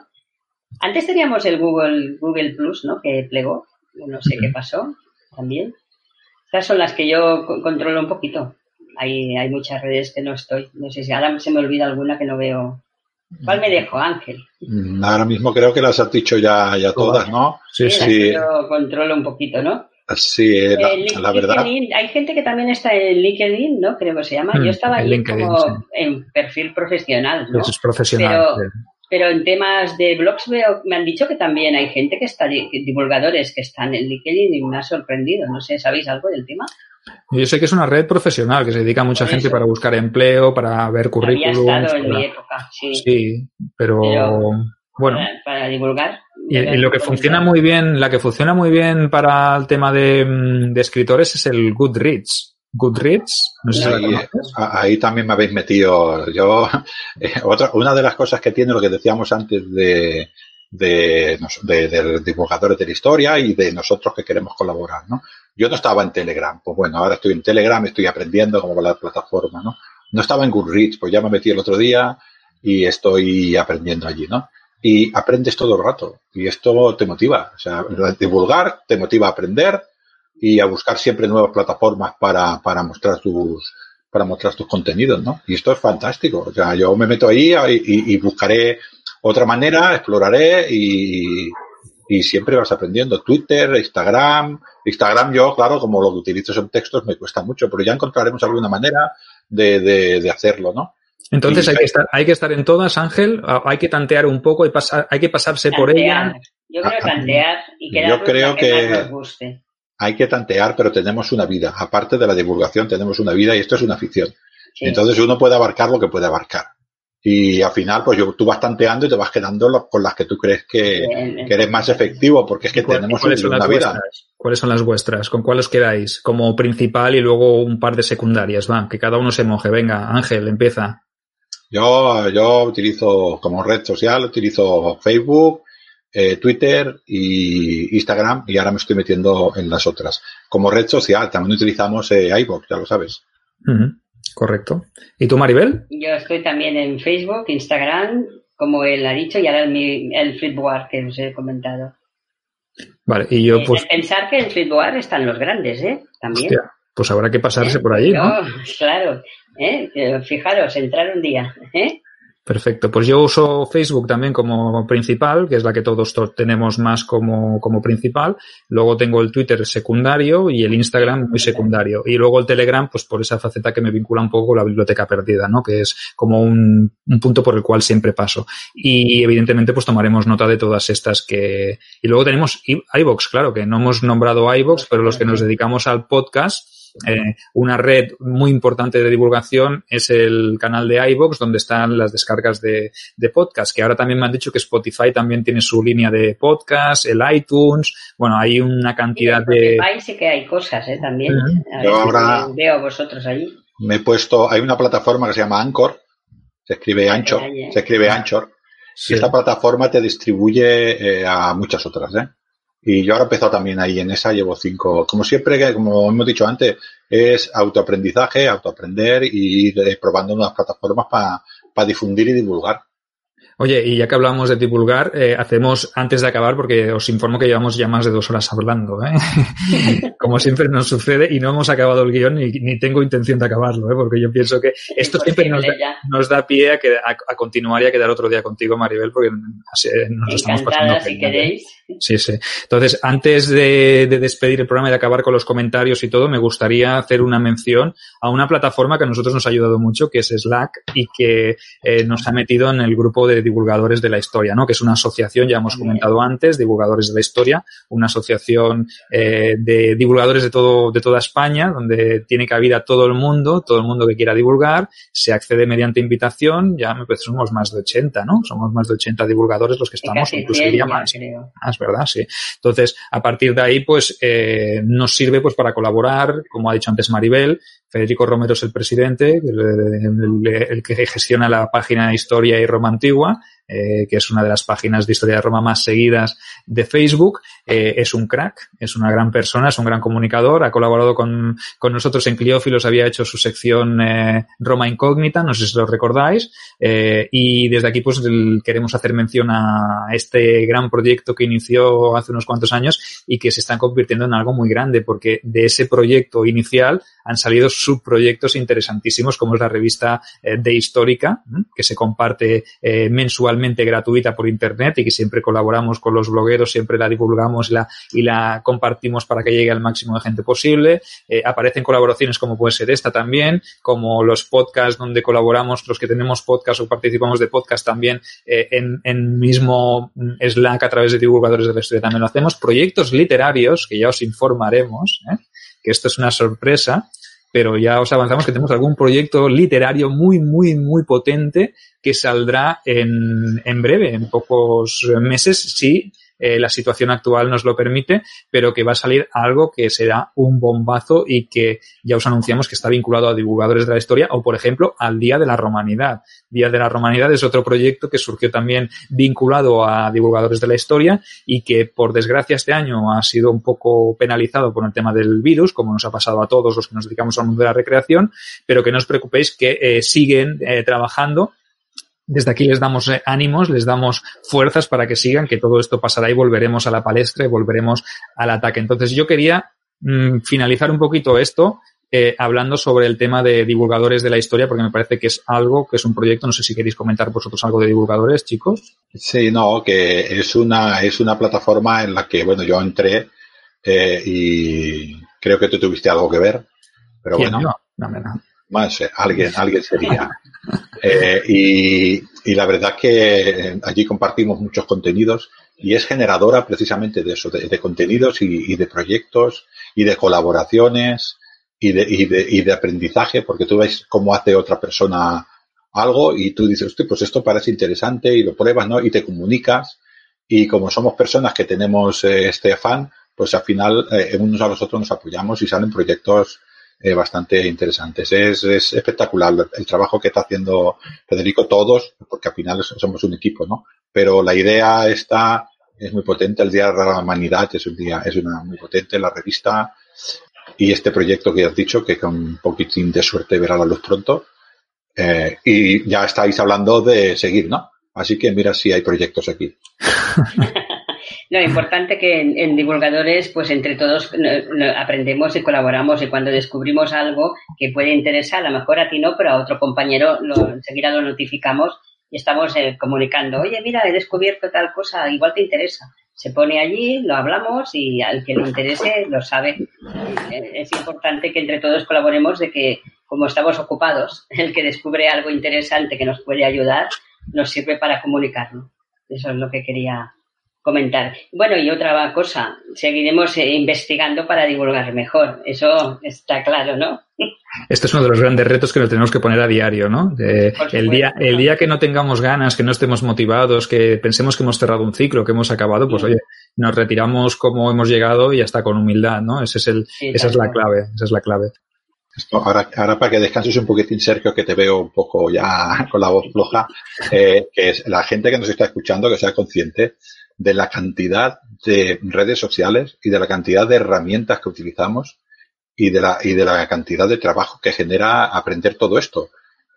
Antes teníamos el Google, Google Plus, ¿no? Que plegó. No sé qué pasó también. Estas son las que yo controlo un poquito. Hay, hay muchas redes que no estoy. No sé si ahora se me olvida alguna que no veo. ¿Cuál me dejo, Ángel? Mm, ahora mismo creo que las has dicho ya, ya todas, ¿no? Sí, sí. Yo controlo un poquito, ¿no? Sí, la, verdad. Hay gente que también está en LinkedIn, ¿no? Creo que se llama. Yo mm, estaba ahí como en perfil profesional, ¿no? Eso es profesional. Pero en temas de blogs veo, me han dicho que también hay gente que está, divulgadores que están en LinkedIn y me ha sorprendido. No sé, ¿sabéis algo del tema? Yo sé que es una red profesional que se dedica a mucha gente para buscar empleo, para ver currículums. Había estado en mi época, sí. Sí, pero, bueno. Para, divulgar. Y, lo que funciona muy bien, la que funciona muy bien para el tema de, mm, de escritores es el Goodreads. Goodreads. No sé ahí también me habéis metido. Yo, eh, otra, una de las cosas que tiene lo que decíamos antes de, de, de, divulgadores de la historia y de nosotros que queremos colaborar, ¿no? Yo no estaba en Telegram, pues bueno, ahora estoy en Telegram, estoy aprendiendo cómo va la plataforma, ¿no? No estaba en Goodreads, pues ya me metí el otro día y estoy aprendiendo allí, ¿no? Y aprendes todo el rato y esto te motiva, o sea, divulgar te motiva a aprender, y a buscar siempre nuevas plataformas para, para mostrar tus para mostrar tus contenidos, ¿no? Y esto es fantástico. O sea, yo me meto ahí y, buscaré otra manera, exploraré y, y, siempre vas aprendiendo. Twitter, Instagram. Instagram yo, claro, como lo que utilizo son textos, me cuesta mucho, pero ya encontraremos alguna manera de, de, de hacerlo, ¿no? Entonces hay que, estar, hay que estar en todas, Ángel, hay que tantear un poco y pasar, hay que pasarse por ella. Yo creo tantear y que yo creo que, hay que tantear, pero tenemos una vida. Aparte de la divulgación, tenemos una vida y esto es una ficción. Entonces uno puede abarcar lo que puede abarcar. Y al final, pues yo, tú vas tanteando y te vas quedando con las que tú crees que, eres más efectivo, porque es que tenemos una vida. ¿Cuáles son las vuestras? ¿Con cuáles quedáis? Como principal y luego un par de secundarias, van, que cada uno se moje. Venga, Ángel, empieza. Yo, yo utilizo como red social, utilizo Facebook, eh, Twitter y Instagram y ahora me estoy metiendo en las otras. Como red social también utilizamos eh, iVoox, ya lo sabes. Correcto. ¿Y tú, Maribel? Yo estoy también en Facebook, Instagram, como él ha dicho, y ahora el, el Flipboard que os he comentado. Vale, y yo eh, pues... Pensar que en Flipboard están los grandes, ¿eh? También. pues habrá que pasarse por ahí, ¿no? Claro. ¿eh? Fijaros, entrar un día. ¿eh? Perfecto. Pues yo uso Facebook también como principal, que es la que todos tenemos más como, como principal. Luego tengo el Twitter secundario y el Instagram muy secundario. Y luego el Telegram, pues por esa faceta que me vincula un poco la biblioteca perdida, ¿no? Que es como un, un punto por el cual siempre paso. Y evidentemente, pues tomaremos nota de todas estas que... Y luego tenemos iVox, claro, que no hemos nombrado iVox, pero los que nos dedicamos al podcast, eh, una red muy importante de divulgación es el canal de iVoox, donde están las descargas de, de podcast, que ahora también me han dicho que Spotify también tiene su línea de podcast, el iTunes, bueno, hay una cantidad de... Spotify sí que hay cosas, ¿eh? También. Yo ahora veo a vosotros allí. Me he puesto, hay una plataforma que se llama Anchor, se escribe Anchor, se escribe Anchor, y esta plataforma te distribuye eh, a muchas otras, ¿eh? Y yo ahora he empezado también ahí en esa, llevo cinco. Como siempre, como hemos dicho antes, es autoaprendizaje, autoaprender y ir probando nuevas plataformas para difundir y divulgar. Oye, y ya que hablamos de divulgar, eh, hacemos antes de acabar, porque os informo que llevamos ya más de dos horas hablando, ¿eh? como siempre nos sucede, y no hemos acabado el guion ni, ni tengo intención de acabarlo, ¿eh? porque yo pienso que esto siempre nos da, nos da, pie a, que, a, continuar y a quedar otro día contigo, Maribel, porque así nos estamos pasando. si queréis. Sí, sí. Entonces, antes de, de, despedir el programa y de acabar con los comentarios y todo, me gustaría hacer una mención a una plataforma que a nosotros nos ha ayudado mucho, que es Slack, y que eh, nos ha metido en el grupo de divulgadores de la historia, ¿no? Que es una asociación, ya hemos comentado antes, divulgadores de la historia, una asociación eh, de divulgadores de todo, de toda España, donde tiene cabida todo el mundo, todo el mundo que quiera divulgar, se accede mediante invitación, ya parece somos más de 80, ¿no? Somos más de 80 divulgadores los que estamos, incluso diría más. Más, ¿verdad? Sí. Entonces, a partir de ahí, pues, eh, nos sirve pues para colaborar, como ha dicho antes Maribel, Federico Romero es el presidente, el, que gestiona la página Historia y Roma Antigua, eh, que es una de las páginas de historia de Roma más seguidas de Facebook. Eh, es un crack, es una gran persona, es un gran comunicador, ha colaborado con, con nosotros en Cliófilos, había hecho su sección eh, Roma Incógnita, no sé si lo recordáis, y desde aquí pues queremos hacer mención a este gran proyecto que inició hace unos cuantos años y que se está convirtiendo en algo muy grande, porque de ese proyecto inicial han salido subproyectos interesantísimos como es la revista de Histórica, que se comparte eh, mensualmente gratuita por internet y que siempre colaboramos con los blogueros, siempre la divulgamos y la, y la compartimos para que llegue al máximo de gente posible. Eh, aparecen colaboraciones como puede ser esta también, como los podcasts donde colaboramos, los que tenemos podcast o participamos de podcast también en, en mismo mm, Slack a través de divulgadores de la historia también lo hacemos. Proyectos literarios, que ya os informaremos, que esto es una sorpresa, pero ya os avanzamos que tenemos algún proyecto literario muy, muy, muy potente que saldrá en, en breve, en pocos meses, sí, eh, la situación actual nos lo permite, pero que va a salir algo que será un bombazo y que ya os anunciamos que está vinculado a divulgadores de la historia o, por ejemplo, al Día de la Romanidad. Día de la Romanidad es otro proyecto que surgió también vinculado a divulgadores de la historia y que, por desgracia, este año ha sido un poco penalizado por el tema del virus, como nos ha pasado a todos los que nos dedicamos al mundo de la recreación, pero que no os preocupéis que eh, siguen eh, trabajando desde aquí les damos eh, ánimos, les damos fuerzas para que sigan, que todo esto pasará y volveremos a la palestra y volveremos al ataque. Entonces yo quería mm, finalizar un poquito esto eh, hablando sobre el tema de divulgadores de la historia, porque me parece que es algo, que es un proyecto, no sé si queréis comentar vosotros algo de divulgadores, chicos. Sí, no, que es una, es una plataforma en la que, bueno, yo entré eh, y creo que tú tuviste algo que ver, pero bueno. No, no, no. Más, alguien, alguien sería. Eh, y, y, la verdad que eh, allí compartimos muchos contenidos y es generadora precisamente de eso, de, contenidos y, de proyectos y de colaboraciones y de, y de, y de aprendizaje, porque tú ves cómo hace otra persona algo y tú dices, pues esto parece interesante y lo pruebas, ¿no? Y te comunicas y como somos personas que tenemos eh, este afán, pues al final eh, unos a los otros nos apoyamos y salen proyectos eh, bastante interesantes. Es, es, espectacular el trabajo que está haciendo Federico, todos, porque al final somos un equipo, ¿no? Pero la idea está, es muy potente, el Día de la Humanidad es un día, es una muy potente, la revista y este proyecto que has dicho, que con un poquitín de suerte verá la luz pronto. Eh, y ya estáis hablando de seguir, ¿no? Así que mira si hay proyectos aquí. No, importante que en, divulgadores, pues entre todos aprendemos y colaboramos y cuando descubrimos algo que puede interesar, a lo mejor a ti no, pero a otro compañero lo, enseguida lo notificamos y estamos eh, comunicando, oye, mira, he descubierto tal cosa, igual te interesa. Se pone allí, lo hablamos y al que le interese lo sabe. Eh, es importante que entre todos colaboremos de que, como estamos ocupados, el que descubre algo interesante que nos puede ayudar, nos sirve para comunicarlo. Eso es lo que quería comentar. Bueno, y otra cosa, seguiremos eh, investigando para divulgar mejor. Eso está claro, ¿no? Este es uno de los grandes retos que nos tenemos que poner a diario, ¿no? el, día, el día que no tengamos ganas, que no estemos motivados, que pensemos que hemos cerrado un ciclo, que hemos acabado, pues oye, nos retiramos como hemos llegado y ya está con humildad, ¿no? Ese es el, esa es la clave, esa es la clave. ahora, ahora para que descanses un poquitín, Sergio, que te veo un poco ya con la voz floja, eh, que es la gente que nos está escuchando, que sea consciente de la cantidad de redes sociales y de la cantidad de herramientas que utilizamos y de la, y de la cantidad de trabajo que genera aprender todo esto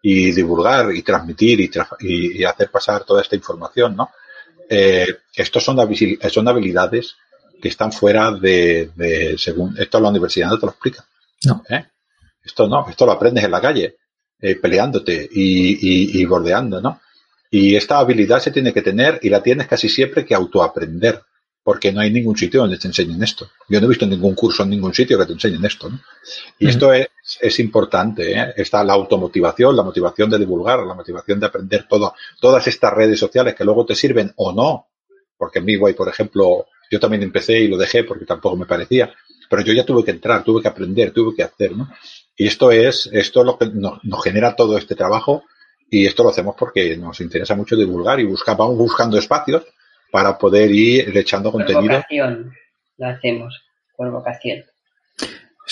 y divulgar y transmitir y, y, hacer pasar toda esta información, ¿no? Eh, estos son, son habilidades que están fuera de, de, según, esto la universidad no te lo explica. No. ¿Eh? Esto no, esto lo aprendes en la calle, eh, peleándote y, y, y bordeando, ¿no? Y esta habilidad se tiene que tener y la tienes casi siempre que autoaprender, porque no hay ningún sitio donde te enseñen esto. Yo no he visto ningún curso en ningún sitio que te enseñen esto. ¿no? Y esto es, es importante. ¿eh? Está la automotivación, la motivación de divulgar, la motivación de aprender todo, todas estas redes sociales que luego te sirven o no. Porque en mi por ejemplo, yo también empecé y lo dejé porque tampoco me parecía. Pero yo ya tuve que entrar, tuve que aprender, tuve que hacer. ¿no? Y esto es, esto es lo que nos, nos genera todo este trabajo y esto lo hacemos porque nos interesa mucho divulgar y busca, vamos buscando espacios para poder ir echando contenido. Por vocación lo hacemos, por vocación.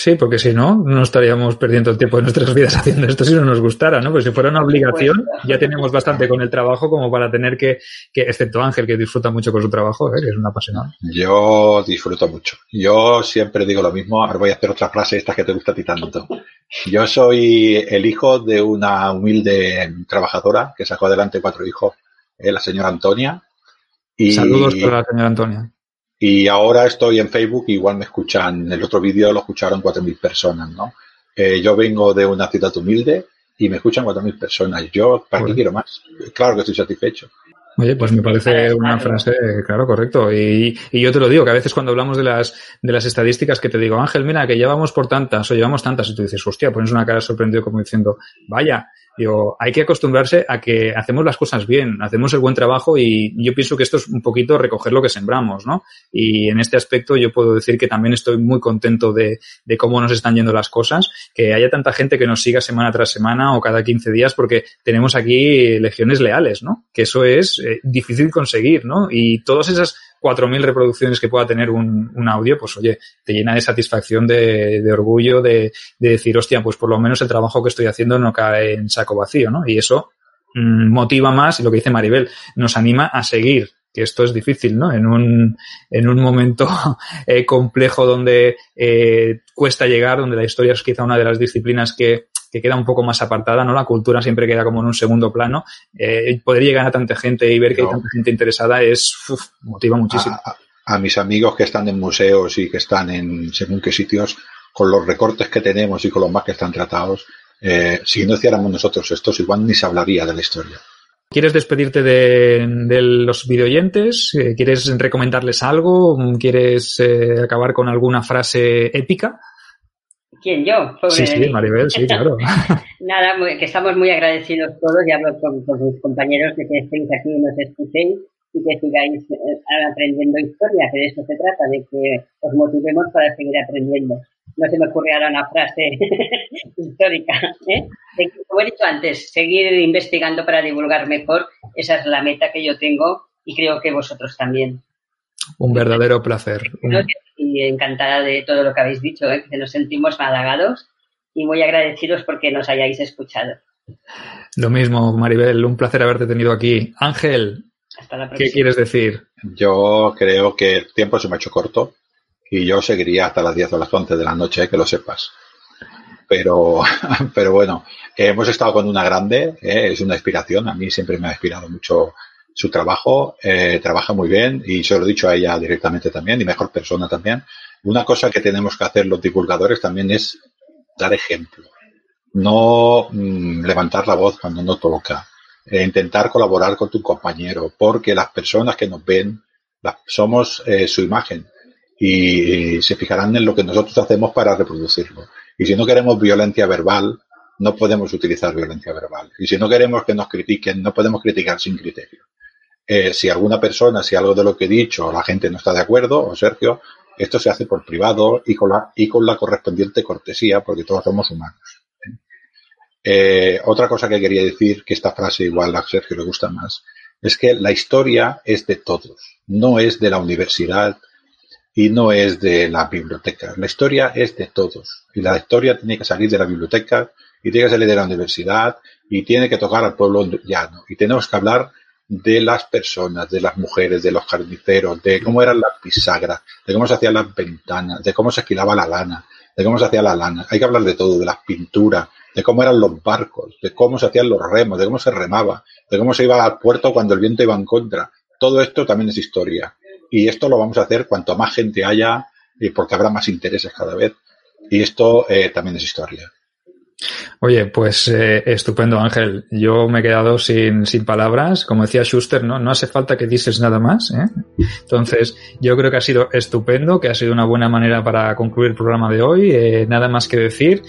Sí, porque si no, no estaríamos perdiendo el tiempo de nuestras vidas haciendo esto si no nos gustara, ¿no? Pues si fuera una obligación, ya tenemos bastante con el trabajo como para tener que, que excepto Ángel, que disfruta mucho con su trabajo, ¿eh? que es un apasionado. Yo disfruto mucho. Yo siempre digo lo mismo, ahora voy a hacer otra frase, esta que te gusta a ti tanto. Yo soy el hijo de una humilde trabajadora que sacó adelante cuatro hijos, eh, la señora Antonia. Y, Saludos para la señora Antonia. Y ahora estoy en Facebook, igual me escuchan, el otro vídeo lo escucharon 4.000 personas, ¿no? Eh, yo vengo de una ciudad humilde y me escuchan 4.000 personas. Yo, ¿para qué quiero más? Claro que estoy satisfecho. Oye, pues me parece una frase, claro, correcto. Y, y, yo te lo digo, que a veces cuando hablamos de las, de las estadísticas que te digo, Ángel, mira, que llevamos por tantas o llevamos tantas, y tú dices, hostia, pones una cara sorprendido como diciendo, vaya, Digo, hay que acostumbrarse a que hacemos las cosas bien, hacemos el buen trabajo y yo pienso que esto es un poquito recoger lo que sembramos, ¿no? Y en este aspecto yo puedo decir que también estoy muy contento de, cómo nos están yendo las cosas, que haya tanta gente que nos siga semana tras semana o cada 15 días porque tenemos aquí legiones leales, ¿no? Que eso es eh, difícil conseguir, ¿no? Y todas esas 4.000 reproducciones que pueda tener un, un, audio, pues oye, te llena de satisfacción, de, de orgullo, de, de, decir, hostia, pues por lo menos el trabajo que estoy haciendo no cae en saco vacío, ¿no? Y eso mmm, motiva más, y lo que dice Maribel, nos anima a seguir, que esto es difícil, ¿no? En un, en un momento eh, complejo donde eh, cuesta llegar, donde la historia es quizá una de las disciplinas que, que queda un poco más apartada, ¿no? La cultura siempre queda como en un segundo plano. Eh, poder llegar a tanta gente y ver que hay tanta gente interesada es, uf, motiva muchísimo. A, a, mis amigos que están en museos y que están en según qué sitios, con los recortes que tenemos y con los más que están tratados, eh, si no hiciéramos nosotros estos, igual ni se hablaría de la historia. ¿Quieres despedirte de, de los videoyentes? Eh, ¿Quieres recomendarles algo? ¿Quieres eh, acabar con alguna frase épica? ¿Quién? ¿Yo? Pobre sí, sí, Maribel, sí, claro. Nada, que estamos muy agradecidos todos y hablo con, con mis compañeros de que estéis aquí y nos escuchéis y que sigáis eh, aprendiendo historia, que de eso se trata, de que os motivemos para seguir aprendiendo. No se me ocurre ahora una frase histórica. ¿eh? De, como he dicho antes, seguir investigando para divulgar mejor, esa es la meta que yo tengo y creo que vosotros también. Un verdadero placer. Y encantada de todo lo que habéis dicho, ¿eh? que nos sentimos halagados y muy agradecidos porque nos hayáis escuchado. Lo mismo, Maribel, un placer haberte tenido aquí. Ángel, ¿qué quieres decir? Yo creo que el tiempo se me ha hecho corto y yo seguiría hasta las 10 o las 11 de la noche, ¿eh? que lo sepas. Pero, pero bueno, hemos estado con una grande, ¿eh? es una inspiración, a mí siempre me ha inspirado mucho su trabajo, eh, trabaja muy bien y se lo he dicho a ella directamente también y mejor persona también. Una cosa que tenemos que hacer los divulgadores también es dar ejemplo, no mm, levantar la voz cuando no toca, e intentar colaborar con tu compañero, porque las personas que nos ven somos eh, su imagen y, se fijarán en lo que nosotros hacemos para reproducirlo. Y si no queremos violencia verbal, no podemos utilizar violencia verbal. Y si no queremos que nos critiquen, no podemos criticar sin criterio. Eh, si alguna persona, si algo de lo que he dicho, la gente no está de acuerdo, o Sergio, esto se hace por privado y con la, y con la correspondiente cortesía, porque todos somos humanos. Eh, otra cosa que quería decir, que esta frase igual a Sergio le gusta más, es que la historia es de todos, no es de la universidad y no es de la biblioteca. La historia es de todos y la historia tiene que salir de la biblioteca y tiene que salir de la universidad y tiene que tocar al pueblo llano y tenemos que hablar de las personas, de las mujeres, de los carniceros, de cómo eran las bisagras, de cómo se hacían las ventanas, de cómo se esquilaba la lana, de cómo se hacía la lana. Hay que hablar de todo, de las pinturas, de cómo eran los barcos, de cómo se hacían los remos, de cómo se remaba, de cómo se iba al puerto cuando el viento iba en contra. Todo esto también es historia. Y esto lo vamos a hacer cuanto más gente haya, porque habrá más intereses cada vez. Y esto eh, también es historia. Oye, pues eh, estupendo, Ángel. Yo me he quedado sin, sin palabras. Como decía Schuster, ¿no? no hace falta que dices nada más. ¿eh? Entonces, yo creo que ha sido estupendo, que ha sido una buena manera para concluir el programa de hoy. Eh, nada más que decir.